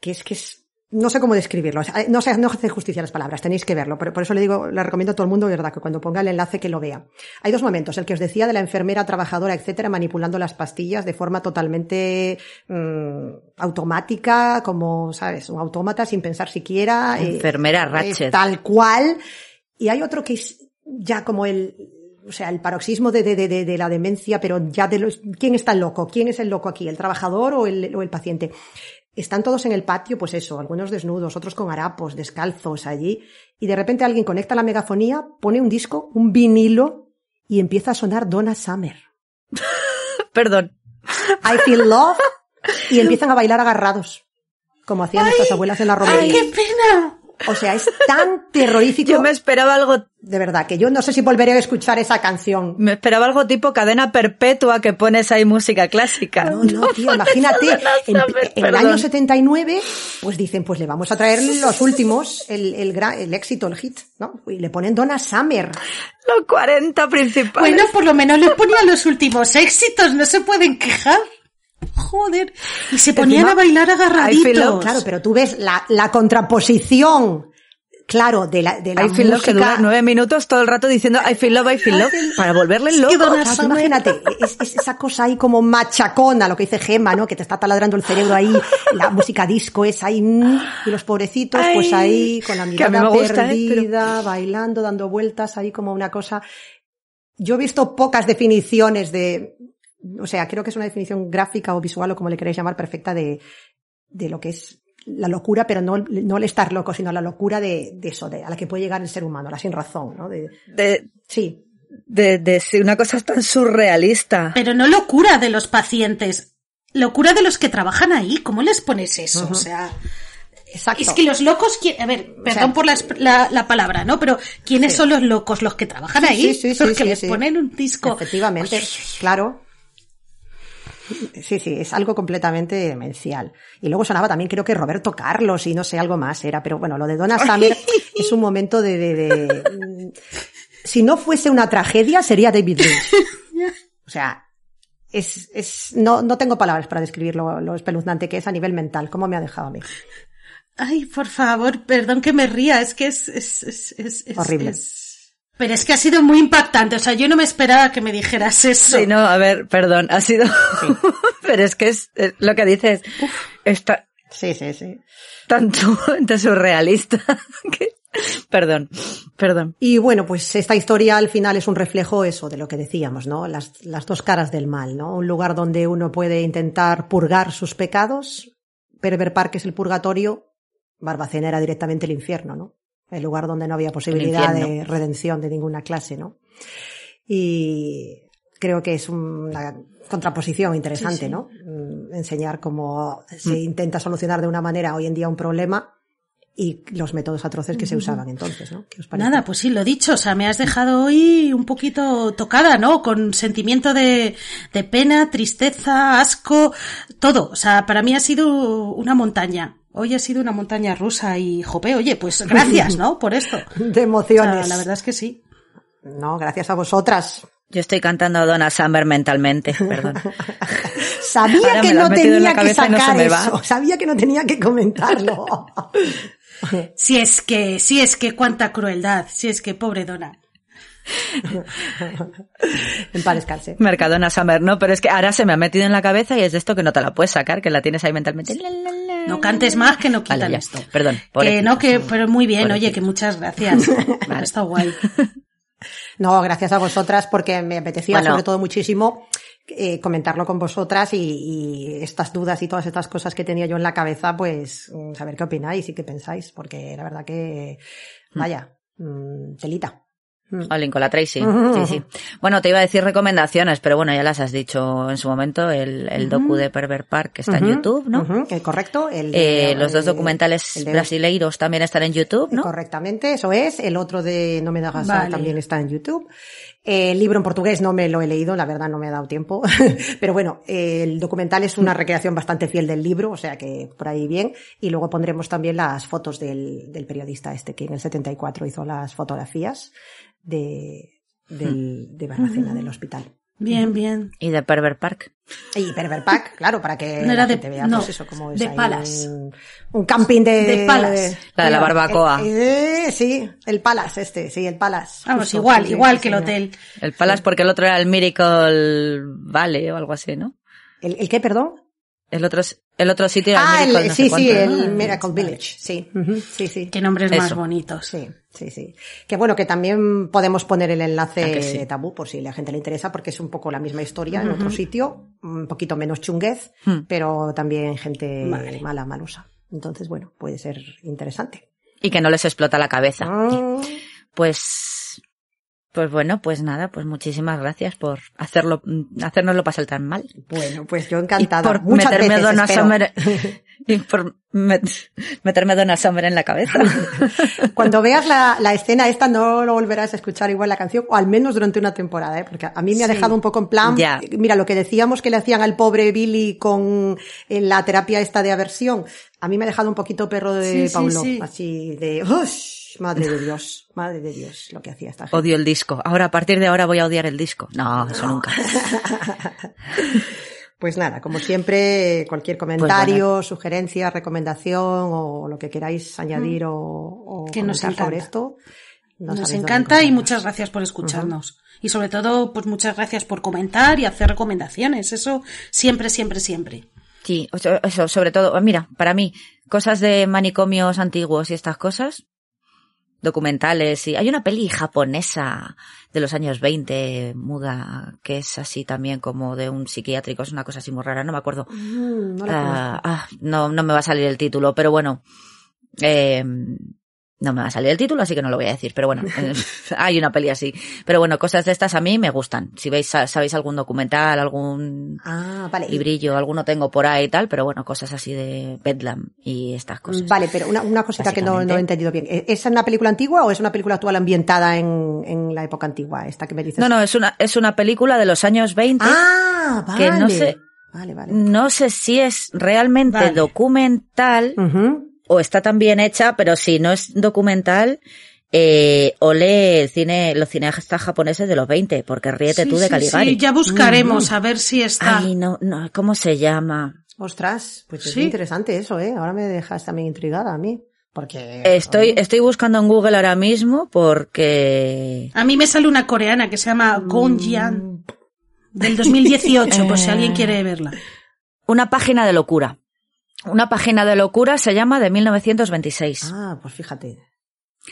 que es que es, no sé cómo describirlo, no sé, no hace justicia las palabras, tenéis que verlo, pero por eso le digo, le recomiendo a todo el mundo, verdad, que cuando ponga el enlace que lo vea. Hay dos momentos, el que os decía de la enfermera trabajadora, etcétera, manipulando las pastillas de forma totalmente mm, automática, como, sabes, un autómata sin pensar siquiera. eh, Enfermera eh, Ratchet. tal cual. Y hay otro que es ya como el, o sea, el paroxismo de, de, de, de- de la demencia, pero ya de los, ¿quién está el loco? ¿Quién es el loco aquí? ¿El trabajador o el, o el paciente? Están todos en el patio, pues eso, algunos desnudos, otros con harapos, descalzos allí, y de repente alguien conecta la megafonía, pone un disco, un vinilo, y empieza a sonar Donna Summer. Perdón. I feel love, y empiezan a bailar agarrados, como hacían nuestras abuelas en la ¡Ay, romería. qué pena! O sea, es tan terrorífico. Yo me esperaba algo, De verdad, que yo no sé si volveré a escuchar esa canción. me esperaba algo tipo cadena perpetua que pones ahí música clásica. No, no, tío, imagínate, en, en el año 79, pues dicen, pues le vamos a traer los últimos, el, el, gran- el éxito, el hit, ¿no? Y le ponen Donna Summer. Los 40 principales. Bueno, por lo menos les ponían los últimos éxitos, no se pueden quejar. Joder. Y se ponían Encima, a bailar agarraditos. love, Claro, pero tú ves la, la contraposición, claro, de la, de la I feel love que música. dura nueve minutos todo el rato diciendo I feel love, I feel love, para volverle loco. Tú Summer. imagínate, es, es esa cosa ahí como machacona, lo que dice Gemma, ¿no? Que te está taladrando el cerebro ahí, la música disco es ahí, y los pobrecitos, pues Ay, ahí, con la mirada gusta, ¿eh? Pero- perdida, bailando, dando vueltas ahí como una cosa. Yo he visto pocas definiciones de, o sea, creo que es una definición gráfica o visual o como le queréis llamar perfecta de, de lo que es la locura, pero no, no el estar loco, sino la locura de, de eso, de, a la que puede llegar el ser humano, la sin razón, ¿no? De, De, sí, de, de una cosa tan surrealista. Pero no locura de los pacientes, locura de los que trabajan ahí. ¿Cómo les pones eso? O sea, exacto. es que los locos, a ver, perdón sea, por la, la, la palabra, ¿no? Pero ¿quiénes son los locos? Los que trabajan Sí, ahí, sí, sí, sí, los que sí, les sí. ponen un disco. Efectivamente, claro. Sí, sí, es algo completamente demencial. Y luego sonaba también, creo que Roberto Carlos y no sé, algo más era. Pero bueno, lo de Donna Summer es un momento de, de, de- mm, Si no fuese una tragedia, sería David Lynch. O sea, es, es, no, no tengo palabras para describir lo, lo espeluznante que es a nivel mental. ¿Cómo me ha dejado a mí? Ay, por favor, perdón que me ría, es que es, es, es, es- es- Horrible. es- Pero es que ha sido muy impactante, o sea, yo no me esperaba que me dijeras eso. Sí, no, a ver, perdón, ha sido... Pero es que es, es lo que dices, está Sí, sí, sí. tanto de surrealista que... Perdón, perdón. Y bueno, pues esta historia al final es un reflejo eso de lo que decíamos, ¿no? Las, las dos caras del mal, ¿no? Un lugar donde uno puede intentar purgar sus pecados, Perver Park es el purgatorio, Barbacena era directamente el infierno, ¿no? El lugar donde no había posibilidad de redención de ninguna clase, ¿no? Y creo que es una contraposición interesante, Sí, sí. ¿no? Mm, Enseñar cómo se intenta solucionar de una manera hoy en día un problema y los métodos atroces que se usaban entonces, ¿no? ¿Qué os parece? Nada, pues sí, lo dicho, o sea, me has dejado hoy un poquito tocada, ¿no? Con sentimiento de, de pena, tristeza, asco, todo. O sea, para mí ha sido una montaña. Hoy ha sido una montaña rusa y, jope, oye, pues gracias, ¿no? Por esto. de O sea, emociones. la verdad es que sí. No, gracias a vosotras. Yo estoy cantando a Donna Summer mentalmente, perdón. Sabía Ahora que no tenía que no sacar eso. Sabía que no tenía que comentarlo. Si es que, si es que cuánta crueldad, si es que pobre Donna. descanse. Mercadona Summer, no, pero es que ahora se me ha metido en la cabeza y es de esto que no te la puedes sacar, que la tienes ahí mentalmente. La, la, la. No cantes más que no quitan Vale, esto. Perdón, Que no, que, pero muy bien, oye, que muchas gracias. Ha estado guay. No, gracias a vosotras porque me apetecía Bueno. sobre todo muchísimo eh, comentarlo con vosotras y, y estas dudas y todas estas cosas que tenía yo en la cabeza, pues mm, saber qué opináis y qué pensáis, porque la verdad que, vaya, mm, telita. Mm. Olin con la Tracy. Sí, sí. Bueno, te iba a decir recomendaciones, pero bueno, ya las has dicho en su momento. El, el docu de Pervert Park que está en YouTube, ¿no? ujú, eh, correcto. El de- Eh, los dos el- documentales el de- brasileiros también están en YouTube, ¿no? Correctamente, eso es. El otro de No me da gasa Vale. también está en YouTube. Eh, El libro en portugués no me lo he leído, la verdad no me ha dado tiempo. Pero bueno, eh, el documental es una recreación bastante fiel del libro, o sea que por ahí bien. Y luego pondremos también las fotos del, del periodista este que en el 74 hizo las fotografías de, del, de Barbacena, del hospital. Bien, bien. Y de Pervert Park. Y Perver Pack, claro, para que No era la de- gente vea no, pues eso, como es de ahí Palas. Un, un camping de... De Palas. La de la barbacoa. el- eh, sí, el Palas este, sí, el Palas. Vamos, Justo, igual, sí, igual sí, que el hotel. El Palace porque el otro era el Miracle Valley o algo así, ¿no? ¿El, el qué, perdón? El otro, el otro sitio era Ah, el Miracle el, no sí, sé sí, cuánto, ¿no? el Miracle Village, sí, sí, sí. Qué nombres más bonitos. Sí, sí, sí. Que bueno, que también podemos poner el enlace Ah, sí. de tabú por si a la gente le interesa, porque es un poco la misma historia en otro sitio, un poquito menos chunguez, Hmm. pero también gente Vale. mala, malosa. Entonces, bueno, puede ser interesante. Y que no les explota la cabeza. Mm. Pues, pues bueno, pues nada, pues muchísimas gracias por hacerlo, hacérnoslo pasar tan mal. Bueno, pues yo Y encantada. por Muchas meterme veces, Donna espero. Summer Y por met- meterme Donna Summer en la cabeza. Cuando veas la, la escena esta no lo volverás a escuchar igual la canción, o al menos durante una temporada, ¿eh? porque a mí me ha dejado un poco en plan, Ya. mira, lo que decíamos que le hacían al pobre Billy con en la terapia esta de aversión, a mí me ha dejado un poquito perro de Sí, sí, Paulo, sí. así de, ¡ush! Madre de Dios, madre de Dios, lo que hacía esta gente. Odio el disco. Ahora, a partir de ahora voy a odiar el disco. No, eso nunca. Pues nada, como siempre, cualquier Pues comentario, sugerencia, recomendación o lo que queráis añadir o, o Que nos sobre esto. no Nos encanta y muchas gracias por escucharnos. Y sobre todo, pues muchas gracias por comentar y hacer recomendaciones. Eso siempre, siempre, siempre. Sí, eso, sobre todo, mira, para mí, cosas de manicomios antiguos y estas cosas, documentales, y hay una peli japonesa de los años 20, muda, que es así también como de un psiquiátrico, es una cosa así muy rara, no me acuerdo. Mm, no la Ah, ah, no, no me va a salir el título, pero bueno, eh, no me va a salir el título, así que no lo voy a decir, pero bueno, eh, hay una peli así. Pero bueno, cosas de estas a mí me gustan. Si veis, sabéis algún documental, algún Ah, vale. librillo, alguno tengo por ahí y tal, pero bueno, cosas así de Bedlam y estas cosas. Vale, pero una, una cosita que no, he entendido bien. ¿E- ¿Es una película antigua o es una película actual ambientada en, en la época antigua? Esta que me dices. No, no, es una, es una película de los años 20. Ah, vale. Que no sé- Vale, vale. No sé si es realmente documental. O está tan bien hecha, pero si no es documental, eh, ole el cine, los cineastas japoneses de los 20, porque ríete Sí, tú de sí, Caligari. sí, ya buscaremos a ver si está. Ay, no, no, ¿cómo se llama? Ostras, pues es Sí. interesante eso, ¿eh? Ahora me dejas también intrigada a mí. Porque. Estoy, estoy buscando en Google ahora mismo porque A mí me sale una coreana que se llama Gonjian del 2018, por si alguien quiere verla. una página de locura. Una página de locura se llama de 1926. Ah, pues fíjate.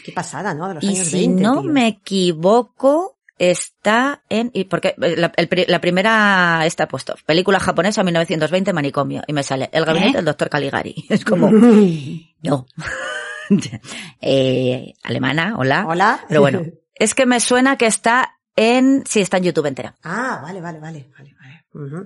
Qué pasada, ¿no? De los y años si 20. no tío. me equivoco, está en, y porque eh, la, el pri- la primera está puesto, película japonesa 1920 manicomio, y me sale el gabinete ¿Eh? del doctor Caligari. Es como, no. eh, alemana, hola. Hola. Pero bueno, es que me suena que está en, sí, está en YouTube entera. Ah, vale, vale, vale, vale, vale.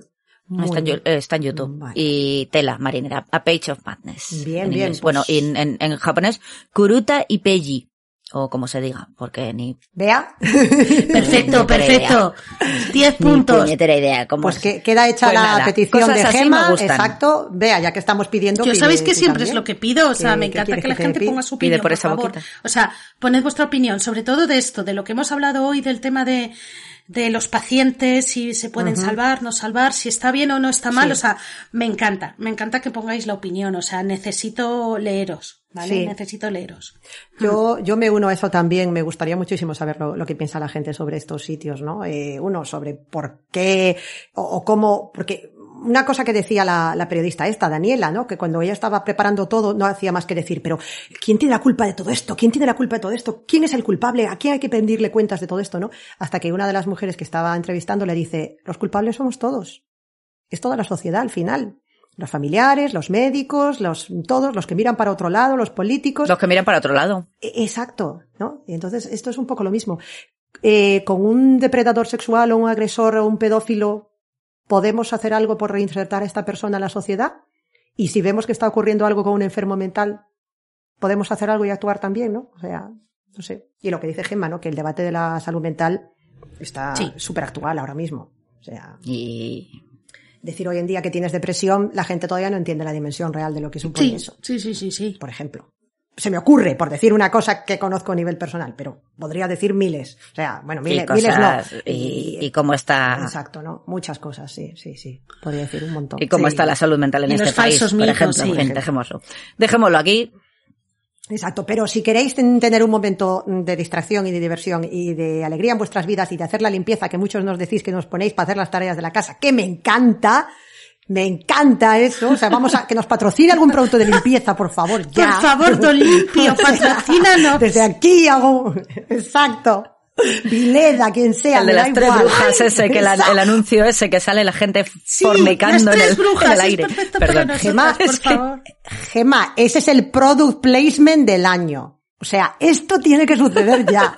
Muy está en YouTube. Vale. Y Tela Marinera, A Page of Madness. Bien, en bien, inglés. pues- Bueno, y en, en, en japonés, Kuruta Ipeji. O como se diga, porque ni, Vea. Perfecto, Ni perfecto. 10 ni puntos. puñetera idea. cómo Pues es. que queda hecha Pues la nada, petición cosas de Gema. Exacto. Vea, ya que estamos pidiendo. Yo pide sabéis que siempre es lo que pido, o sea, ¿Qué- me encanta que la gente ponga su pide opinión, por por esa favor. boquita? O sea, poned vuestra opinión, sobre todo de esto, de lo que hemos hablado hoy, del tema de, de los pacientes, si se pueden salvar, no salvar, si está bien o no está mal, Sí. o sea, me encanta, me encanta que pongáis la opinión, o sea, necesito leeros, ¿vale? Sí. Necesito leeros. Yo, yo me uno a eso también. Me gustaría muchísimo saber lo, lo que piensa la gente sobre estos sitios, ¿no? Eh, uno, sobre por qué o, o cómo, porque una cosa que decía la, la periodista esta, Daniela, ¿no? Que cuando ella estaba preparando todo, no hacía más que decir, pero ¿quién tiene la culpa de todo esto? ¿Quién tiene la culpa de todo esto? ¿Quién es el culpable? ¿A quién hay que pedirle cuentas de todo esto, no? Hasta que una de las mujeres que estaba entrevistando le dice, los culpables somos todos. Es toda la sociedad al final. Los familiares, los médicos, los, todos, los que miran para otro lado, los políticos. Los que miran para otro lado. E- Exacto, ¿no? Entonces esto es un poco lo mismo. Eh, con un depredador sexual o un agresor o un pedófilo, ¿podemos hacer algo por reinsertar a esta persona en la sociedad? Y si vemos que está ocurriendo algo con un enfermo mental, ¿podemos hacer algo y actuar también, no? O sea, no sé. Y lo que dice Gemma, ¿no? Que el debate de la salud mental está Sí. súper actual ahora mismo. O sea, Y decir hoy en día que tienes depresión, la gente todavía no entiende la dimensión real de lo que supone Sí, eso sí, sí, sí, sí. por ejemplo. Se me ocurre, por decir una cosa que conozco a nivel personal, pero podría decir miles. O sea, bueno, y miles, cosas, miles no. y, y cómo está, Exacto, ¿no? Muchas cosas, sí, sí, sí. Podría decir un montón. y cómo Sí. está la salud mental en Y este los país, falsos por mitos, ejemplo. sí. Dejémoslo. Dejémoslo aquí. Exacto, pero si queréis ten- tener un momento de distracción y de diversión y de alegría en vuestras vidas y de hacer la limpieza que muchos nos decís que nos ponéis para hacer las tareas de la casa, que me encanta, me encanta eso, o sea, vamos a que nos patrocine algún producto de limpieza, por favor, ya. Por favor, Don Limpio, patrocínanos. Desde aquí hago, exacto. Vileda, quien sea, el de me da las tres igual. brujas ese, que la- el anuncio ese que sale la gente Sí, fornicando las en, tres el, brujas, en el es aire. perfecto Perdón. para nosotros, Gemma, por es que- favor. Gema, ese es el product placement del año. O sea, esto tiene que suceder ya.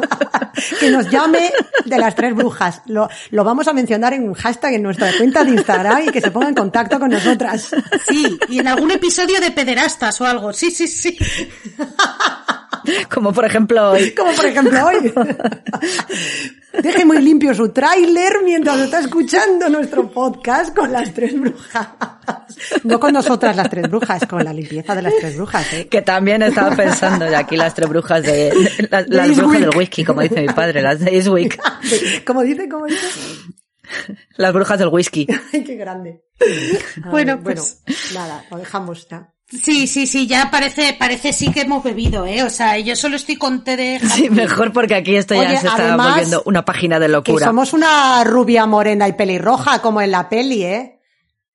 que nos llame de las tres brujas. Lo, lo vamos a mencionar en un hashtag en nuestra cuenta de Instagram y que se ponga en contacto con nosotras. Sí, y en algún episodio de pederastas o algo. Sí, sí, sí. Como por ejemplo hoy. Como por ejemplo hoy. Deje muy limpio su tráiler mientras está escuchando nuestro podcast con las tres brujas. No con nosotras las tres brujas, con la limpieza de las tres brujas. ¿eh? Que también estaba pensando de aquí las tres brujas de, de- las, brujas del whisky, como dice mi padre, las de Eastwick. ¿Cómo dice? ¿Cómo dice? Las brujas del whisky. Ay, qué grande. Bueno, pues- nada, lo dejamos ya. Sí, sí, sí, ya parece, parece sí que hemos bebido, ¿eh? O sea, yo solo estoy con té de Sí, mejor porque aquí esto ya Oye, se está además, volviendo una página de Que locura. somos una rubia morena y pelirroja como en la peli, ¿eh?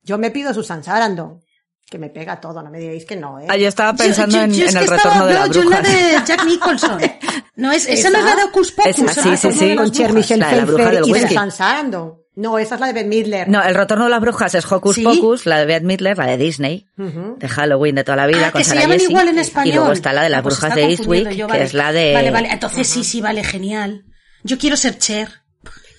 Yo me pido Susan Sarandon. Que me pega todo, no me digáis que no, ¿eh? Ah, yo estaba pensando Yo- yo- en, yo es en que el estaba- retorno de no, las yo la de Jack Nicholson. No es, esa no es la de Hocus Pocus. Esa, sí, sí, sí. Con Cher. Michelle la la bruja del y whisky. Susan Sarandon. No, esa es la de Bette Midler. No, el retorno de las brujas es Hocus ¿Sí? Pocus, la de Bette Midler, la de Disney, de Halloween de toda la vida, Ah, con que se Sarah llaman Jessica. igual en español. Y luego está la de las Ah, pues brujas de Eastwick, yo, que vale. es la de... Vale, vale, entonces sí, sí, vale, genial. Yo quiero ser Cher.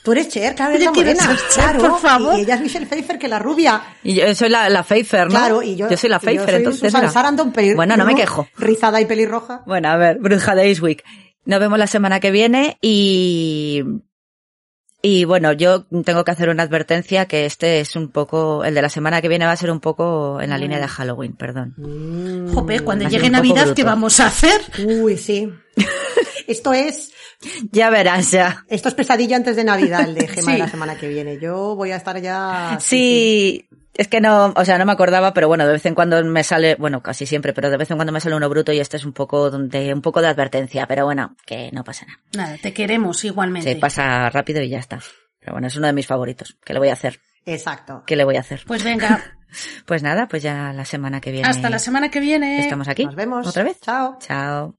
Tú eres Cher, claro, eres Yo la morena. ser Cher, por favor. Y ella es Michelle Pfeiffer, que la rubia. Y yo soy la, la Pfeiffer, ¿no? Claro, y yo... soy la Pfeiffer, soy entonces... Susan. Sarandon, Bueno, no me quejo. Rizada y pelirroja. Bueno, a ver, bruja de Eastwick. Nos vemos la semana que viene y... Y bueno, yo tengo que hacer una advertencia que este es un poco, el de la semana que viene va a ser un poco en la línea de Halloween, perdón. Jope, cuando llegue Navidad, bruto. ¿qué vamos a hacer? Uy, sí. Esto es... Ya verás, ya. Esto es pesadilla antes de Navidad, el de Gema de la semana que viene. Yo voy a estar ya... Sí, es que no, o sea, no me acordaba, pero bueno, de vez en cuando me sale, bueno, casi siempre, pero de vez en cuando me sale uno bruto y este es un poco de, un poco de advertencia, pero bueno, que no pasa nada. Nada, te queremos igualmente. Se pasa rápido y ya está. Pero bueno, es uno de mis favoritos. ¿Qué le voy a hacer? Exacto. ¿Qué le voy a hacer? Pues venga, Pues nada, pues ya la semana que viene. hasta la semana que viene. Estamos aquí. Nos vemos. ¿Otra vez? Chao. Chao.